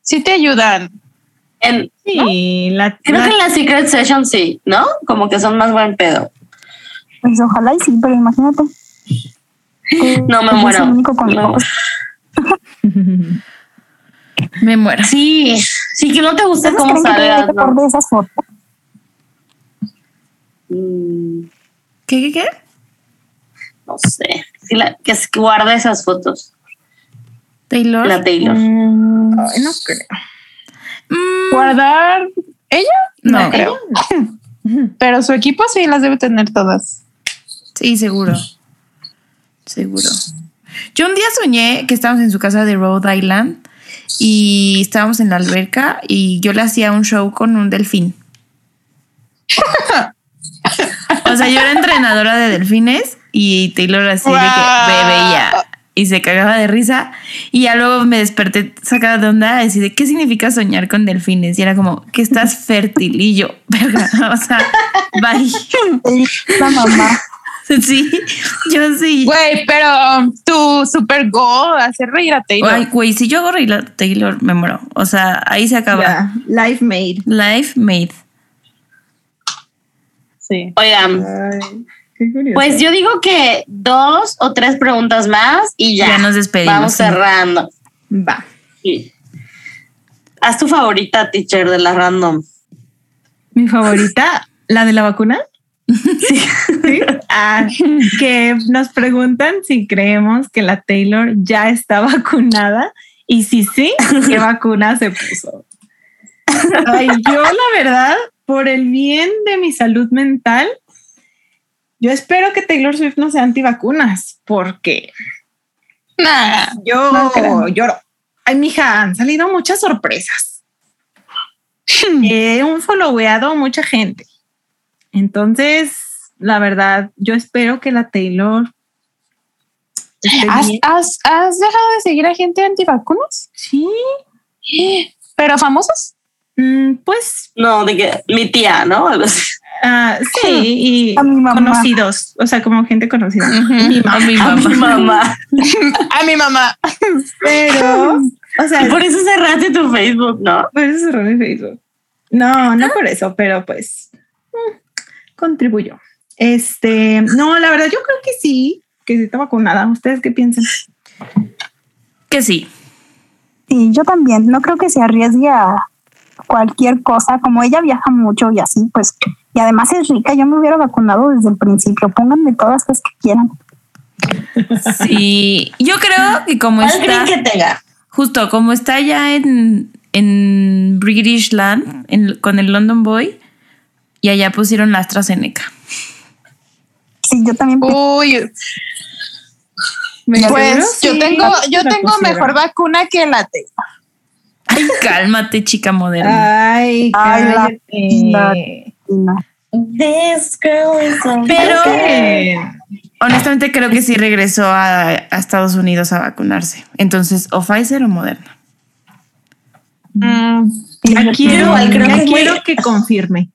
Sí te ayudan. En, Sí, la, creo la- que en la Secret Session sí, ¿no? Como que son más buen pedo. Pues ojalá y sí, pero imagínate. (laughs) No me Pues, es muero. el único con- No. (laughs) Me muero. Sí, sí, que no te gusta ¿Ustedes cómo que que ¿no? de esas fotos? Mm, ¿Qué, qué, qué? no sé. Sí, la- que se guarde esas fotos. Taylor. La Taylor. Mm, Ay, no creo. Mm, guardar ella, no, no creo. (laughs) Pero su equipo sí las debe tener todas. Sí, seguro. Seguro. Yo un día soñé que estábamos en su casa de Rhode Island y estábamos en la alberca y yo le hacía un show con un delfín. (laughs) O sea, yo era entrenadora de delfines y Taylor así de que me veía y se cagaba de risa y ya luego me desperté sacada de onda así de qué significa soñar con delfines y era como que estás (laughs) fértil y yo, (laughs) verga, o sea, bye. La mamá. (laughs) Sí, yo sí. Güey, pero um, tu super go, hacer reír a Taylor. Ay, güey, si yo hago reír a Taylor, me muero. O sea, ahí se acaba. Life made. Life made. Sí. Oigan, Ay, qué curioso. pues yo digo que dos o tres preguntas más y ya. Ya nos despedimos, Vamos sí. cerrando. Va. Sí. Haz tu favorita, teacher, de la random. Mi favorita, la de la vacuna. Sí. Sí. Ah, que nos preguntan si creemos que la Taylor ya está vacunada y si sí, ¿qué vacuna se puso? Ay, yo la verdad, por el bien de mi salud mental, yo espero que Taylor Swift no sea antivacunas, porque Nah. yo No creo. lloro. Ay, mija, han salido muchas sorpresas. He (laughs) un followado mucha gente. Entonces, la verdad, yo espero que la Taylor esté ¿Has, bien. has- has dejado de seguir a gente antivacunas? Sí, (gasps) ¿Pero famosos? Mm, pues No, de que mi tía, ¿no? Algo así. ah, sí, y A mi mamá. conocidos, o sea, como gente conocida. Mi A mi A mamá. mi mamá. (laughs) A mi mamá. Pero, o sea, por eso cerraste tu Facebook, ¿no? Por eso cerró mi Facebook. No, no por eso, pero pues mm, contribuyó. Este, no, la verdad, yo creo que sí, que sí está vacunada. ¿Ustedes qué piensan? Que sí. Sí, yo también. No creo que se arriesgue a cualquier cosa. Como ella viaja mucho y así, pues. Y además es rica. Yo me hubiera vacunado desde el principio. Pónganme todas las que quieran. Sí. Yo creo que como ¿Cuál está, que tenga? justo como está ya en, en British Land, en- con el London Boy, y allá pusieron la AstraZeneca. Sí, yo también. Uy, ¿Me pues yo Sí, tengo, yo tengo mejor vacuna que la Taylor. Ay, cálmate, chica moderna. Ay, Ay, la- cállate. no. This girl is a- Pero honestamente creo que sí regresó a, a Estados Unidos a vacunarse. Entonces, o Pfizer o Moderna. Mm, Ya quiero, igual creo ya que quiero confirme.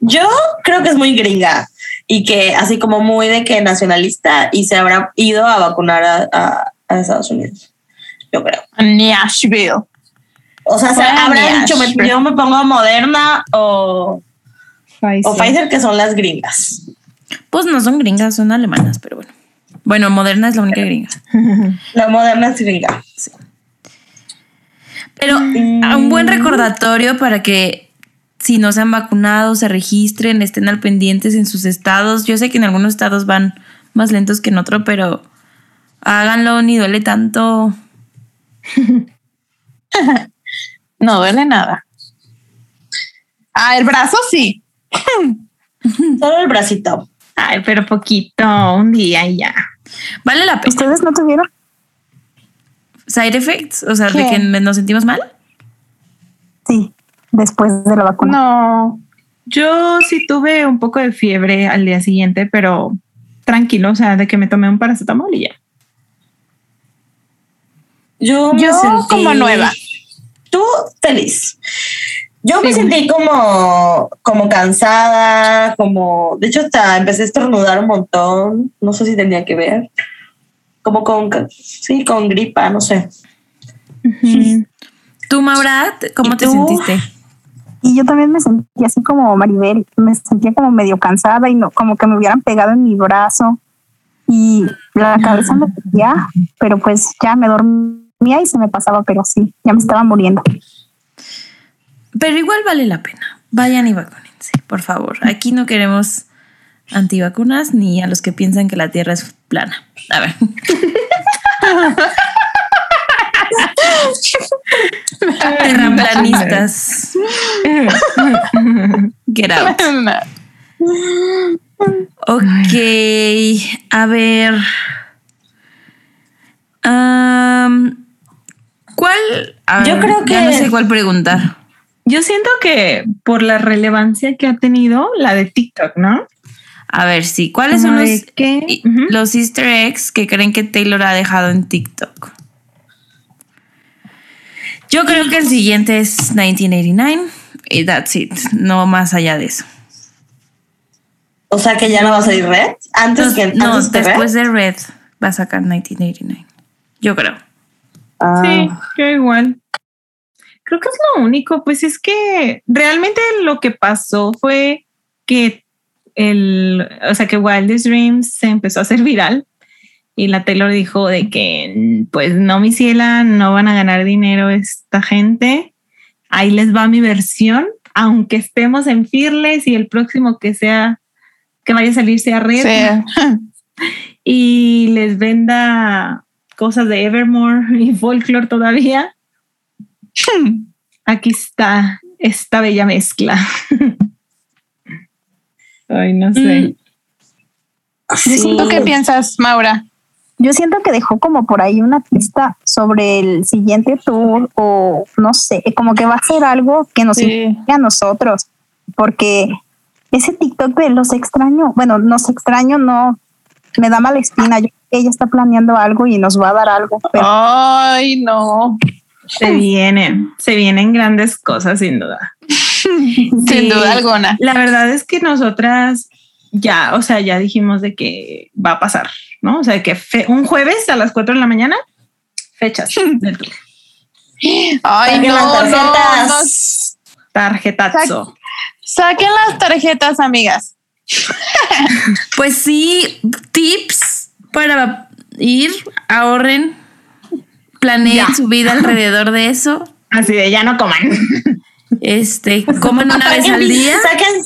Yo creo que es muy gringa y que así como muy de que nacionalista y se habrá ido a vacunar a, a- a Estados Unidos. Yo creo. Nashville. O sea, se habrá dicho, me- yo me pongo Moderna o, Pfizer. o Pfizer, que son las gringas. Pues no son gringas, son alemanas, pero bueno. Bueno, Moderna es la única gringa. (laughs) La Moderna es gringa. Pero a un buen recordatorio para que si no se han vacunado, se registren, estén al pendientes en sus estados. Yo sé que en algunos estados van más lentos que en otro, pero háganlo, ni duele tanto. (laughs) No duele nada. Ah, el brazo sí. (laughs) Solo el bracito. Ay, pero poquito, un día y ya. Vale la pena. ¿Ustedes no tuvieron? Side effects, o sea, de que nos sentimos mal. Sí, después de la vacuna. No. Yo sí tuve un poco de fiebre al día siguiente, pero tranquilo, o sea, de que me tomé un paracetamol y ya. Yo, me Yo sentí como nueva. Tú feliz. Yo me sentí como, como cansada, como, de hecho hasta empecé a estornudar un montón, no sé si tenía que ver, como con, sí, con gripa, no sé. ¿Tú, Maura, cómo ¿Y te tú? sentiste? Y yo también me sentí así como Maribel, me sentía como medio cansada y no, como que me hubieran pegado en mi brazo y la cabeza me dolía, pero pues ya me dormía y se me pasaba, pero sí, ya me estaba muriendo. Pero igual vale la pena. Vayan y vacúnense, por favor. Aquí no queremos antivacunas ni a los que piensan que la Tierra es plana. A ver. Terraplanistas. Get out. Ok, a ver. ¿Cuál? Yo creo ya no que- sé cuál preguntar. Yo siento que por la relevancia que ha tenido la de TikTok, ¿no? A ver, sí. ¿Cuáles son los, que- los easter eggs que creen que Taylor ha dejado en TikTok? Yo creo que el siguiente es 1989 y that's it. No más allá de eso. O sea que ya no va a salir red antes que no, de después red. de Red va a sacar 1989. Yo creo. Ah. Sí, yo igual. Creo que es lo único, pues es que realmente lo que pasó fue que el, o sea, que Wildest Dreams se empezó a hacer viral y la Taylor dijo de que, pues no, mi ciela, no van a ganar dinero esta gente. Ahí les va mi versión, aunque estemos en Fearless y el próximo que sea, que vaya a salir sea Red (laughs) y les venda cosas de Evermore (laughs) y folklore todavía. (laughs) Aquí está esta bella mezcla. (laughs) Ay, no sé. Sí. ¿Tú qué piensas, Maura? Yo siento que dejó como por ahí una pista sobre el siguiente tour o no sé, como que va a ser algo que nos Sí. a nosotros, porque ese TikTok de los extraño, bueno, nos extraño no, me da mala espina, yo ella está planeando algo y nos va a dar algo, pero Ay, no. Se vienen, se vienen grandes cosas sin duda. (laughs) Sin duda alguna. La verdad es que nosotras ya, o sea, ya dijimos de que va a pasar, ¿no? O sea, que fe- un jueves a las 4 de la mañana, fechas (laughs) del tour. Ay, Saquen no, las no, tarjetas. no. Tarjetazo. Saquen las tarjetas, amigas. Pues sí, tips para ir, ahorren, planeen Ya. su vida alrededor de eso. Así de ya no coman. Este, coman una vez al (laughs) día, Saquen,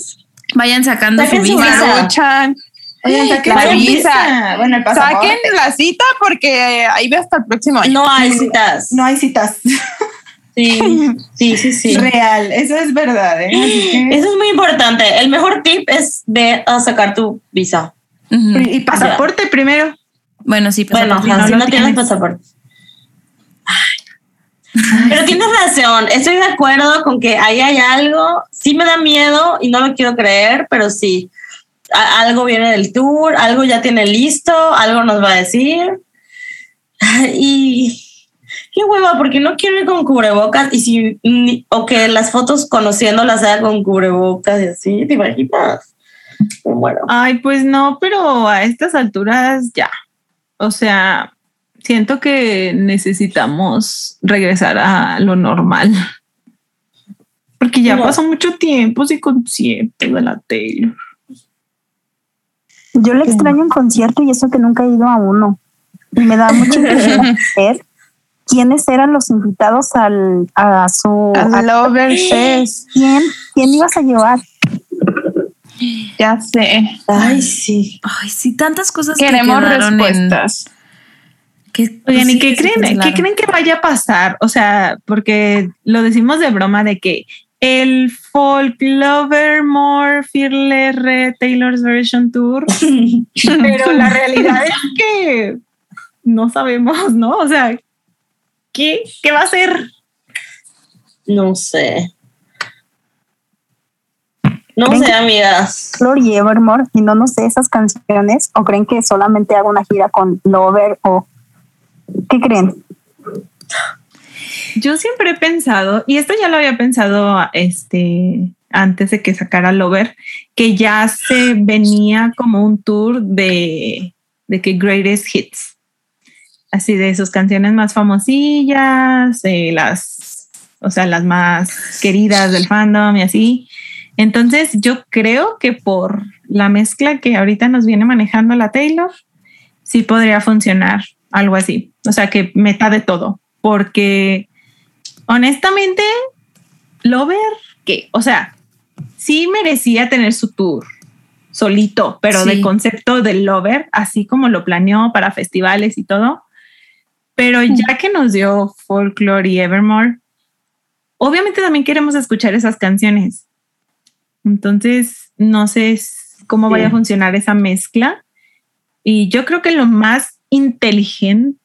vayan sacando su Saquen su saquen La visa. Bueno, el Saquen la cita porque ahí ve hasta el próximo año. no hay citas. No hay citas. (laughs) Sí, sí, sí, sí. Real, eso es verdad. ¿eh? Así que- Eso es muy importante. El mejor tip es ve a sacar tu visa. Y pasaporte primero. Bueno, sí, Bueno, pasaporte. así no no, tienes tienes. pasaporte. Pero tienes razón, estoy de acuerdo con que ahí hay algo, sí me da miedo y no lo quiero creer, pero sí, A- algo viene del tour, algo ya tiene listo, algo nos va a decir. Y qué hueva, porque no quiero ir con cubrebocas y si, ni- o que las fotos conociéndolas sea con cubrebocas y así, ¿te imaginas? Me muero. Ay, pues no, pero a estas alturas ya. O sea, siento que necesitamos regresar a lo normal. Porque ya No. pasó mucho tiempo sin conciertos de la Taylor. yo le extraño en concierto y eso que nunca he ido a uno. Y me da mucha impresión (laughs) ver quiénes eran los invitados al, a su... a- Lovers Fest. ¿quién, ¿Quién ibas a llevar? Ya sé. Ay, sí. Ay, sí, tantas cosas Queremos que quedaron en- respuestas. que- Oigan, pues ¿y sí qué creen? ¿Qué creen que vaya a pasar? O sea, porque lo decimos de broma de que el Folk Lover More Fearless Red Taylor's Version Tour, (laughs) pero la realidad es que no sabemos, ¿no? O sea, ¿qué, qué va a ser? No sé. No ¿Creen sé, que- amigas. Flor y Evermore y no nos sé esas canciones o creen que solamente hago una gira con Lover o qué creen Yo siempre he pensado, y esto ya lo había pensado este, antes de que sacara Lover, que ya se venía como un tour de, de que greatest hits. Así de sus canciones más famosillas, las, o sea, las más queridas del fandom y así. Entonces yo creo que por la mezcla que ahorita nos viene manejando la Taylor, sí podría funcionar algo así. O sea, que meta de todo, porque honestamente, Lover, que, o sea, sí merecía tener su tour solito, pero de concepto del Lover, así como lo planeó para festivales y todo. Pero ya que nos dio Folklore y Evermore, obviamente también queremos escuchar esas canciones. Entonces, no sé cómo vaya a funcionar esa mezcla. Y yo creo que lo más inteligente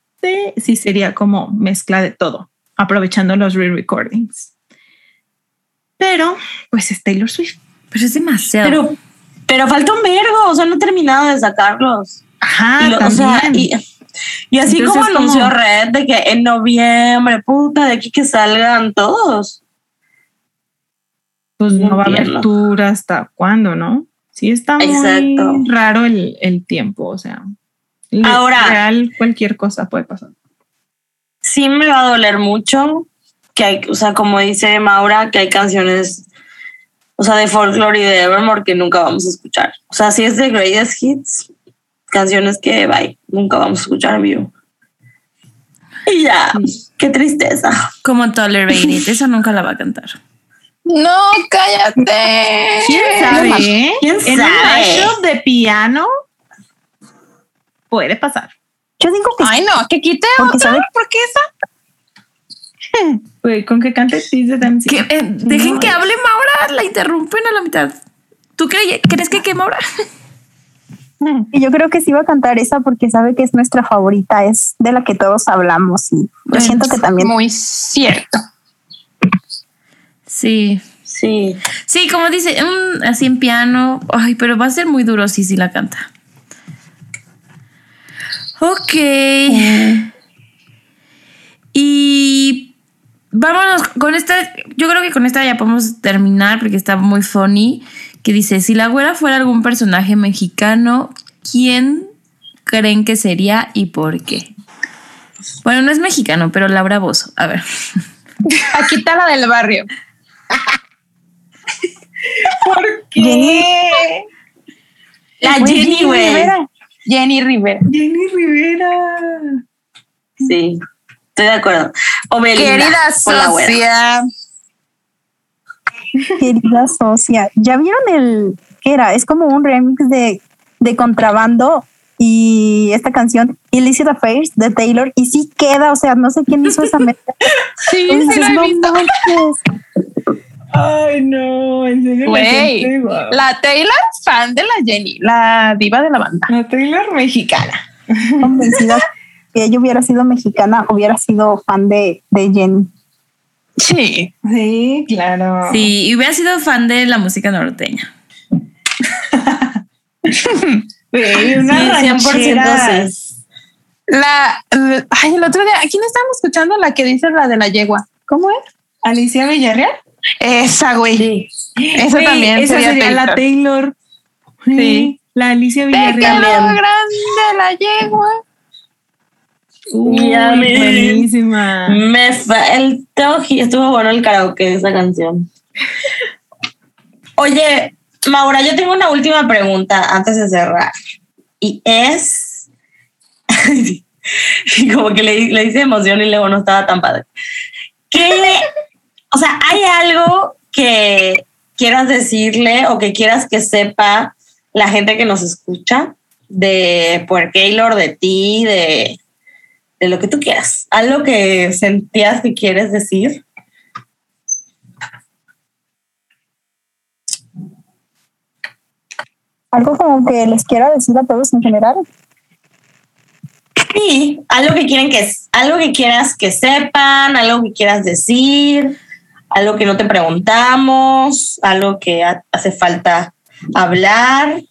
sí sería como mezcla de todo, aprovechando los re-recordings. Pero, pues es Taylor Swift. Pero es demasiado. Pero, pero falta un vergo, o sea, no he terminado de sacarlos. Ajá, y, y, así como anunció Red de que en noviembre, puta, de aquí que salgan todos. Pues no, va a haber tour hasta cuándo, ¿no? Sí, está muy raro el, el tiempo, o sea. Ahora, real, cualquier cosa puede pasar. Sí me va a doler mucho que hay, o sea, como dice Maura, que hay canciones, o sea, de folklore y de Evermore que nunca vamos a escuchar. O sea, si es de Greatest Hits, canciones que, bye, nunca vamos a escuchar en vivo. Y ya, qué tristeza. Como Tolerated, esa nunca la va a cantar. No, cállate. ¿Quién sabe? ¿Quién sabe? En un mashup de piano puede pasar. Yo digo que Ay, no, que quite otra, porque esa (laughs) con que cante Tease the eh, dejen que hable Maura, la interrumpen a la mitad. ¿Tú crees que qué Maura? (laughs) Yo creo que sí va a cantar esa porque sabe que es nuestra favorita, es de la que todos hablamos y yo siento que también. Muy cierto. Sí. Sí. Sí, como dice, así en piano, ay, pero va a ser muy duro si sí, la canta. Ok. Mm. Y vámonos con esta. Yo creo que con esta ya podemos terminar porque está muy funny. Que dice: Si la güera fuera algún personaje mexicano, ¿quién creen que sería y por qué? Bueno, no es mexicano, pero Laura Bozo. A ver. (laughs) Aquí está la del barrio. ¿Por qué? La Jenny, Rivera. Jenny Rivera. Jenny Rivera. Sí. Estoy de acuerdo. O Querida socia. Querida socia. ¿Ya vieron el qué era? Es como un remix de, de contrabando y esta canción Illicit Affairs de Taylor y sí queda, o sea, no sé quién hizo esa mezcla. (laughs) sí, sí visto. Ay, no, en serio. la Taylor fan de la Jenny, la diva de la banda. La Taylor mexicana. Convencida si ella hubiera sido mexicana, hubiera sido fan de, de Jenny. Sí, sí, claro. Sí, y hubiera sido fan de la música norteña. (laughs) sí, una sí, 100% sí. La, ay, el otro día, aquí no estábamos escuchando la que dice la de la yegua. ¿Cómo es? Alicia Villarreal. Esa, güey. Sí. Esa también esa sería, la Taylor. Sí. La Alicia Villarreal. Te grande la yegua. Uy, buenísima. Me faltó, estuvo bueno el karaoke de esa canción. Oye, Maura, yo tengo una última pregunta antes de cerrar. Y es. (laughs) como que le, le hice emoción y luego no estaba tan padre. ¿Qué? O sea, ¿hay algo que quieras decirle o que quieras que sepa la gente que nos escucha de por Keylor, de ti, de, de lo que tú quieras. Algo que sentías que quieres decir. Algo como que les quiera decir a todos en general. Sí, algo que quieren que algo que quieras que sepan, algo que quieras decir, algo que no te preguntamos, algo que hace falta hablar,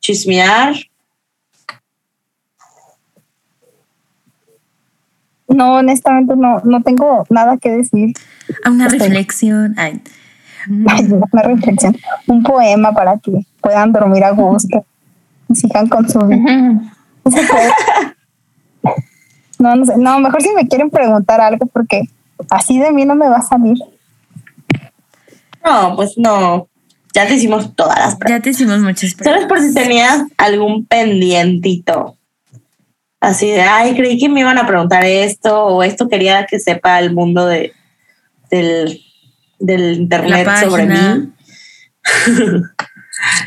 chismear. no, honestamente no, no tengo nada que decir. A una reflexión. Ay. Una reflexión. Un poema para que puedan dormir a gusto y sigan con su vida. No, no, sé. no, mejor si me quieren preguntar algo porque así de mí no me va a salir. No, pues no. Ya te hicimos todas las preguntas. Ya te hicimos muchas ¿Sabes preguntas. por si tenías algún pendientito? Así de, ay, creí que me iban a preguntar esto o esto quería que sepa el mundo de, del, del internet sobre mí. (laughs)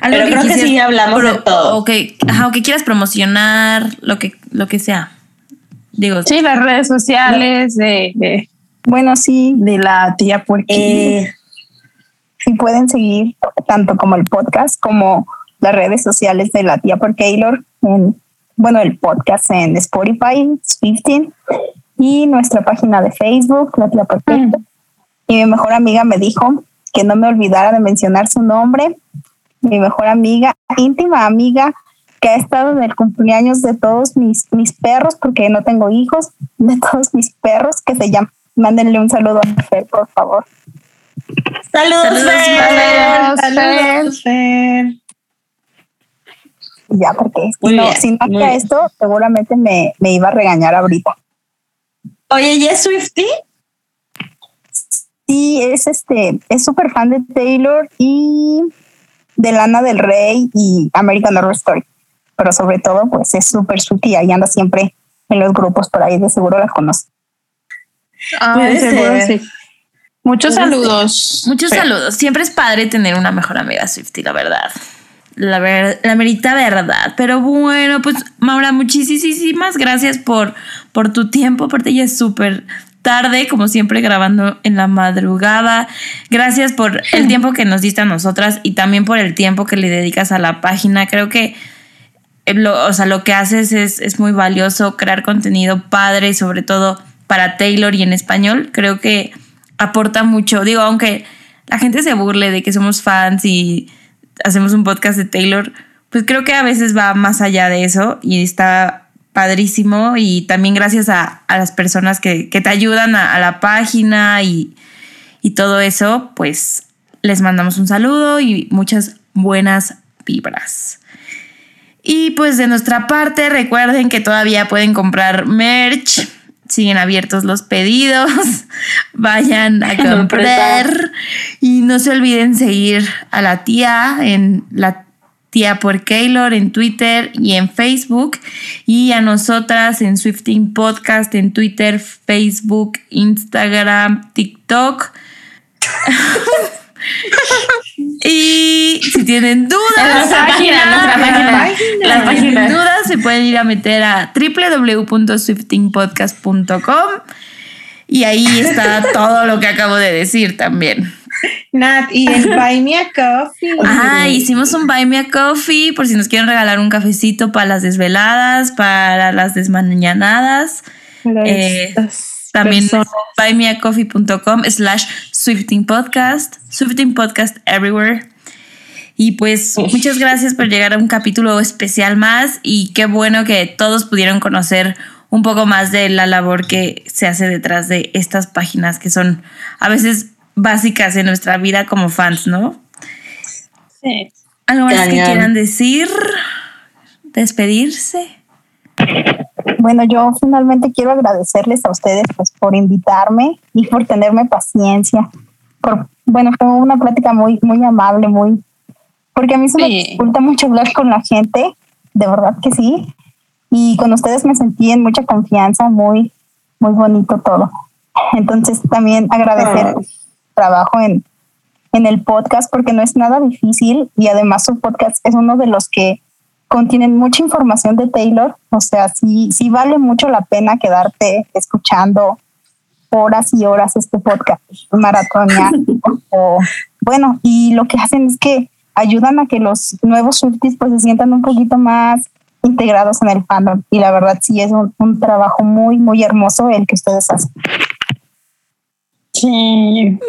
Algo Pero creo que sí hablamos de todo. O que, ajá, o que quieras promocionar, lo que, lo que sea. Digo, Sí, las redes sociales de, de, Bueno, sí, de la tía Puerquita. Eh, sí pueden seguir tanto como el podcast como las redes sociales de la tía por Taylor en bueno el podcast en Spotify, Swifting y nuestra página de Facebook, la tía por Taylor. Y mi mejor amiga me dijo que no me olvidara de mencionar su nombre. Mi mejor amiga, íntima amiga, que ha estado en el cumpleaños de todos mis, mis perros, porque no tengo hijos, de todos mis perros, que se llaman. Mándenle un saludo a Fer, por favor. saludos, Saludos, Fer. Saludos, Fer. Ya, porque Muy si no, bien, si no muy hacía esto, seguramente me, me iba a regañar ahorita. Oye, ¿y es Swifty? Sí, es este, es súper fan de Taylor y de Lana del Rey y American Horror Story. Pero sobre todo, pues es súper sutil y ahí anda siempre en los grupos por ahí, de seguro la conoce. Ay, Puede seguro ser. sí. Muchos Puede saludos. muchos saludos. Siempre es padre tener una mejor amiga Swifty, la verdad. La, ver- la merita verdad. Pero bueno, pues Maura, muchísimas gracias por, por tu tiempo. Aparte ya es súper tarde, como siempre grabando en la madrugada. Gracias por el (laughs) tiempo que nos diste a nosotras y también por el tiempo que le dedicas a la página. Creo que eh, lo, o sea, lo que haces es, es muy valioso, crear contenido padre, sobre todo para Taylor y en español. Creo que aporta mucho. Digo, aunque la gente se burle de que somos fans y hacemos un podcast de Taylor, pues creo que a veces va más allá de eso y está padrísimo. Y también gracias a, a las personas que, que te ayudan a, a la página y, y todo eso, pues les mandamos un saludo y muchas buenas vibras. Y pues de nuestra parte, recuerden que todavía pueden comprar merch. Siguen abiertos los pedidos. (laughs) Vayan a (laughs) comprar. Y no se olviden seguir a la tía en la tía por Keylor en Twitter y en Facebook. Y a nosotras en Swifting Podcast en Twitter, Facebook, Instagram, TikTok. (laughs) Y si tienen dudas, En nuestra página, en nuestra página. La si tienen página. dudas, se pueden ir a meter a www.swiftingpodcast.com y ahí está todo lo que acabo de decir también. Nat, y el (laughs) Buy Me a Coffee. Ah, hicimos un Buy Me a Coffee por si nos quieren regalar un cafecito para las desveladas, para las desmañanadas. Eh, También buymeacoffee.com slash Swifting Podcast, Swifting Podcast Everywhere. Y pues muchas gracias por llegar a un capítulo especial más y qué bueno que todos pudieron conocer un poco más de la labor que se hace detrás de estas páginas que son a veces básicas en nuestra vida como fans, ¿no? Sí. ¿Algo más que quieran decir? ¿Despedirse? Bueno, yo finalmente quiero agradecerles a ustedes pues, por invitarme y por tenerme paciencia. Por, bueno, fue una plática muy, muy amable, muy, porque a mí se me dificulta mucho hablar con la gente, de verdad que sí. Y con ustedes me sentí en mucha confianza, muy, muy bonito todo. Entonces también agradecer Ah. Trabajo en, en el podcast porque no es nada difícil y además su podcast es uno de los que contienen mucha información de Taylor, o sea, sí, sí vale mucho la pena quedarte escuchando horas y horas este podcast maratonear. (laughs) o, bueno, y lo que hacen es que ayudan a que los nuevos Swifties pues se sientan un poquito más integrados en el fandom y la verdad sí es un, un trabajo muy, muy hermoso el que ustedes hacen. Sí.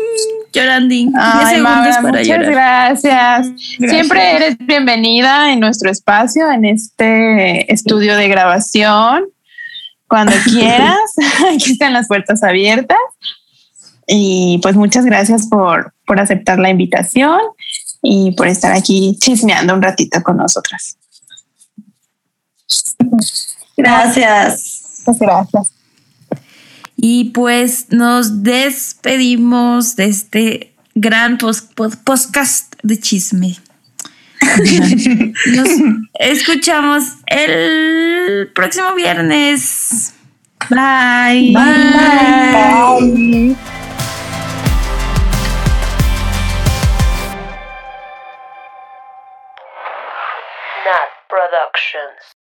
Llorandi. 10 Ay, para muchas llorar. gracias. Siempre eres bienvenida en nuestro espacio, en este estudio de grabación. Cuando (laughs) quieras, (laughs) aquí están las puertas abiertas. Y pues muchas gracias por, por aceptar la invitación y por estar aquí chismeando un ratito con nosotras. Gracias. Muchas gracias. Y pues nos despedimos de este gran pos- pod- podcast de chisme. (laughs) Nos escuchamos el próximo viernes. Bye. Bye. Nat Productions.